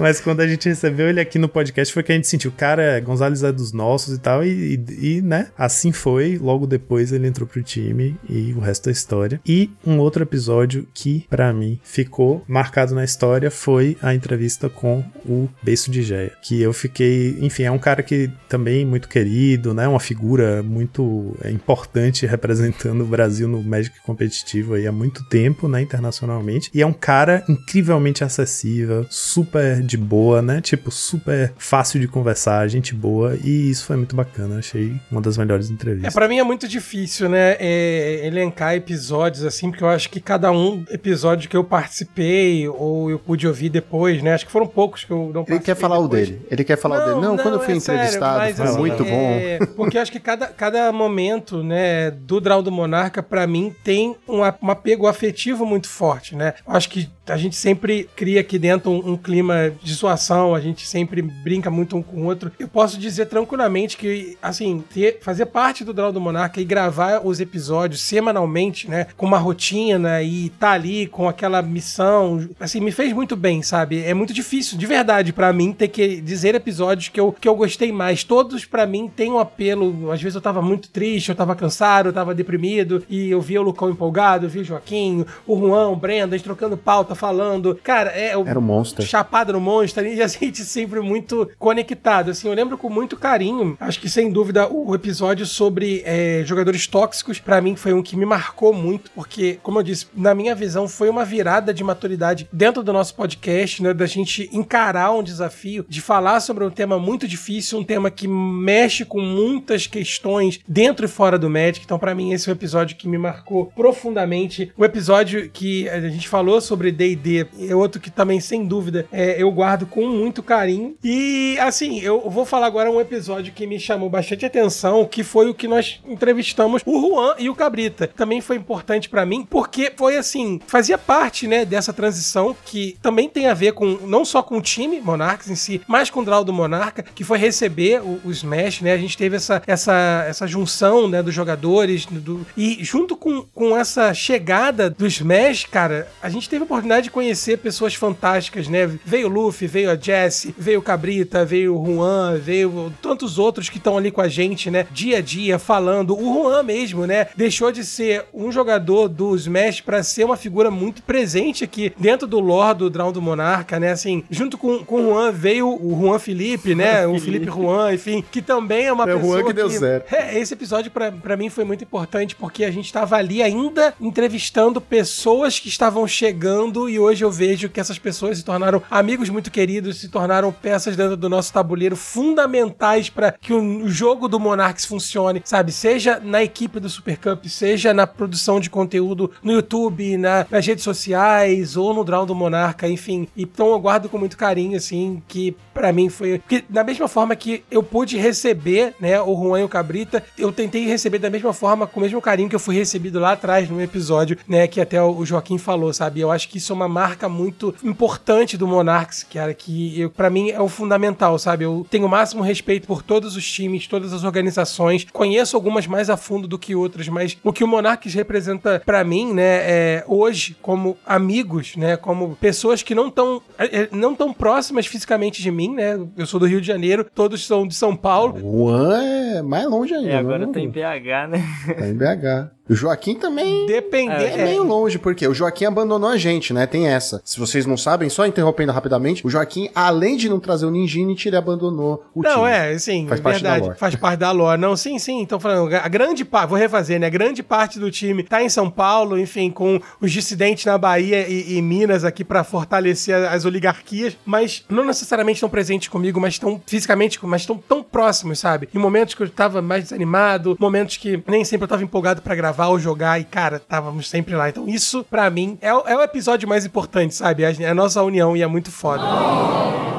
Speaker 3: Mas quando a gente recebeu ele aqui no podcast foi que a gente sentiu, cara, Gonzalez é dos nossos e tal, e, e, e, né, assim foi. Logo depois ele entrou pro time e o resto é história. E um outro episódio que, para mim, ficou marcado na história foi a entrevista com o Beiço de Geia, que eu fiquei, enfim, é um cara que também muito querido, né, uma figura muito é, importante representando o Brasil no Magic competitivo aí há muito tempo, né, internacionalmente, e é um cara incrivelmente acessível, super de boa, né? Tipo, super fácil de conversar, gente boa, e isso foi muito bacana. Achei uma das melhores
Speaker 5: É,
Speaker 3: entrevistas.
Speaker 5: pra mim é muito difícil, né, é, elencar episódios assim, porque eu acho que cada um episódio que eu participei ou eu pude ouvir depois, né, acho que foram poucos que eu não
Speaker 2: Ele
Speaker 5: participei
Speaker 2: quer falar o
Speaker 5: depois.
Speaker 2: dele. Ele quer falar o dele. Não, quando eu fui
Speaker 5: é sério,
Speaker 2: entrevistado,
Speaker 5: mas,
Speaker 2: foi
Speaker 5: assim,
Speaker 2: muito bom.
Speaker 5: é, porque eu acho que cada, cada momento, né, do Draw do Monarca, pra mim, tem um, um apego afetivo muito forte, né? Eu acho que a gente sempre cria aqui dentro um, um clima de zoação, a gente sempre brinca muito um com o outro. Eu posso dizer tranquilamente que, assim, ter, fazer parte do Draw do Monarca e gravar os episódios semanalmente, né, com uma rotina e tá ali com aquela missão, assim, me fez muito bem, sabe? É muito difícil, de verdade, para mim, ter que dizer episódios que eu, que eu gostei mais. Todos, para mim, têm um apelo. Às vezes eu tava muito triste, eu tava cansado, eu tava deprimido, e eu via o Lucão empolgado, eu via o Joaquim, o Juan, o Brenda, trocando pauta, falando. Cara, é.
Speaker 2: Era um monstro.
Speaker 5: Chapado no monstro, e a gente sempre muito conectado. Assim, eu lembro com muito carinho, acho que sem dúvida, o episódio sobre é, jogadores tóxicos, para mim, foi um que me marcou muito, porque, como eu disse, na minha visão, foi uma virada de maturidade dentro do nosso podcast, né? Da gente encarar um desafio, de falar sobre um tema muito difícil, um tema que mexe com muitas questões dentro e fora do Magic. Então, para mim, esse é um episódio que me marcou profundamente. O episódio que a gente falou sobre DD é outro que também, sem dúvida, é, eu guardo com muito carinho. E, assim, eu vou falar agora um episódio que me chamou bastante atenção, que foi o que nós entrevistamos o Juan e o Cabrita. Também foi importante para mim, porque foi assim, fazia parte, né, dessa transição que também tem a ver com não só com o time Monarchs em si, mas com o Draw do Monarca, que foi receber o, o Smash, né? A gente teve essa, essa, essa junção, né, dos jogadores do, e junto com, com essa chegada do Smash, cara, a gente teve a oportunidade de conhecer pessoas fantásticas, né? Veio o Luffy, veio a Jessie, veio o Cabrita, veio o Juan, veio tantos outros que estão ali com a gente, né? Dia a dia, falando. O Juan mesmo, né? Deixou de ser um jogador do Smash para ser uma figura muito presente aqui dentro do lore do Drown do Monarca, né? Assim, junto com, com o Juan veio o Juan Felipe, né? o Felipe Juan, enfim, que também é uma
Speaker 2: É o
Speaker 5: pessoa
Speaker 2: Juan que deu certo.
Speaker 5: É, esse episódio pra mim foi muito importante porque a gente tava ali ainda entrevistando pessoas que estavam chegando e hoje eu vejo que essas pessoas se tornaram amigos muito queridos, se tornaram peças dentro do nosso tabuleiro fundamentais para que o jogo do Monarchs funcione, sabe? Seja na equipe do Super Cup, seja na produção de conteúdo no YouTube, na, nas redes sociais ou no Draw do Monarca, enfim. Então eu guardo com muito carinho, assim, que para mim foi. Porque da mesma forma que eu pude receber, né, o Juan e o Cabrita, eu tentei receber da mesma forma, com o mesmo carinho que eu fui recebido lá atrás no episódio, né, que até o Joaquim falou, sabe? Eu acho que isso é uma marca muito importante do Monarchs, cara, que para mim é o fundamental, sabe? Eu tenho o máximo respeito por todos os times, todas as organizações, conheço algumas mais a fundo do que outras, mas o que o Monarchs representa para mim, né, é hoje como amigos, né, como pessoas que não estão não tão próximas fisicamente de mim, né? Eu sou do Rio de Janeiro, todos são de São Paulo.
Speaker 2: O Juan é mais longe ainda.
Speaker 4: É, agora
Speaker 2: não?
Speaker 4: tá em BH, né?
Speaker 2: Tá em BH. O Joaquim também
Speaker 5: Depender.
Speaker 2: é meio longe, porque o Joaquim abandonou a gente, né? Tem essa. Se vocês não sabem, só interrompendo rapidamente, o Joaquim, além de não trazer o Ninjinity, ele abandonou o
Speaker 5: Não,
Speaker 2: time.
Speaker 5: é, sim,
Speaker 2: Faz
Speaker 5: é
Speaker 2: parte da
Speaker 5: verdade.
Speaker 2: lore.
Speaker 5: Faz parte da lore. Não, sim, sim. Então, falando, a grande parte, vou refazer, né? A grande parte do time tá em São Paulo, enfim, com os dissidentes na Bahia e, e Minas aqui pra fortalecer as oligarquias, mas não necessariamente estão presentes comigo, mas estão fisicamente, mas estão tão próximos, sabe? Em momentos que eu tava mais desanimado, momentos que nem sempre eu tava empolgado pra gravar ou jogar, e cara, estávamos sempre lá. Então, isso, pra mim, é, o- é o episódio mais importante, sabe? É a nossa união e é muito foda.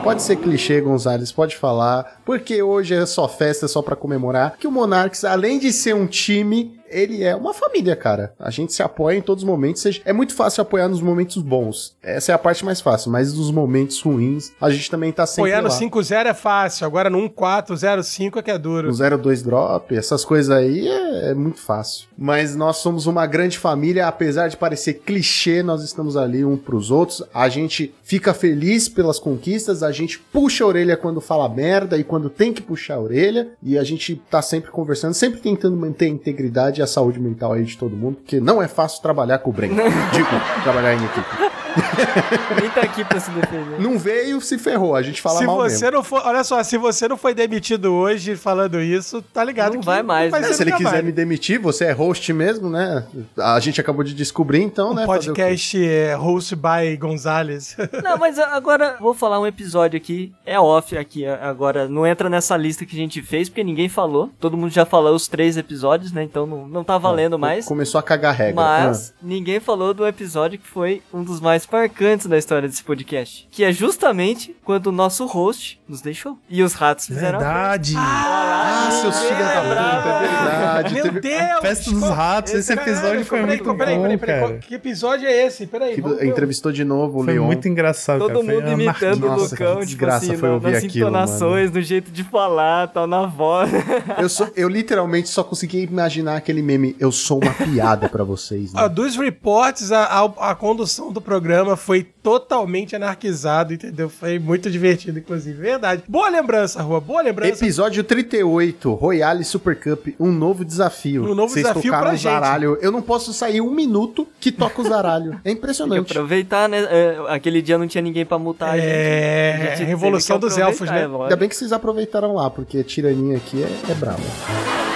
Speaker 2: Pode ser clichê, Gonzalez, pode falar, porque hoje é só festa, é só pra comemorar, que o Monarchs, além de ser um time, ele é uma família, cara. A gente se apoia em todos os momentos. É muito fácil apoiar nos momentos bons. Essa é a parte mais fácil, mas nos momentos ruins, a gente também tá sempre
Speaker 5: Apoiar no
Speaker 2: lá.
Speaker 5: 5-0 é fácil, agora no 1-4-0-5 é que é duro.
Speaker 2: No 02 drop, essas coisas aí é, é muito fácil. Mas nós somos uma grande família, apesar de parecer clichê, nós estamos ali um pros outros. A gente fica feliz pelas conquistas, a gente puxa a orelha quando fala merda e quando tem que puxar a orelha. E a gente tá sempre conversando, sempre tentando manter a integridade a saúde mental aí de todo mundo, porque não é fácil trabalhar com o Bren. Digo, trabalhar em equipe.
Speaker 4: Nem tá aqui pra se defender.
Speaker 2: Não veio, se ferrou. A gente fala
Speaker 5: se
Speaker 2: mal
Speaker 5: você
Speaker 2: mesmo.
Speaker 5: não for, olha só, se você não foi demitido hoje falando isso, tá ligado
Speaker 4: Não
Speaker 5: que
Speaker 4: vai mais, né?
Speaker 2: É, se ele quiser
Speaker 5: mais.
Speaker 2: me demitir, você é host mesmo, né? A gente acabou de descobrir, então, né?
Speaker 5: O
Speaker 2: fazer o quê?
Speaker 5: podcast é host by Gonzalez.
Speaker 4: Não, mas agora vou falar um episódio aqui. É off aqui agora. Não entra nessa lista que a gente fez, porque ninguém falou. Todo mundo já falou os três episódios, né? Então não, não tá valendo mais.
Speaker 2: Começou a cagar regra.
Speaker 4: Mas ninguém falou do episódio que foi um dos mais marcantes da história desse podcast. Que é justamente quando o nosso host nos deixou. E os ratos fizeram
Speaker 3: Verdade.
Speaker 2: Ah, Ah, seus filhos da puta, é verdade.
Speaker 5: Meu
Speaker 2: Teve-
Speaker 5: Deus!
Speaker 3: Festa dos Ratos, esse episódio foi
Speaker 5: peraí,
Speaker 3: muito
Speaker 5: peraí,
Speaker 3: bom,
Speaker 5: peraí, peraí,
Speaker 3: cara.
Speaker 5: Que episódio é esse? Peraí,
Speaker 2: que entrevistou de novo o
Speaker 3: Foi
Speaker 2: Leon.
Speaker 3: muito engraçado,
Speaker 4: Todo
Speaker 3: cara. Foi
Speaker 4: mundo imitando o Lucão, tipo
Speaker 2: desgraça
Speaker 4: assim,
Speaker 2: foi ouvir
Speaker 4: nas
Speaker 2: aquilo,
Speaker 4: entonações, no jeito de falar, tal, na voz.
Speaker 2: Eu, só- eu literalmente só consegui imaginar aquele meme. Eu sou uma piada pra vocês.
Speaker 5: Ah,
Speaker 2: Né?
Speaker 5: dos reports, a, a, a condução do programa foi totalmente anarquizado, entendeu? Foi muito divertido, inclusive. Verdade. Boa lembrança, Rua. Boa lembrança.
Speaker 2: Episódio 38, Royale Super Cup, um novo desafio.
Speaker 5: Um novo
Speaker 2: Vocês
Speaker 5: desafio
Speaker 2: tocaram
Speaker 5: pra
Speaker 2: o
Speaker 5: gente.
Speaker 2: zaralho. Eu não posso sair um minuto que toca o zaralho. É
Speaker 4: Tem que
Speaker 2: impressionante.
Speaker 4: aproveitar, né? É, aquele dia não tinha ninguém pra multar a gente.
Speaker 5: É,
Speaker 4: A gente
Speaker 5: Revolução dos Elfos, né?
Speaker 4: é.
Speaker 2: Ainda bem que vocês aproveitaram lá, porque a tiraninha aqui é, é brava.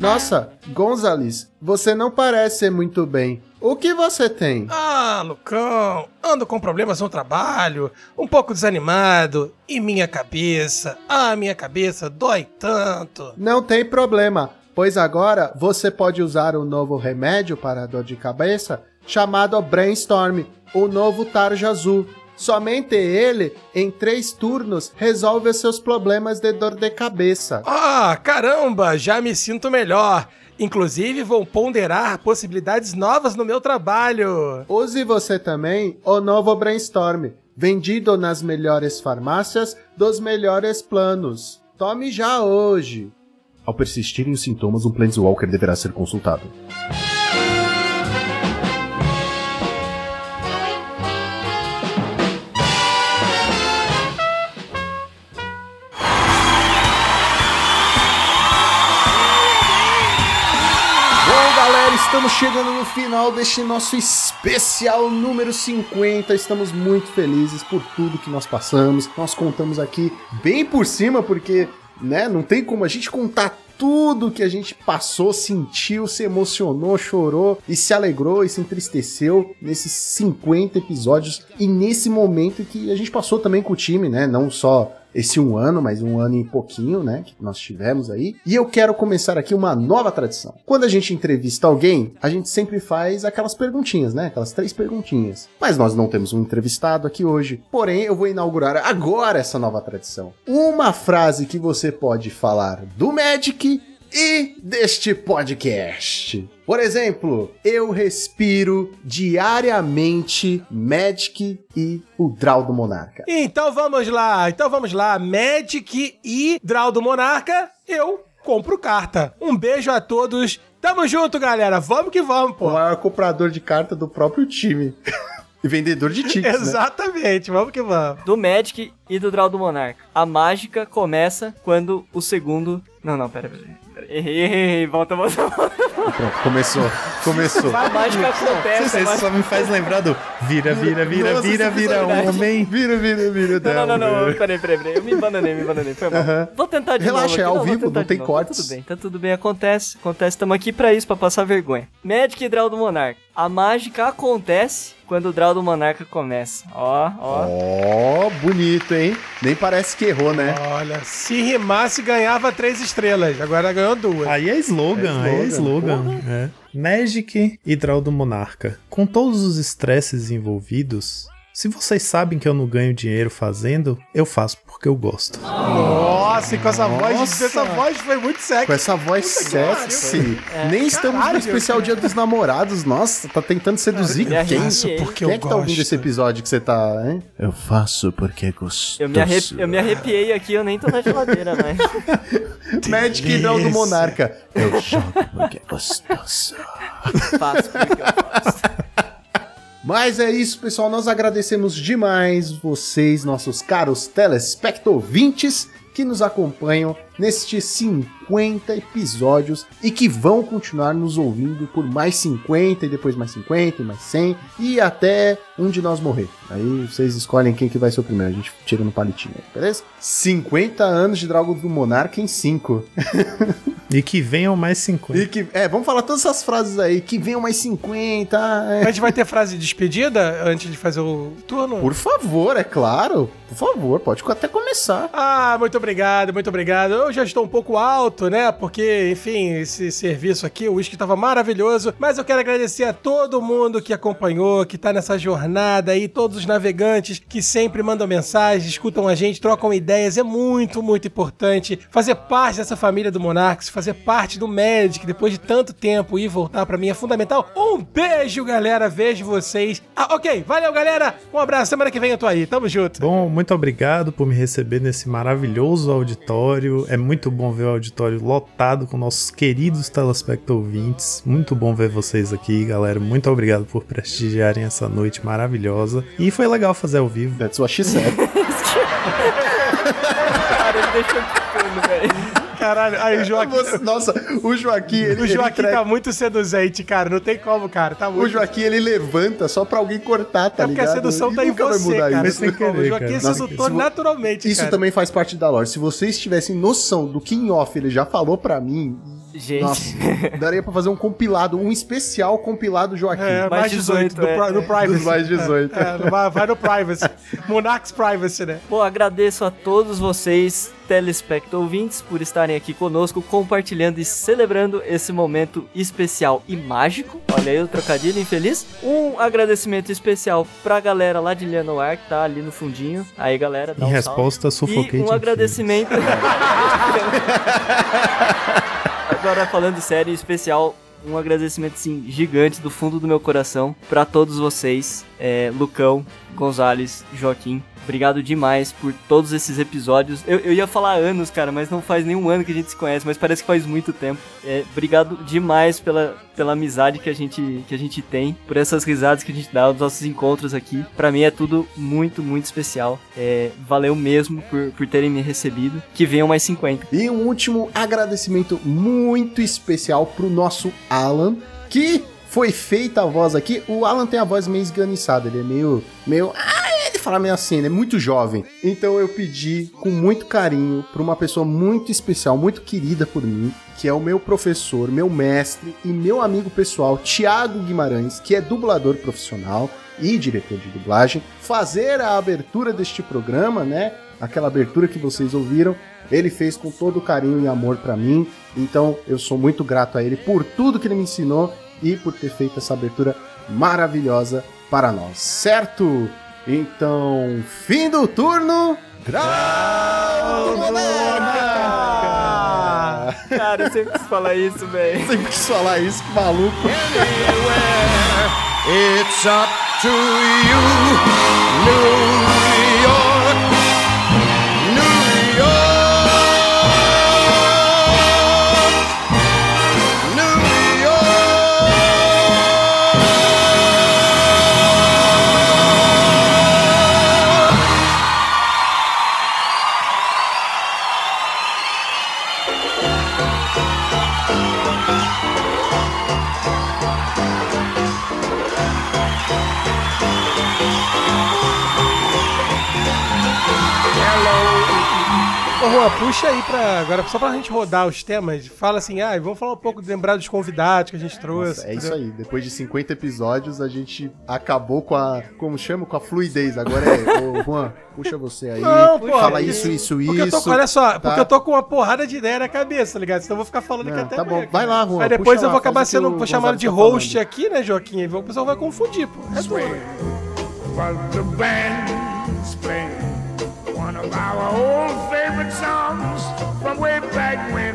Speaker 2: Nossa, Gonzales, você não parece ser muito bem. O que você tem?
Speaker 5: Ah, Lucão, ando com problemas no trabalho, um pouco desanimado, e minha cabeça, ah, minha cabeça dói tanto.
Speaker 2: Não tem problema, pois agora você pode usar o novo remédio para dor de cabeça chamado Brainstorm, o novo Tarja Azul. Somente ele, em três turnos, resolve os seus problemas de dor de cabeça.
Speaker 5: Ah, caramba, já me sinto melhor. Inclusive, vou ponderar possibilidades novas no meu trabalho.
Speaker 2: Use você também o novo Brainstorm, vendido nas melhores farmácias dos melhores planos. Tome já hoje. Ao persistirem os sintomas, um Planeswalker deverá ser consultado. Estamos chegando no final deste nosso especial número 50. Estamos muito felizes por tudo que nós passamos. Nós contamos aqui bem por cima, porque, né, não tem como a gente contar tudo que a gente passou, sentiu, se emocionou, chorou e se alegrou e se entristeceu nesses 50 episódios e nesse momento que a gente passou também com o time, né? Não só esse um ano, mas um ano e pouquinho, né? Que nós tivemos aí. E eu quero começar aqui uma nova tradição. Quando a gente entrevista alguém, a gente sempre faz aquelas perguntinhas, né? Aquelas três perguntinhas. Mas nós não temos um entrevistado aqui hoje. Porém, eu vou inaugurar agora essa nova tradição. Uma frase que você pode falar do Magic e deste podcast. Por exemplo, eu respiro diariamente Magic e o Draw do Monarca.
Speaker 5: Então vamos lá, então vamos lá. Magic e Draw do Monarca, eu compro carta. Um beijo a todos. Tamo junto, galera. Vamos que vamos,
Speaker 2: O
Speaker 5: pô.
Speaker 2: maior comprador de carta do próprio time. e vendedor de tickets, né?
Speaker 5: Exatamente, vamos que vamos.
Speaker 4: Do Magic e do Draw do Monarca. A mágica começa quando o segundo. Não, não, pera, pera. pera. Errei, errei, errei. Volta, volta, volta.
Speaker 2: Pronto, começou. Começou.
Speaker 4: A mágica acontece.
Speaker 3: Você
Speaker 4: mágica-
Speaker 3: só me faz lembrar do vira, vira, vira,
Speaker 2: Nossa,
Speaker 3: vira,
Speaker 2: esse
Speaker 3: vira,
Speaker 4: episódio-
Speaker 3: homem.
Speaker 2: Vira, vira, vira.
Speaker 4: Não, não, não, não, peraí, peraí, peraí. Eu me abandonei, me abandonei. Foi mal.
Speaker 2: Aham.
Speaker 4: Vou tentar de
Speaker 2: Relaxa,
Speaker 4: novo.
Speaker 2: é
Speaker 4: aqui.
Speaker 2: ao
Speaker 4: vou
Speaker 2: vivo, não tem
Speaker 4: novo.
Speaker 2: cortes.
Speaker 4: Tá tudo bem, tá tudo bem. Acontece, acontece. Estamos aqui pra isso, pra passar vergonha. Magic Draw do Monarca. A mágica acontece quando o Draw do Monarca começa. Ó, ó.
Speaker 2: Ó, bonito, hein? Nem parece que errou, né?
Speaker 5: Olha, se rimasse, ganhava três estrelas. Agora ganhou duas.
Speaker 3: Aí é slogan, aí é
Speaker 2: slogan,
Speaker 3: slogan. É. Magic e Draw do Monarca. Com todos os estresses envolvidos, se vocês sabem que eu não ganho dinheiro fazendo, eu faço porque eu gosto.
Speaker 5: Nossa, e com essa voz,
Speaker 2: Nossa.
Speaker 5: essa voz foi muito
Speaker 2: Com
Speaker 5: sexy.
Speaker 2: essa voz sexy. Nem estamos no
Speaker 5: Caralho.
Speaker 2: especial Dia dos Namorados. Nossa, tá tentando seduzir
Speaker 4: me
Speaker 2: quem?
Speaker 4: arrepiei.
Speaker 5: porque
Speaker 2: Quem
Speaker 5: eu
Speaker 2: é que tá ouvindo
Speaker 5: gosto.
Speaker 2: esse episódio que você tá, hein? Eu faço porque é gostoso.
Speaker 4: Eu me, arrepi- eu me arrepiei aqui, eu nem tô na geladeira, mas.
Speaker 2: Magic Draw do. Monarca. Eu jogo porque é gostoso.
Speaker 4: Faço porque eu faço.
Speaker 2: Mas é isso, pessoal. Nós agradecemos demais vocês, nossos caros telespectovintes, que nos acompanham nestes 50 episódios e que vão continuar nos ouvindo por mais 50 e depois mais 50 e mais 100 e até um de nós morrer. Aí vocês escolhem quem que vai ser o primeiro. A gente tira no palitinho, aí, beleza? 50 anos de Dragon do Monarca em 5.
Speaker 3: E que venham mais 50.
Speaker 2: E que, é, vamos falar todas essas frases aí. Que venham mais 50.
Speaker 5: A
Speaker 2: é.
Speaker 5: gente vai ter frase de despedida antes de fazer o turno?
Speaker 2: Por favor, é claro. Por favor, pode até começar.
Speaker 5: Ah, muito obrigado, muito obrigado. Já estou um pouco alto, né? Porque, enfim, esse serviço aqui, o uísque estava maravilhoso. Mas eu quero agradecer a todo mundo que acompanhou, que tá nessa jornada aí, todos os navegantes que sempre mandam mensagens, escutam a gente, trocam ideias. É muito, muito importante fazer parte dessa família do Monarchs, fazer parte do Magic depois de tanto tempo e voltar para mim é fundamental. Um beijo, galera. Vejo vocês. Ah, ok. Valeu, galera. Um abraço. Semana que vem eu tô aí. Tamo junto.
Speaker 3: Bom, muito obrigado por me receber nesse maravilhoso auditório. É muito bom ver o auditório lotado com nossos queridos telespectadores ouvintes. Muito bom ver vocês aqui, galera. Muito obrigado por prestigiarem essa noite maravilhosa. E foi legal fazer ao vivo.
Speaker 2: That's what she said.
Speaker 4: Cara, ele deixou ficando, velho.
Speaker 5: Caralho. Aí, o Joaquim.
Speaker 2: Nossa, o Joaquim, ele,
Speaker 5: O
Speaker 2: ele
Speaker 5: Joaquim
Speaker 2: entrega-
Speaker 5: tá muito seduzente, cara. Não tem como, cara. Tá muito.
Speaker 2: O Joaquim, ele levanta só pra alguém cortar, tá
Speaker 5: é porque
Speaker 2: ligado?
Speaker 5: a sedução
Speaker 2: E
Speaker 5: tá em
Speaker 2: nunca vai
Speaker 5: você,
Speaker 2: mudar
Speaker 5: cara.
Speaker 2: isso.
Speaker 5: Não tem como.
Speaker 3: querer,
Speaker 5: O Joaquim é sedutor naturalmente,
Speaker 2: Isso
Speaker 5: cara.
Speaker 2: também faz parte da lore. Se vocês tivessem noção do que em off ele já falou pra mim,
Speaker 4: Gente.
Speaker 2: nossa, daria pra fazer um compilado, um especial compilado Joaquim.
Speaker 5: É, mais
Speaker 4: Mais
Speaker 5: 18,
Speaker 4: 18,
Speaker 5: do,
Speaker 4: é.
Speaker 5: no privacy.
Speaker 2: Mais 18.
Speaker 5: É, no- vai, vai no privacy. Monarchs privacy, né?
Speaker 4: Bom, agradeço a todos vocês, telespecto ouvintes, por estarem aqui conosco, compartilhando e celebrando esse momento especial e mágico. Olha aí o trocadilho infeliz. Um agradecimento especial pra galera lá de Lianoar, que tá ali no fundinho. Aí, galera, dá
Speaker 3: Em
Speaker 4: um
Speaker 3: resposta,
Speaker 4: salve.
Speaker 3: sufoquei.
Speaker 4: E um agradecimento. Agora, falando sério, em especial, um agradecimento assim, gigante do fundo do meu coração pra todos vocês, é, Lucão, Gonzales, Joaquim. Obrigado demais por todos esses episódios. Eu, eu ia falar anos, cara, mas não faz nenhum ano que a gente se conhece, mas parece que faz muito tempo. É, obrigado demais pela, pela amizade que a, gente, que a gente tem, por essas risadas que a gente dá, os nossos encontros aqui. Pra mim é tudo muito, muito especial. É, valeu mesmo por, por terem me recebido. Que venham mais 50.
Speaker 2: E um último agradecimento muito especial pro nosso Alan, que foi feita a voz aqui. O Alan tem a voz meio esganiçada, ele é meio. meio. Ah, ele fala meio assim, ele é muito jovem. Então eu pedi com muito carinho pra uma pessoa muito especial, muito querida por mim, que é o meu professor, meu mestre e meu amigo pessoal, Tiago Guimarães, que é dublador profissional e diretor de dublagem, fazer a abertura deste programa, né? Aquela abertura que vocês ouviram. Ele fez com todo carinho e amor pra mim, então eu sou muito grato a ele por tudo que ele me ensinou e por ter feito essa abertura maravilhosa para nós, certo? Então, fim do turno. Grau Monarca!
Speaker 4: Cara, eu sempre quis falar isso, velho.
Speaker 2: Sempre quis falar isso, que maluco.
Speaker 6: It's up to you, New
Speaker 5: Ô, Juan, puxa aí pra. Agora, só pra gente rodar os temas, fala assim, ah, vamos falar um pouco, lembrar dos convidados que a gente trouxe.
Speaker 2: Nossa, é isso aí. Depois de 50 episódios, a gente acabou com a. Como chama? Com a fluidez. Agora é. Ô, Juan, puxa você aí.
Speaker 5: Não, pô,
Speaker 2: fala isso, isso,
Speaker 5: tô,
Speaker 2: isso.
Speaker 5: com- olha só,
Speaker 2: tá?
Speaker 5: porque eu tô com uma porrada de ideia na cabeça, tá ligado? Senão eu vou ficar falando aqui
Speaker 2: Não,
Speaker 5: até
Speaker 2: tá bom. Vai lá, Juan,
Speaker 5: Aí depois
Speaker 2: puxa
Speaker 5: eu vou
Speaker 2: lá,
Speaker 5: acabar sendo
Speaker 2: o
Speaker 5: chamado de
Speaker 2: tá
Speaker 5: host
Speaker 2: falando.
Speaker 5: aqui, né, Joaquim? O pessoal vai confundir, pô. É duro.
Speaker 7: One of our old favorite songs from way back when.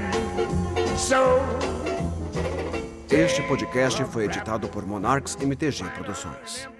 Speaker 7: So
Speaker 1: Este podcast foi editado por Monarchs MTG Produções.